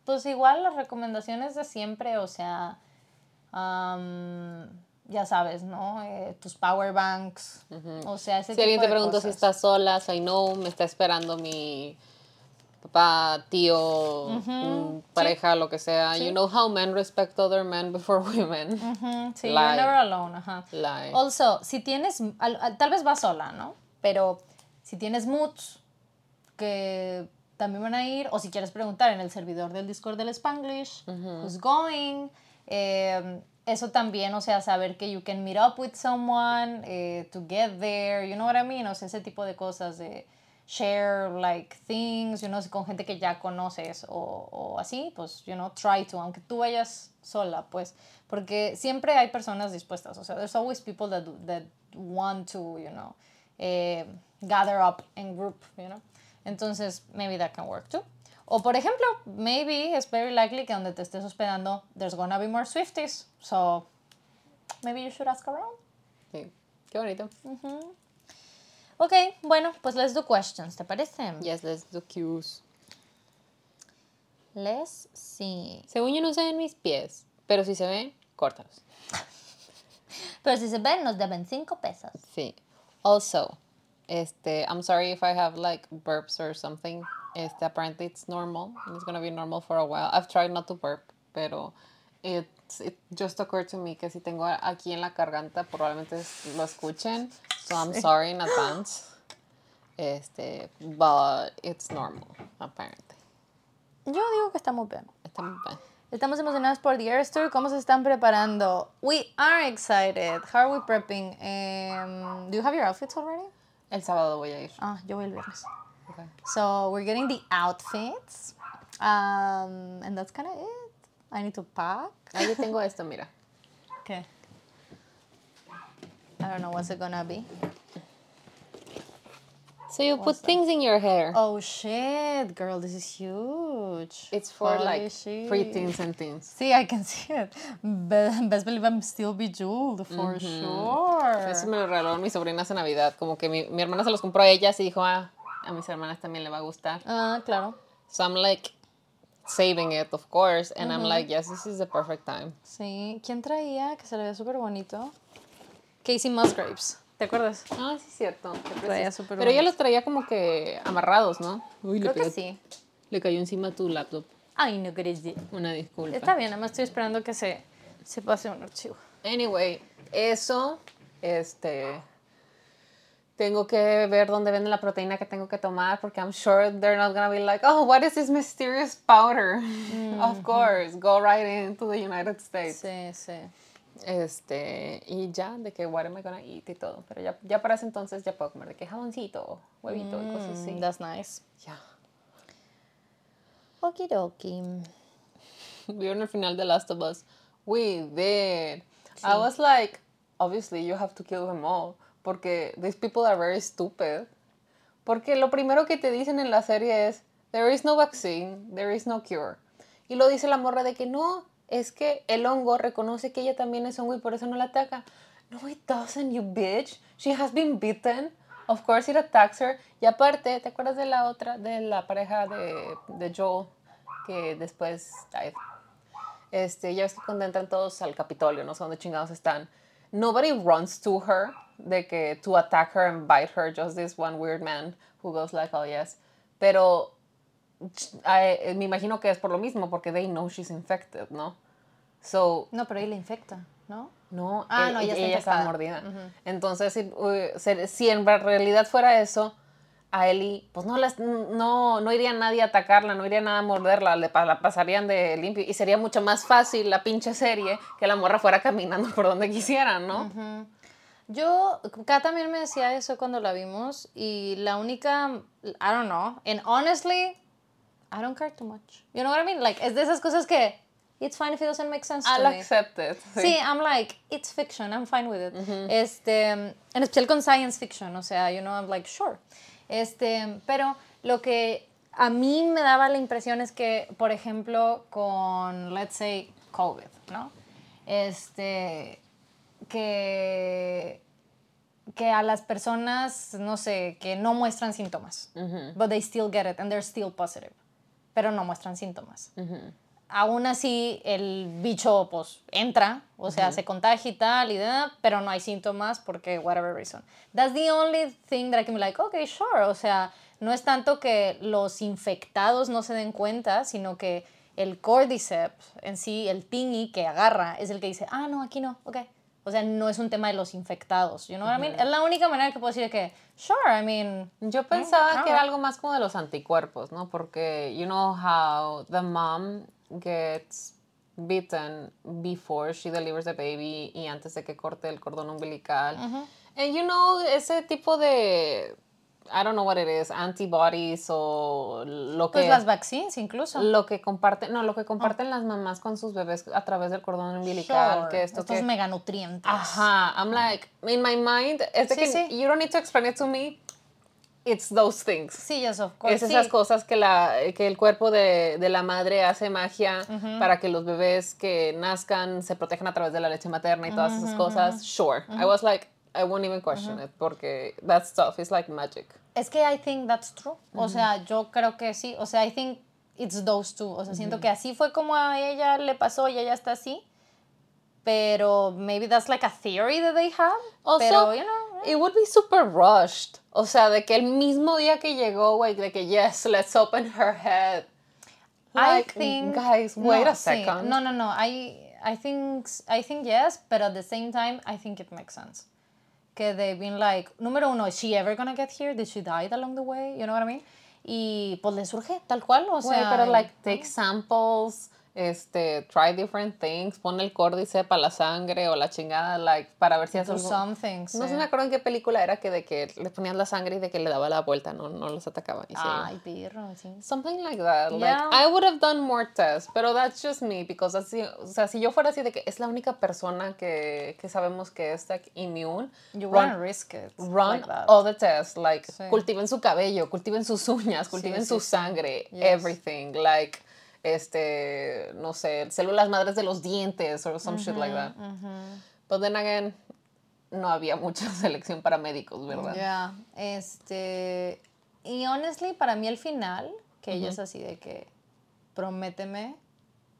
Speaker 2: pues igual las recomendaciones de siempre, o sea, ya sabes, ¿no? Eh, tus power banks, o sea, ese
Speaker 1: Si alguien
Speaker 2: tipo
Speaker 1: te
Speaker 2: de
Speaker 1: preguntó si estás sola, I know, me está esperando mi papá, tío, mm, pareja, lo que sea. You know how men respect other men before women.
Speaker 2: Ujú, Sí,
Speaker 1: Lie.
Speaker 2: you're never alone, ajá.
Speaker 1: Lie.
Speaker 2: Also, si tienes, al- al- tal vez vas sola, ¿no? Pero si tienes moods que también van a ir, o si quieres preguntar en el servidor del Discord del Spanglish, who's going, eh, eso también, o sea, saber que you can meet up with someone eh, to get there, you know what I mean? O sea, ese tipo de cosas de share like things, you know, con gente que ya conoces o, o así, pues, you know, try to, aunque tú vayas sola, pues, porque siempre hay personas dispuestas, o sea, there's always people that, that want to, you know, eh, gather up in group, you know, entonces maybe that can work too. O por ejemplo, maybe it's very likely que donde te estés hospedando, there's gonna be more Swifties, so maybe you should ask around.
Speaker 1: Sí. Qué bonito.
Speaker 2: Ok, bueno, pues let's do questions, ¿te parece?
Speaker 1: Yes, let's do cues.
Speaker 2: Les sí.
Speaker 1: Según yo no se ven mis pies, pero si se ven, córtalos.
Speaker 2: Pero si se ven, nos deben cinco pesos.
Speaker 1: Sí. Also, este, I'm sorry if I have like burps or something. Este, apparently it's normal and it's gonna be normal for a while. I've tried not to burp, pero it, it just occurred to me que si tengo aquí en la garganta probablemente lo escuchen. So I'm sorry in advance. Este, but it's normal, apparently.
Speaker 2: Yo digo que estamos bien.
Speaker 1: Está muy bien.
Speaker 2: Estamos emocionados por The Earth Tour. ¿Cómo se están preparando? We are excited. How are we prepping? Um, do you have your outfits already?
Speaker 1: El sábado voy a ir.
Speaker 2: Ah, yo voy el viernes.
Speaker 1: Okay.
Speaker 2: So we're getting the outfits. Um, and that's kind of it. I need to pack.
Speaker 1: Ahí tengo esto, mira.
Speaker 2: Okay. I don't know what's it gonna be.
Speaker 1: So you put things in your hair.
Speaker 2: Oh shit, girl, this is huge.
Speaker 1: It's for
Speaker 2: Holy
Speaker 1: like
Speaker 2: shit.
Speaker 1: preteens and teens.
Speaker 2: See, I can see it. Be- best believe I'm still bejeweled for sure.
Speaker 1: Eso me lo regaló mi sobrina hace Navidad. Como que mi, mi hermana se los compró a ellas y dijo, ah, a mis hermanas también le va a gustar.
Speaker 2: Ah, claro.
Speaker 1: So I'm like saving it, of course. And I'm like, yes, this is the perfect time.
Speaker 2: Sí. ¿Quién traía? Que se le veía súper bonito. Casey Musgraves. ¿Te acuerdas?
Speaker 1: Ah, sí, cierto.
Speaker 2: Traía
Speaker 1: Pero ella los traía como que amarrados, ¿no? Uy, le,
Speaker 2: Creo que sí.
Speaker 1: le cayó encima tu laptop.
Speaker 2: Ay, no querés decir.
Speaker 1: Una disculpa.
Speaker 2: Está bien, además estoy esperando que se, se pase un archivo.
Speaker 1: Anyway, eso, este, tengo que ver dónde venden la proteína que tengo que tomar porque I'm sure they're not gonna be like, oh, what is this mysterious powder? Of course, go right into the United States.
Speaker 2: Sí, sí.
Speaker 1: Este, y ya, de que what am I gonna eat y todo. Pero ya, ya para ese entonces ya puedo comer de que jamoncito, huevito y cosas así.
Speaker 2: Mm, that's nice.
Speaker 1: Ya.
Speaker 2: Okidoki.
Speaker 1: Vieron el final de Last of Us. We did. I was like, obviously you have to kill them all. Porque these people are very stupid. Porque lo primero que te dicen en la serie es, there is no vaccine, there is no cure. Y lo dice la morra de que no, es que el hongo reconoce que ella también es hongo y por eso no la ataca. No, it doesn't, you bitch. She has been bitten. Of course it attacks her. Y aparte, ¿te acuerdas de la otra, de la pareja de, de Joel? Que después. Este, ya ves que cuando entran todos al Capitolio, no sé dónde chingados están. Nobody runs to her de que to attack her and bite her, just this one weird man who goes like, oh yes. Pero I- me imagino que es por lo mismo, porque they know she's infected, ¿no? So,
Speaker 2: No, pero ahí le infecta, ¿no?
Speaker 1: no,
Speaker 2: Ah,
Speaker 1: e-
Speaker 2: no, ya está
Speaker 1: ella está mordida. Entonces, si, uh, si en realidad fuera eso, a Ellie, pues no, las, no, no iría nadie a atacarla, no iría nada a morderla, le la pasarían de limpio y sería mucho más fácil la pinche serie que la morra fuera caminando por donde quisiera, ¿no?
Speaker 2: Yo, Kat también me decía eso cuando la vimos y la única, I don't know, and honestly, I don't care too much. You know what I mean? Like, es de esas cosas que, it's fine if it doesn't make sense to
Speaker 1: I'll
Speaker 2: me.
Speaker 1: accept it.
Speaker 2: Sí, I'm like, it's fiction, I'm fine with it. Este, en especial con science fiction, o sea, you know, I'm like, sure. Este, pero lo que a mí me daba la impresión es que, por ejemplo, con, let's say, COVID, ¿no? Este, que, que a las personas, no sé, que no muestran síntomas, but they still get it and they're still positive, pero no muestran síntomas aún así el bicho pues entra, o sea, se contagia y tal, y da, pero no hay síntomas porque whatever reason. That's the only thing that I can be like, okay, sure, o sea, no es tanto que los infectados no se den cuenta, sino que el cordyceps en sí, el thingy que agarra, es el que dice, ah, no, aquí no, ok. O sea, no es un tema de los infectados, you know what I mean? Es la única manera que puedo decir que, sure, I mean...
Speaker 1: Yo pensaba
Speaker 2: ah,
Speaker 1: que era
Speaker 2: bueno.
Speaker 1: algo más como de los anticuerpos, ¿no? Porque you know how the mom gets bitten before she delivers the baby y antes de que corte el cordón umbilical. And you know, ese tipo de, I don't know what it is, antibodies o lo que...
Speaker 2: Pues las vaccines incluso.
Speaker 1: lo que comparten, no, lo que comparten las mamás con sus bebés a través del cordón umbilical,
Speaker 2: Sure,
Speaker 1: que esto
Speaker 2: estos
Speaker 1: que...
Speaker 2: meganutrientes.
Speaker 1: Ajá, I'm like, in my mind, es de
Speaker 2: Sí,
Speaker 1: que
Speaker 2: sí.
Speaker 1: you don't need to explain it to me, it's those things.
Speaker 2: Sí, yes, of course.
Speaker 1: Es esas
Speaker 2: sí.
Speaker 1: cosas que, la, que el cuerpo de, de la madre hace magia para que los bebés que nazcan se protejan a través de la leche materna y todas esas cosas. Sure. I was like, I won't even question it porque that stuff is like magic.
Speaker 2: Es que I think that's true. O sea, yo creo que sí. O sea, I think it's those two. O sea, siento que así fue como a ella le pasó y ella está así. Pero maybe that's like a theory that they have.
Speaker 1: Also,
Speaker 2: pero, you know,
Speaker 1: it would be super rushed. O sea, de que el mismo día que llegó, güey, de que yes, let's open her head.
Speaker 2: I
Speaker 1: Like,
Speaker 2: think
Speaker 1: guys, wait
Speaker 2: no,
Speaker 1: a
Speaker 2: sí.
Speaker 1: second.
Speaker 2: No, no, no. I I think I think yes, but at the same time, I think it makes sense. Que they've been like, número uno, is she ever gonna get here? Did she die along the way? You know what I mean? Y pues le surge tal cual, o sea.
Speaker 1: pero like take samples, este, try different things, pon el córdice para la sangre o la chingada, like, para ver si hace algo.
Speaker 2: something.
Speaker 1: No
Speaker 2: sí.
Speaker 1: sé, me acuerdo en qué película era que de que le ponías la sangre y de que le daba la vuelta, no, no los atacaba.
Speaker 2: Ay, perro, sí.
Speaker 1: Something like that. Like. I would have done more tests, pero that's just me, because así, o sea, si yo fuera así de que es la única persona que, que sabemos que es like, immune,
Speaker 2: You
Speaker 1: run,
Speaker 2: risk it.
Speaker 1: run
Speaker 2: like
Speaker 1: all the tests, like,
Speaker 2: Sí.
Speaker 1: cultiven su cabello, cultiven sus uñas, cultiven
Speaker 2: sí,
Speaker 1: su
Speaker 2: sí.
Speaker 1: sangre,
Speaker 2: Yes.
Speaker 1: everything, like, este, no sé, células madres de los dientes, or some shit like that. But then again, no había mucha selección para médicos, ¿verdad?
Speaker 2: Ya, este, y honestly, para mí el final, que ella es así de que, prométeme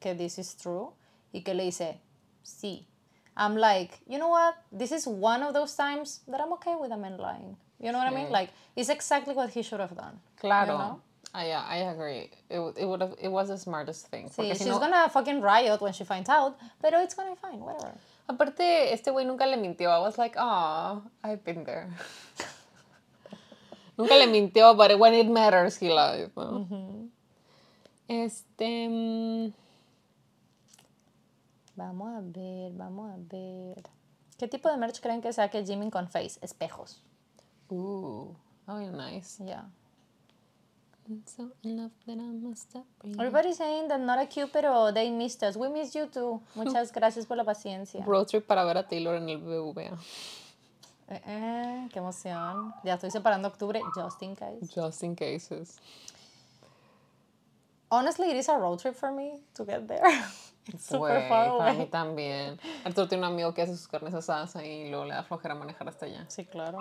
Speaker 2: que this is true, y que le dice, sí. I'm like, you know what, this is one of those times that I'm okay with a man lying. You know what I mean? Like, it's exactly what he should have done.
Speaker 1: Claro.
Speaker 2: You know?
Speaker 1: I, yeah, I agree. It, it would have, it was the smartest thing.
Speaker 2: Sí, she's
Speaker 1: no-
Speaker 2: gonna fucking riot when she finds out, pero it's gonna be fine, whatever.
Speaker 1: Aparte, este güey nunca le mintió. I was like, oh, I've been there. nunca le mintió, but when it matters, he lied, ¿no? Este... mm,
Speaker 2: Vamos a ver, vamos a ver. ¿Qué tipo de merch creen que saque Jimmy con Face? Espejos.
Speaker 1: Ooh, oh, nice.
Speaker 2: Yeah.
Speaker 1: I'm so in love that I must stop breathing.
Speaker 2: Everybody's saying that not a cute, pero they missed us. We missed you too. Muchas gracias por la paciencia.
Speaker 1: Road trip para ver a Taylor en el BBVA.
Speaker 2: Eh, eh, qué emoción. Ya estoy separando octubre, just in case.
Speaker 1: Just in cases.
Speaker 2: Honestly, it is a road trip for me to get there. It's super
Speaker 1: Güey,
Speaker 2: far
Speaker 1: para mí
Speaker 2: away.
Speaker 1: también. Arturo tiene un amigo que hace sus carnes asadas ahí y luego le da flojera manejar hasta allá.
Speaker 2: Sí, claro.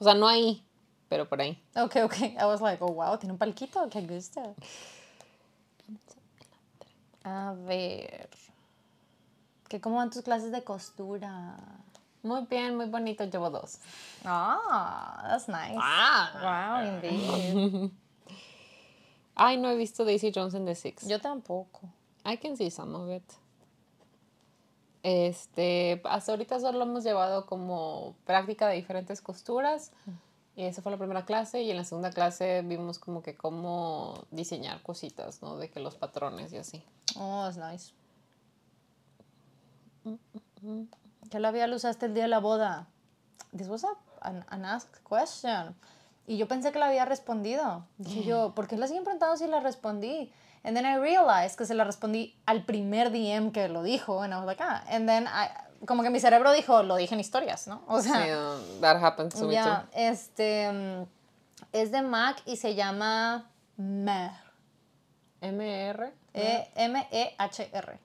Speaker 1: O sea, no ahí, pero por ahí.
Speaker 2: Ok, ok. I was like, oh, wow, tiene un palquito. Qué gusto. A ver. ¿Qué cómo van tus clases de costura?
Speaker 1: Muy bien, muy bonito, llevo dos.
Speaker 2: Ah, that's nice.
Speaker 1: Ah.
Speaker 2: Wow, indeed.
Speaker 1: Ay, no he visto Daisy Jones en The Six.
Speaker 2: Yo tampoco.
Speaker 1: I can see some of it. Este, hasta ahorita solo hemos llevado como práctica de diferentes costuras. Esa fue la primera clase. Y en la segunda clase vimos como que cómo diseñar cositas, ¿no? De que los patrones y así.
Speaker 2: Oh, that's nice. ¿Qué labial usaste el día de la boda? This was a, an, an asked question. Y yo pensé que la había respondido. Dije yo, ¿por qué la siguen preguntando si la respondí? And then I realized que se la respondí al primer DM que lo dijo. And I was like, ah. And then, I, como que mi cerebro dijo, lo dije en historias, ¿no? O sea,
Speaker 1: Sí, um, that happens to me
Speaker 2: ya,
Speaker 1: too.
Speaker 2: este, mm, es de Mac y se llama Mer.
Speaker 1: MR.
Speaker 2: E M-E-H-R.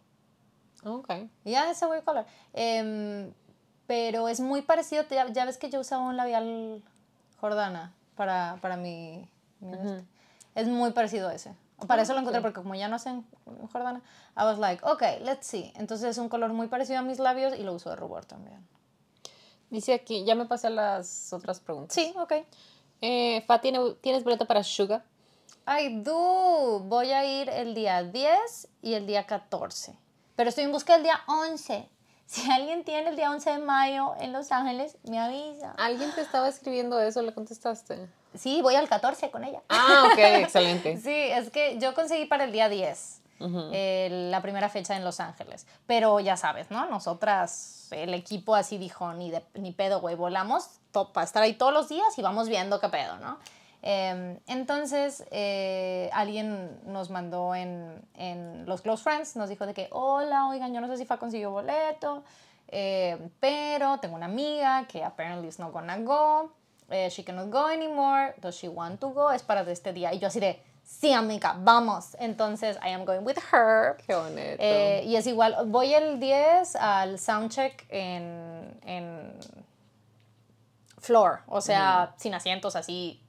Speaker 1: Ok.
Speaker 2: Ya, ese way color. Em, pero es muy parecido. Ya, ya ves que yo usaba un labial Jordana para, para mi. mi. Es muy parecido a ese. Para eso lo encontré, porque como ya no hacen Jordana, I was like, ok, let's see. Entonces es un color muy parecido a mis labios y lo uso de rubor también.
Speaker 1: Dice aquí, ya me pasé a las otras preguntas.
Speaker 2: Sí, ok.
Speaker 1: Eh, Fa, ¿tiene- ¿tienes boleto para Suga?
Speaker 2: I do. Voy a ir el día 10 y el día 14. Pero estoy en busca del día 11. Si alguien tiene el día 11 de mayo en Los Ángeles, me avisa.
Speaker 1: ¿Alguien te estaba escribiendo eso? ¿Le contestaste?
Speaker 2: Sí, voy al 14 con ella.
Speaker 1: Ah, ok, excelente.
Speaker 2: Sí, es que yo conseguí para el día 10 eh, la primera fecha en Los Ángeles. Pero ya sabes, ¿no? Nosotras, el equipo así dijo, ni, de, ni pedo, güey, volamos para estar ahí todos los días y vamos viendo qué pedo, ¿no? Eh, entonces, eh, alguien nos mandó en, en los Close Friends, nos dijo de que, hola, oigan, yo no sé si Fa consiguió boleto, eh, pero tengo una amiga que apparently is not gonna go, eh, she cannot go anymore, does she want to go? Es para este día. Y yo así de, sí, amiga, vamos. Entonces, I am going with her.
Speaker 1: Qué bonito.
Speaker 2: Eh, y es igual, voy el 10 al soundcheck en, en floor, o sea, sin asientos, así,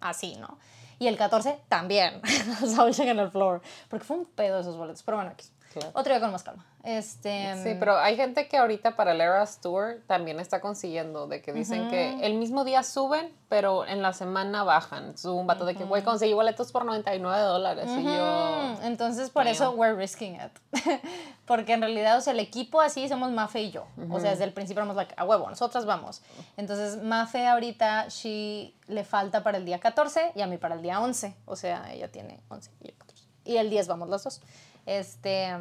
Speaker 2: así, ¿no? Y el 14 también. Establishing en el floor. Porque fue un pedo esos boletos. Pero bueno, aquí.
Speaker 1: Claro.
Speaker 2: Otro día con más calma. Este.
Speaker 1: Sí, pero hay gente que ahorita para el Eras Tour también está consiguiendo, de que dicen que el mismo día suben, pero en la semana bajan. Subo un vato de que, güey, conseguí boletos por 99 dólares. Y yo,
Speaker 2: Mm, Entonces, por eso we're risking it. Porque en realidad, o sea, el equipo así somos Mafe y yo. O sea, desde el principio éramos like, a huevo, nosotras vamos. Entonces, Mafe ahorita, she le falta para el día 14 y a mí para el día 11. O sea, ella tiene 11 y yo 14. Y el 10 vamos los dos. Este,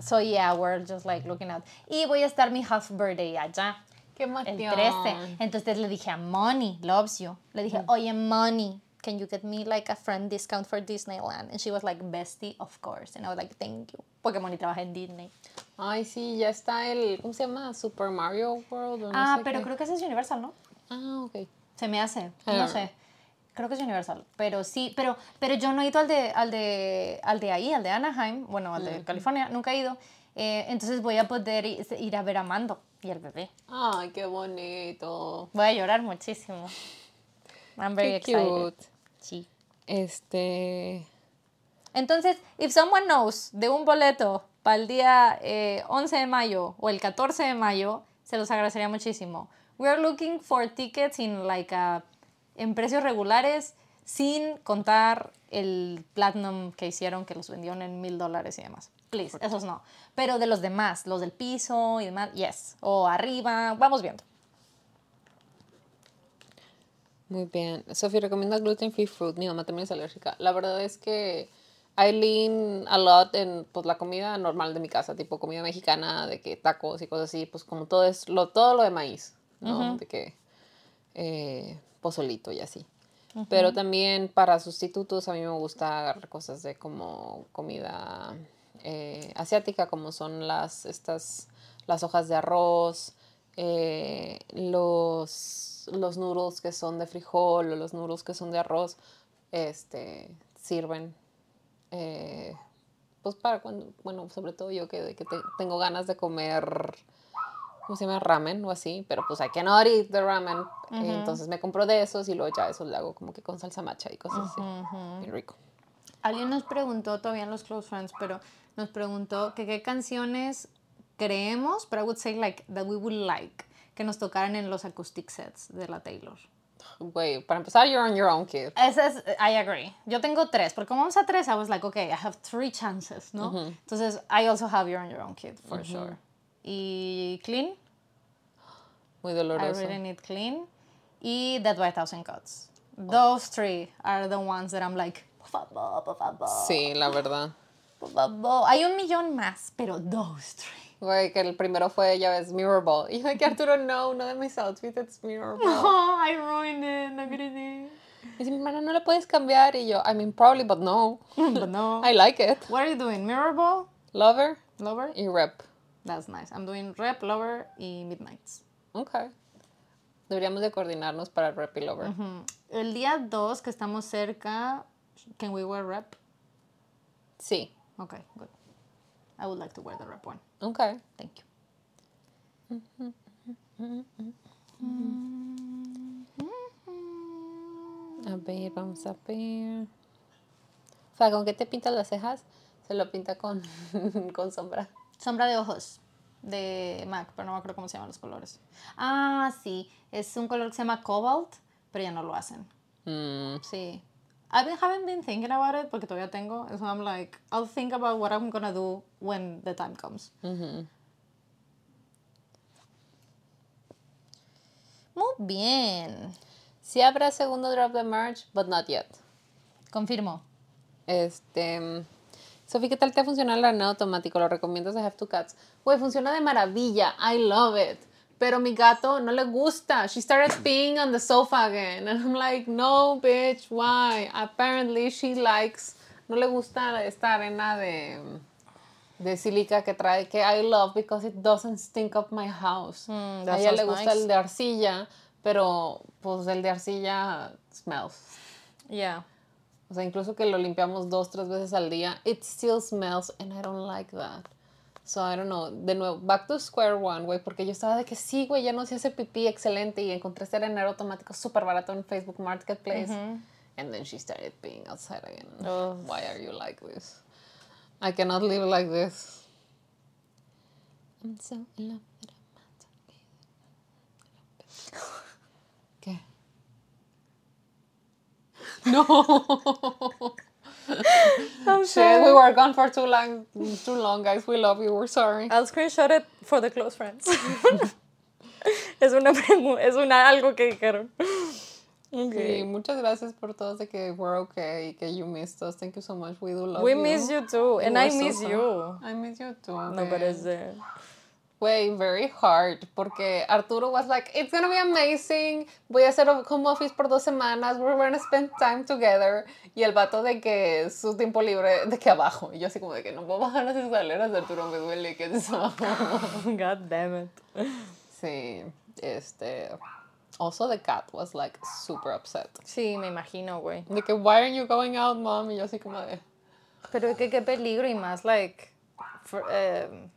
Speaker 2: so yeah, we're just like looking out. Y voy a estar mi half birthday allá.
Speaker 1: qué
Speaker 2: El
Speaker 1: emoción.
Speaker 2: 13. Entonces le dije a Money, loves you. Le dije, oye, Money, can you get me like a friend discount for Disneyland? And she was like, bestie, of course. And I was like, thank you. Porque Money trabaja en Disney.
Speaker 1: Ay, sí, ya está el, ¿cómo se llama? Super Mario World. o no
Speaker 2: ah,
Speaker 1: sé
Speaker 2: pero
Speaker 1: qué.
Speaker 2: creo que ese es Universal, ¿no?
Speaker 1: Ah, ok.
Speaker 2: Se me hace, no sé. Creo que es Universal, pero sí, pero, pero yo no he ido al de, al de, al de ahí, al de Anaheim, bueno, al de California, nunca he ido. Eh, entonces voy a poder ir a ver a Mando y al bebé.
Speaker 1: Ay, qué bonito.
Speaker 2: Voy a llorar muchísimo. I'm very
Speaker 1: Qué
Speaker 2: excited.
Speaker 1: cute.
Speaker 2: Sí.
Speaker 1: Este.
Speaker 2: Entonces, if someone knows de un boleto para el día eh, 11 de mayo o el 14 de mayo, se los agradecería muchísimo. We are looking for tickets in like a- en precios regulares sin contar el platinum que hicieron que los vendieron en mil dólares y demás. Please, esos no. Pero de los demás, los del piso y demás, yes. O arriba, vamos viendo.
Speaker 1: Muy bien. Sophie recomienda gluten free fruit. Mi mamá también es alérgica. La verdad es que I lean a lot en pues, la comida normal de mi casa, tipo comida mexicana, de que tacos y cosas así, pues como todo es lo, todo lo de maíz, ¿no? De que eh, pozolito y así. Pero también para sustitutos a mí me gusta agarrar cosas de como comida eh, asiática, como son las, estas, las hojas de arroz, eh, los, los noodles que son de frijol o los noodles que son de arroz, este, sirven eh, pues para cuando, bueno, sobre todo yo que, que te- tengo ganas de comer, ¿cómo se llama? Ramen o así, pero pues I cannot eat the ramen, eh, entonces me compro de esos y luego ya eso le hago como que con salsa macha y cosas así, bien rico.
Speaker 2: Alguien nos preguntó, todavía en los Close Friends, pero nos preguntó que qué canciones creemos, pero I would say like that we would like que nos tocaran en los acoustic sets de la Taylor.
Speaker 1: Güey, para empezar, you're on your own, kid.
Speaker 2: Ese es, I agree. Yo tengo tres, porque como vamos a tres, I was like, okay, I have three chances, ¿no? Entonces, I also have You're on Your Own Kid, for sure. Y Clean,
Speaker 1: Muy
Speaker 2: I
Speaker 1: doloroso.
Speaker 2: really need Clean. Y Dead by a Thousand Cuts. Those three are the ones that I'm like, por favor, por favor,
Speaker 1: Sí, la verdad.
Speaker 2: por favor. Hay un millón más, pero those three.
Speaker 1: Güey, que el primero fue, ya ves, Mirror Ball. Y yo que Arturo, no, uno de mis outfits es Mirror Ball.
Speaker 2: Oh, I ruined it, no idea.
Speaker 1: Y dice, mi hermana, no le puedes cambiar. Y yo, I mean, probably, but no.
Speaker 2: But no.
Speaker 1: I like it.
Speaker 2: What are you doing? Mirror Ball?
Speaker 1: Lover
Speaker 2: Lover?
Speaker 1: y Rep.
Speaker 2: That's nice. I'm doing Rep, Lover y Midnights.
Speaker 1: Ok. Deberíamos de coordinarnos para Rep y Lover.
Speaker 2: El día 2 que estamos cerca, can we wear Rep?
Speaker 1: Sí.
Speaker 2: Okay, good. I would like to wear the Rep one.
Speaker 1: Ok.
Speaker 2: Thank you.
Speaker 1: A ver, vamos a ver. O sea, ¿con qué te pintas las cejas? Se lo pinta con, con sombra.
Speaker 2: Sombra de ojos de MAC, pero no me acuerdo cómo se llaman los colores. Ah, sí, es un color que se llama Cobalt, pero ya no lo hacen.
Speaker 1: Mm,
Speaker 2: Sí. I been, haven't been thinking about it porque todavía tengo. So I'm like, I'll think about what I'm gonna do when the time comes. Muy bien.
Speaker 1: Sí habrá segundo drop de merch, but not yet.
Speaker 2: Confirmo.
Speaker 1: Este. Sofi, ¿qué tal te funciona el arneo automático? ¿Lo recomiendas a Have Two Cats? Güey, funciona de maravilla. I love it. Pero mi gato no le gusta. She started peeing on the sofa again. And I'm like, no, bitch, why? Apparently she likes. No le gusta esta arena de, de sílica que trae, que I love because it doesn't stink up my house.
Speaker 2: Mm,
Speaker 1: a ella le gusta
Speaker 2: nice.
Speaker 1: el de arcilla, pero pues el de arcilla smells.
Speaker 2: Yeah.
Speaker 1: O sea, incluso que lo limpiamos dos, tres veces al día, it still smells and I don't like that. So, I don't know. De nuevo, back to square one, güey, porque yo estaba de que sí, güey, ya no se hace pipí excelente y encontré este arenero automático súper barato en Facebook Marketplace. And then she started being outside again.
Speaker 2: Oh.
Speaker 1: Why are you like this? I cannot live like this. I'm so in love with a man. ¿Qué? No.
Speaker 2: I'm
Speaker 1: Shit, we were gone for too long, too long, guys. We love you. We're sorry.
Speaker 2: I'll screenshot it for the close friends. es una es una algo que dijeron.
Speaker 1: Sí, muchas gracias por todos de que we're okay que you missed us. Thank you so much. We do love
Speaker 2: We
Speaker 1: you.
Speaker 2: miss you too, and I
Speaker 1: so
Speaker 2: miss
Speaker 1: sad.
Speaker 2: you.
Speaker 1: I miss you too.
Speaker 2: No, but it's there.
Speaker 1: Way very hard porque Arturo was like, it's gonna be amazing. Voy a hacer home office por dos semanas. We're gonna spend time together. Y el vato de que su tiempo libre de que abajo. Y yo así como de que no puedo bajar las escaleras. Arturo me duele que es abajo.
Speaker 2: God damn it.
Speaker 1: Sí, este. Also, the cat was like super upset.
Speaker 2: Sí, me imagino, güey.
Speaker 1: De que, why aren't you going out, mom? Y yo así como de.
Speaker 2: Pero que qué peligro y más, like, for, um,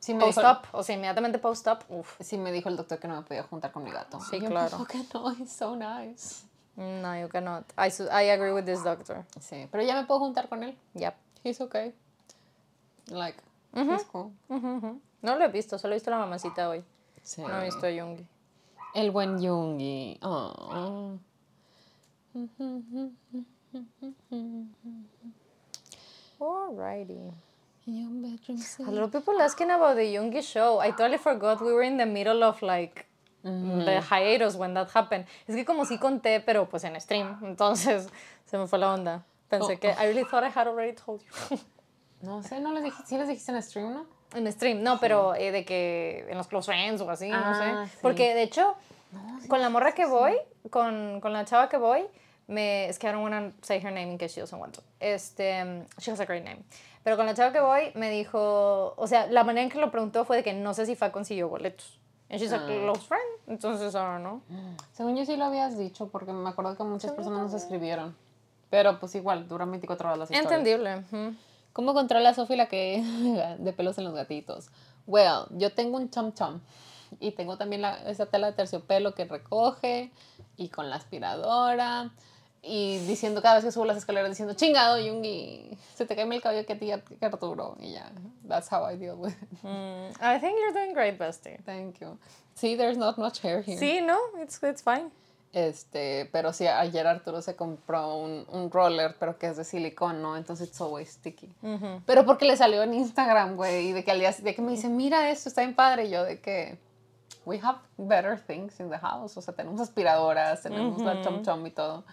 Speaker 1: Sí me, dijo,
Speaker 2: post-up, o sea, inmediatamente post-up, uf.
Speaker 1: sí me dijo el doctor que no me podía juntar con mi gato.
Speaker 2: Sí,
Speaker 1: Y yo,
Speaker 2: claro.
Speaker 1: ¿por qué no? He's so nice.
Speaker 2: No, you cannot. I, su- I agree with this doctor.
Speaker 1: Sí, pero ya me puedo juntar con él.
Speaker 2: Yep.
Speaker 1: He's okay. Like, he's cool.
Speaker 2: Ujú. No lo he visto, solo he visto a la mamacita hoy.
Speaker 1: Sí.
Speaker 2: No he visto a Yungi.
Speaker 1: El buen Yungi. Oh.
Speaker 2: Alrighty. A lot of people asking about the Yungi show. I totally forgot we were in the middle of like the hiatus when that happened. Es que como sí conté, pero pues en stream, entonces se me fue la onda. Pensé
Speaker 1: Oh.
Speaker 2: que I really thought I had already told you.
Speaker 1: No sé, no les dije, sí les dijiste en stream, ¿no?
Speaker 2: en stream, no, pero eh, de que en los close friends o así, no
Speaker 1: Ah,
Speaker 2: sé.
Speaker 1: sí.
Speaker 2: Porque de hecho, con la morra que voy, con, con la chava que voy, me, es que I don't want to say her name in case she doesn't want to. Este, she has a great name. Pero con la chava que voy, me dijo, o sea, la manera en que lo preguntó fue de que no sé si Fa consiguió boletos. And she's a
Speaker 1: Ah.
Speaker 2: close friend, entonces I don't know.
Speaker 1: Según yo sí lo habías dicho, porque me acuerdo que muchas personas nos escribieron. Pero pues igual, duran 24 horas las historias.
Speaker 2: Entendible.
Speaker 1: ¿Cómo controla Sofi la que de pelos en los gatitos? Well, yo tengo un chom chom y tengo también la, esa tela de terciopelo que recoge y con la aspiradora y diciendo cada vez que subo las escaleras diciendo chingado Yungi, se te cae el cabello que a ti que Arturo y ya, that's how I deal with it.
Speaker 2: Mm, I think you're doing great, bestie.
Speaker 1: Thank you. See, there's not much hair here.
Speaker 2: Sí, no, it's, it's fine.
Speaker 1: Este, pero sí, ayer Arturo se compró un, un roller, pero que es de silicón, ¿no? Entonces it's always sticky. Pero porque le salió en Instagram, güey, y de que al día de que me dice, mira esto, está bien padre, y yo de que we have better things in the house, o sea, tenemos aspiradoras, tenemos la chom chom y todo.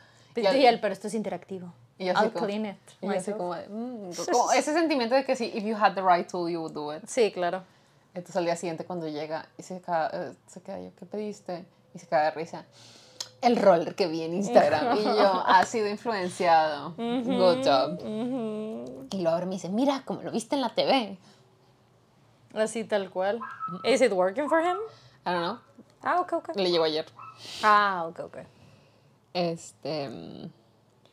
Speaker 1: Y,
Speaker 2: Y
Speaker 1: al-
Speaker 2: él, pero esto es interactivo.
Speaker 1: y yo
Speaker 2: I'll
Speaker 1: como-
Speaker 2: clean it.
Speaker 1: y yo así como, mm, como ese sentimiento de que sí, if you had the right tool, you would do it.
Speaker 2: Sí, claro.
Speaker 1: Entonces al día siguiente cuando llega y se queda, eh, se queda yo, ¿qué pediste? Y se cae de risa. El roller que vi en Instagram. y yo, ha sido influenciado. Good job. Y luego me dice, mira, como lo viste en la TV.
Speaker 2: Así tal cual. Is it working for him?
Speaker 1: I don't know.
Speaker 2: Ah, ok, ok.
Speaker 1: Le llegó ayer.
Speaker 2: Ah, ok, ok.
Speaker 1: Este,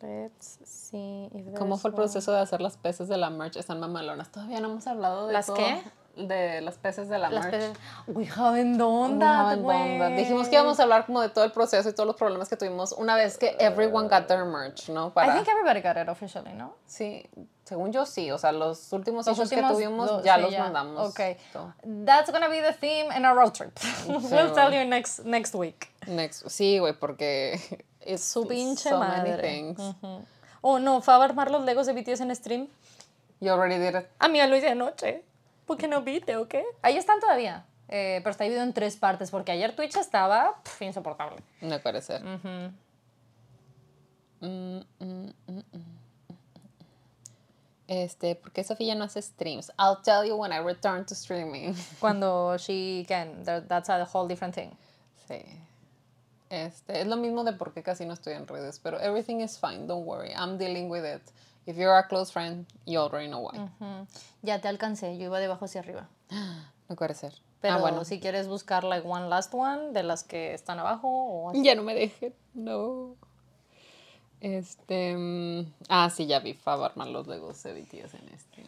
Speaker 2: Let's see if
Speaker 1: ¿cómo fue el proceso de hacer las peces de la merch? Están mamalonas. Todavía no hemos hablado de
Speaker 2: ¿Las
Speaker 1: todo-
Speaker 2: qué?
Speaker 1: De las peces de la
Speaker 2: Las
Speaker 1: merch.
Speaker 2: peces- We haven't done
Speaker 1: We
Speaker 2: that,
Speaker 1: haven't done that.
Speaker 2: güey.
Speaker 1: Dijimos que íbamos a hablar como de todo el proceso y todos los problemas que tuvimos una vez que everyone got their merch, ¿no?
Speaker 2: I
Speaker 1: Para,
Speaker 2: think everybody got it officially, ¿no?
Speaker 1: Sí, según yo sí, o sea, los últimos
Speaker 2: Los
Speaker 1: issues que
Speaker 2: últimos
Speaker 1: tuvimos
Speaker 2: dos,
Speaker 1: ya
Speaker 2: sí,
Speaker 1: los mandamos.
Speaker 2: Ok.
Speaker 1: todo.
Speaker 2: That's gonna be the theme in our road trip. we'll tell you next, next week.
Speaker 1: Next, sí, güey, porque es
Speaker 2: Su pinche
Speaker 1: so
Speaker 2: madre.
Speaker 1: many things.
Speaker 2: Ujú. Oh, no, fue a armar los Legos de BTS en stream.
Speaker 1: You already did it.
Speaker 2: A mí lo hice anoche. ¿Por qué no viste o qué? Ahí están todavía. Eh, pero está dividido en tres partes porque ayer Twitch estaba pf, insoportable.
Speaker 1: No puede ser. Mm, mm, mm, mm, mm. Este, ¿por qué Sofía no hace streams? I'll tell you when I return to streaming.
Speaker 2: Cuando she can. that- That's a whole different thing.
Speaker 1: Sí. Este, es lo mismo de por qué casi no estoy en redes, pero everything is fine, don't worry. I'm dealing with it. If you're a close friend, you already know why.
Speaker 2: Ujú. Ya te alcancé. Yo iba de abajo hacia arriba.
Speaker 1: No puede ser.
Speaker 2: Pero
Speaker 1: ah, bueno.
Speaker 2: si quieres buscar like one last one de las que están abajo o así.
Speaker 1: Ya no me dejen, no. Este. mm, ah, sí, ya vi. Fab armar los legos de BTS en este.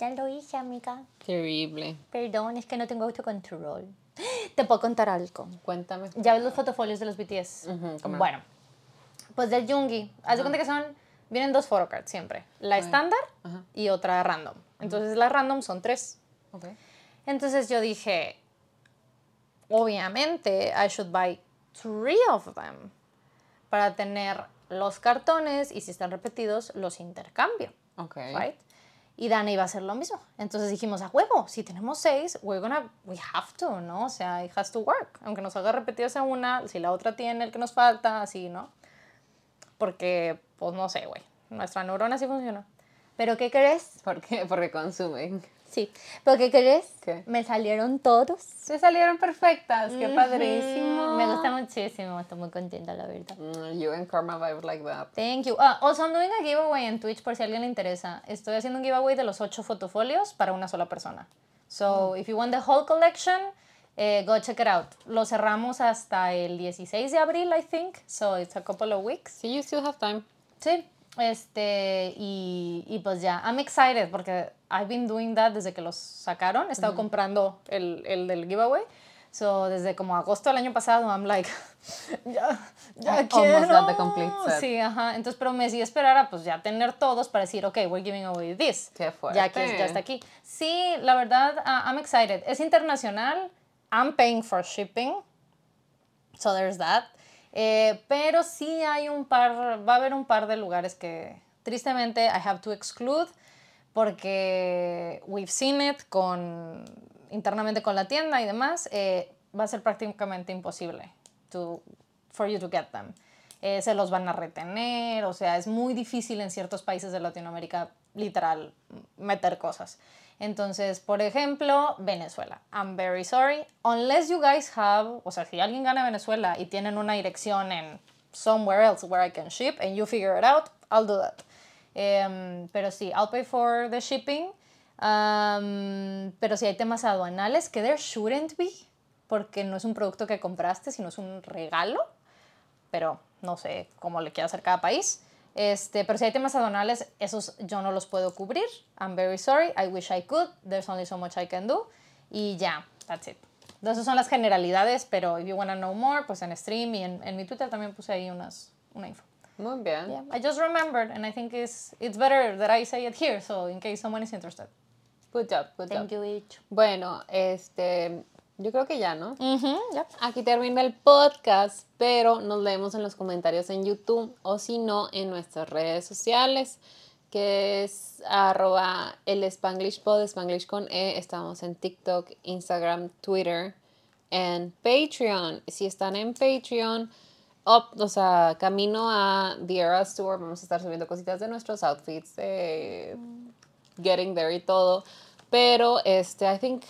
Speaker 2: Ya lo hice, amiga.
Speaker 1: Terrible.
Speaker 2: Perdón, es que no tengo autocontrol. Te puedo contar algo.
Speaker 1: Cuéntame.
Speaker 2: Ya ves los fotofolios de los BTS. Bueno, Pues del Jungi. Haz de cuenta que son, vienen dos photocards siempre. La estándar y otra random. Entonces las random son tres.
Speaker 1: Ok.
Speaker 2: Entonces yo dije, obviamente, I should buy three of them para tener los cartones y si están repetidos, los intercambio.
Speaker 1: Ok.
Speaker 2: Right? Y Dana iba a hacer lo mismo. Entonces dijimos, a huevo, si tenemos seis, we're gonna, we have to, ¿no? O sea, it has to work. Aunque nos haga repetidos en una, si la otra tiene el que nos falta, así, ¿no? Porque, pues no sé, güey. Nuestra neurona sí funciona. ¿Pero qué crees?
Speaker 1: ¿Por qué? Porque consumen.
Speaker 2: Sí. ¿Pero qué crees?
Speaker 1: ¿Qué?
Speaker 2: Me salieron todos.
Speaker 1: Se salieron perfectas. Qué padrísimo.
Speaker 2: Me gusta muchísimo, estoy muy contenta, la verdad.
Speaker 1: Mm, You and Karma vibe like that.
Speaker 2: Thank you. Ah, also, I'm doing a giveaway en Twitch por si a alguien le interesa. Estoy haciendo un giveaway de los ocho fotofolios para una sola persona. So, if you want the whole collection, eh, go check it out. Lo cerramos hasta el 16 de abril, I think. So, it's a couple of weeks.
Speaker 1: So you still have time.
Speaker 2: Sí. Este, y, y pues ya, I'm excited porque I've been doing that desde que los sacaron. He estado comprando el, el del giveaway. So, desde como agosto del año pasado, I'm like, ya, ya quiero.
Speaker 1: the complete set.
Speaker 2: Sí, ajá. Entonces, pero me decidí esperar a pues ya tener todos para decir, ok, we're giving away this.
Speaker 1: Qué
Speaker 2: Ya que
Speaker 1: fuerte.
Speaker 2: ya está aquí. Sí, la verdad, ah, I'm excited. Es internacional. I'm paying for shipping. So there's that. Eh, pero sí hay un par, va a haber un par de lugares que tristemente I have to exclude porque we've seen it con, internamente con la tienda y demás. eh, va a ser prácticamente imposible to, for you to get them. Eh, se los van a retener, o sea, es muy difícil en ciertos países de Latinoamérica, literal, meter cosas. Entonces, por ejemplo, Venezuela. I'm very sorry. Unless you guys have, o sea, si alguien gana Venezuela y tienen una dirección en somewhere else where I can ship and you figure it out, I'll do that. Em, pero sí, I'll pay for the shipping. Um, pero si hay temas aduanales, que there shouldn't be, porque no es un producto que compraste, sino es un regalo pero no sé cómo le quiera hacer cada país. Este, pero si hay temas aduanales, esos yo no los puedo cubrir. I'm very sorry. I wish I could. There's only so much I can do. Y ya, that's it. Esas son las generalidades, pero if you want to know more, pues en stream y en, en mi Twitter también puse ahí unas, una info.
Speaker 1: Muy bien.
Speaker 2: Yeah, I just remembered, and I think it's, it's better that I say it here, so in case someone is interested.
Speaker 1: Good job, good
Speaker 2: Thank
Speaker 1: job.
Speaker 2: you.
Speaker 1: Bueno, este, yo creo que ya, ¿no?
Speaker 2: Yep.
Speaker 1: Aquí termina el podcast, pero nos leemos en los comentarios en YouTube o si no en nuestras redes sociales, que es arroba el Spanglish Pod, Spanglish con E. Estamos en TikTok, Instagram, Twitter, en Patreon. Si están en Patreon, up, o sea, camino a The Eras Tour, vamos a estar subiendo cositas de nuestros outfits, de getting there y todo. Pero este, I think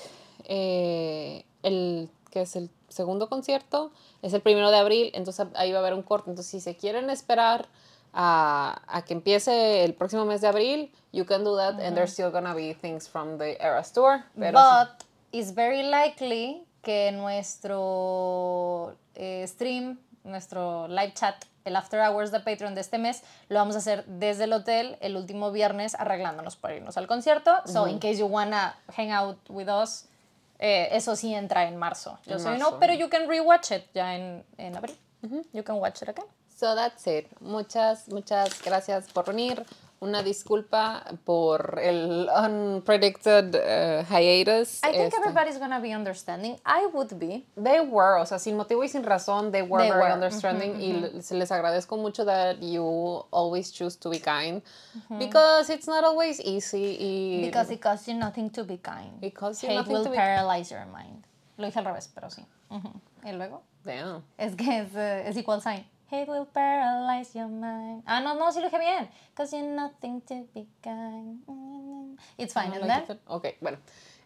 Speaker 1: eh, el que es el segundo concierto es el primero de abril, entonces ahí va a haber un corte. Entonces, si se quieren esperar a, a que empiece el próximo mes de abril, you can do that, and there's still gonna be things from the Eras Tour. Pero sí.
Speaker 2: But it's very likely que nuestro eh, stream, nuestro live chat, el After Hours de Patreon de este mes, lo vamos a hacer desde el hotel el último viernes arreglándonos para irnos al concierto. So, in case you wanna hang out with us, eh, eso sí entra en marzo. Yo
Speaker 1: marzo.
Speaker 2: no, pero you can rewatch it ya en, en abril. You can watch it again.
Speaker 1: So that's it. Muchas, muchas gracias por venir. Una disculpa por el unpredicted uh, hiatus.
Speaker 2: I think
Speaker 1: Este,
Speaker 2: everybody's gonna be understanding. I would be.
Speaker 1: They were, o sea, sin motivo y sin razón, they were
Speaker 2: They
Speaker 1: very
Speaker 2: were.
Speaker 1: understanding y le- se les agradezco mucho that you always choose to be kind because it's not always easy y
Speaker 2: Because it costs you nothing to be kind.
Speaker 1: It costs you
Speaker 2: Hate
Speaker 1: nothing
Speaker 2: will
Speaker 1: to be-
Speaker 2: paralyze your mind. Lo dije al revés, pero sí. Y luego,
Speaker 1: Damn.
Speaker 2: es que es, eh, es equal sign. Hate will paralyze your mind. Ah, no, no, sí lo dije bien. Because you're nothing to be kind. It's fine.
Speaker 1: No,
Speaker 2: then,
Speaker 1: it. Ok, bueno.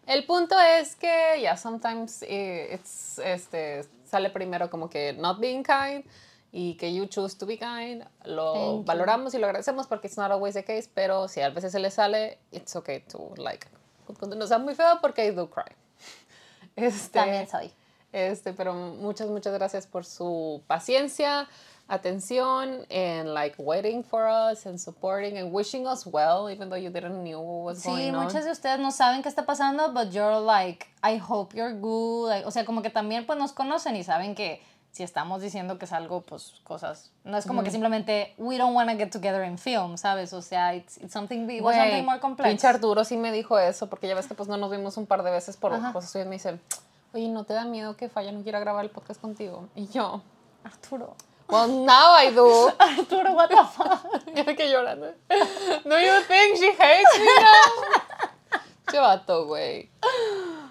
Speaker 1: El punto es que, yeah, sometimes eh, it's, este, sale primero como que not being kind y que you choose to be kind. Lo
Speaker 2: Thank you.
Speaker 1: valoramos y lo agradecemos porque it's not always the case, pero si a veces se le sale, it's okay to, like, no sea muy feo porque I do cry. Este,
Speaker 2: también soy.
Speaker 1: Este, pero muchas, muchas gracias por su paciencia, atención, and like waiting for us and supporting and wishing us well, even though you didn't knew what was
Speaker 2: Sí,
Speaker 1: going on.
Speaker 2: muchos de ustedes no saben qué está pasando, but you're like, I hope you're good. Like, o sea, como que también pues nos conocen y saben que si estamos diciendo que es algo, pues cosas. No es como que simplemente we don't want to get together in film, ¿sabes? O sea, it's, it's something, it was
Speaker 1: Güey,
Speaker 2: something more complex.
Speaker 1: Pinche Arturo sí me dijo eso, porque ya ves que pues no nos vimos un par de veces por cosas y me dice, oye, ¿no te da miedo que Falla no quiera grabar el podcast contigo? Y yo,
Speaker 2: Arturo.
Speaker 1: Well, now I do.
Speaker 2: Arturo, what the fuck?
Speaker 1: Me quedé llorando. Do you think she hates me now? Che vato, güey.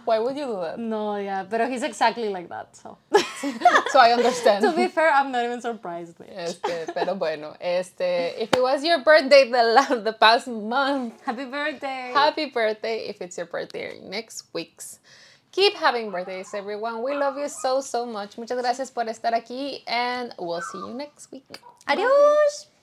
Speaker 1: Why would you do that?
Speaker 2: No, yeah, but he's exactly like that, so.
Speaker 1: So I understand.
Speaker 2: to be fair, I'm not even surprised. bitch.
Speaker 1: Este, pero bueno, este, if it was your birthday the, the past month,
Speaker 2: Happy birthday.
Speaker 1: happy birthday if it's your birthday next week's. Keep having birthdays, everyone. We love you so, so much. Muchas gracias por estar aquí, and we'll see you next week.
Speaker 2: Adiós.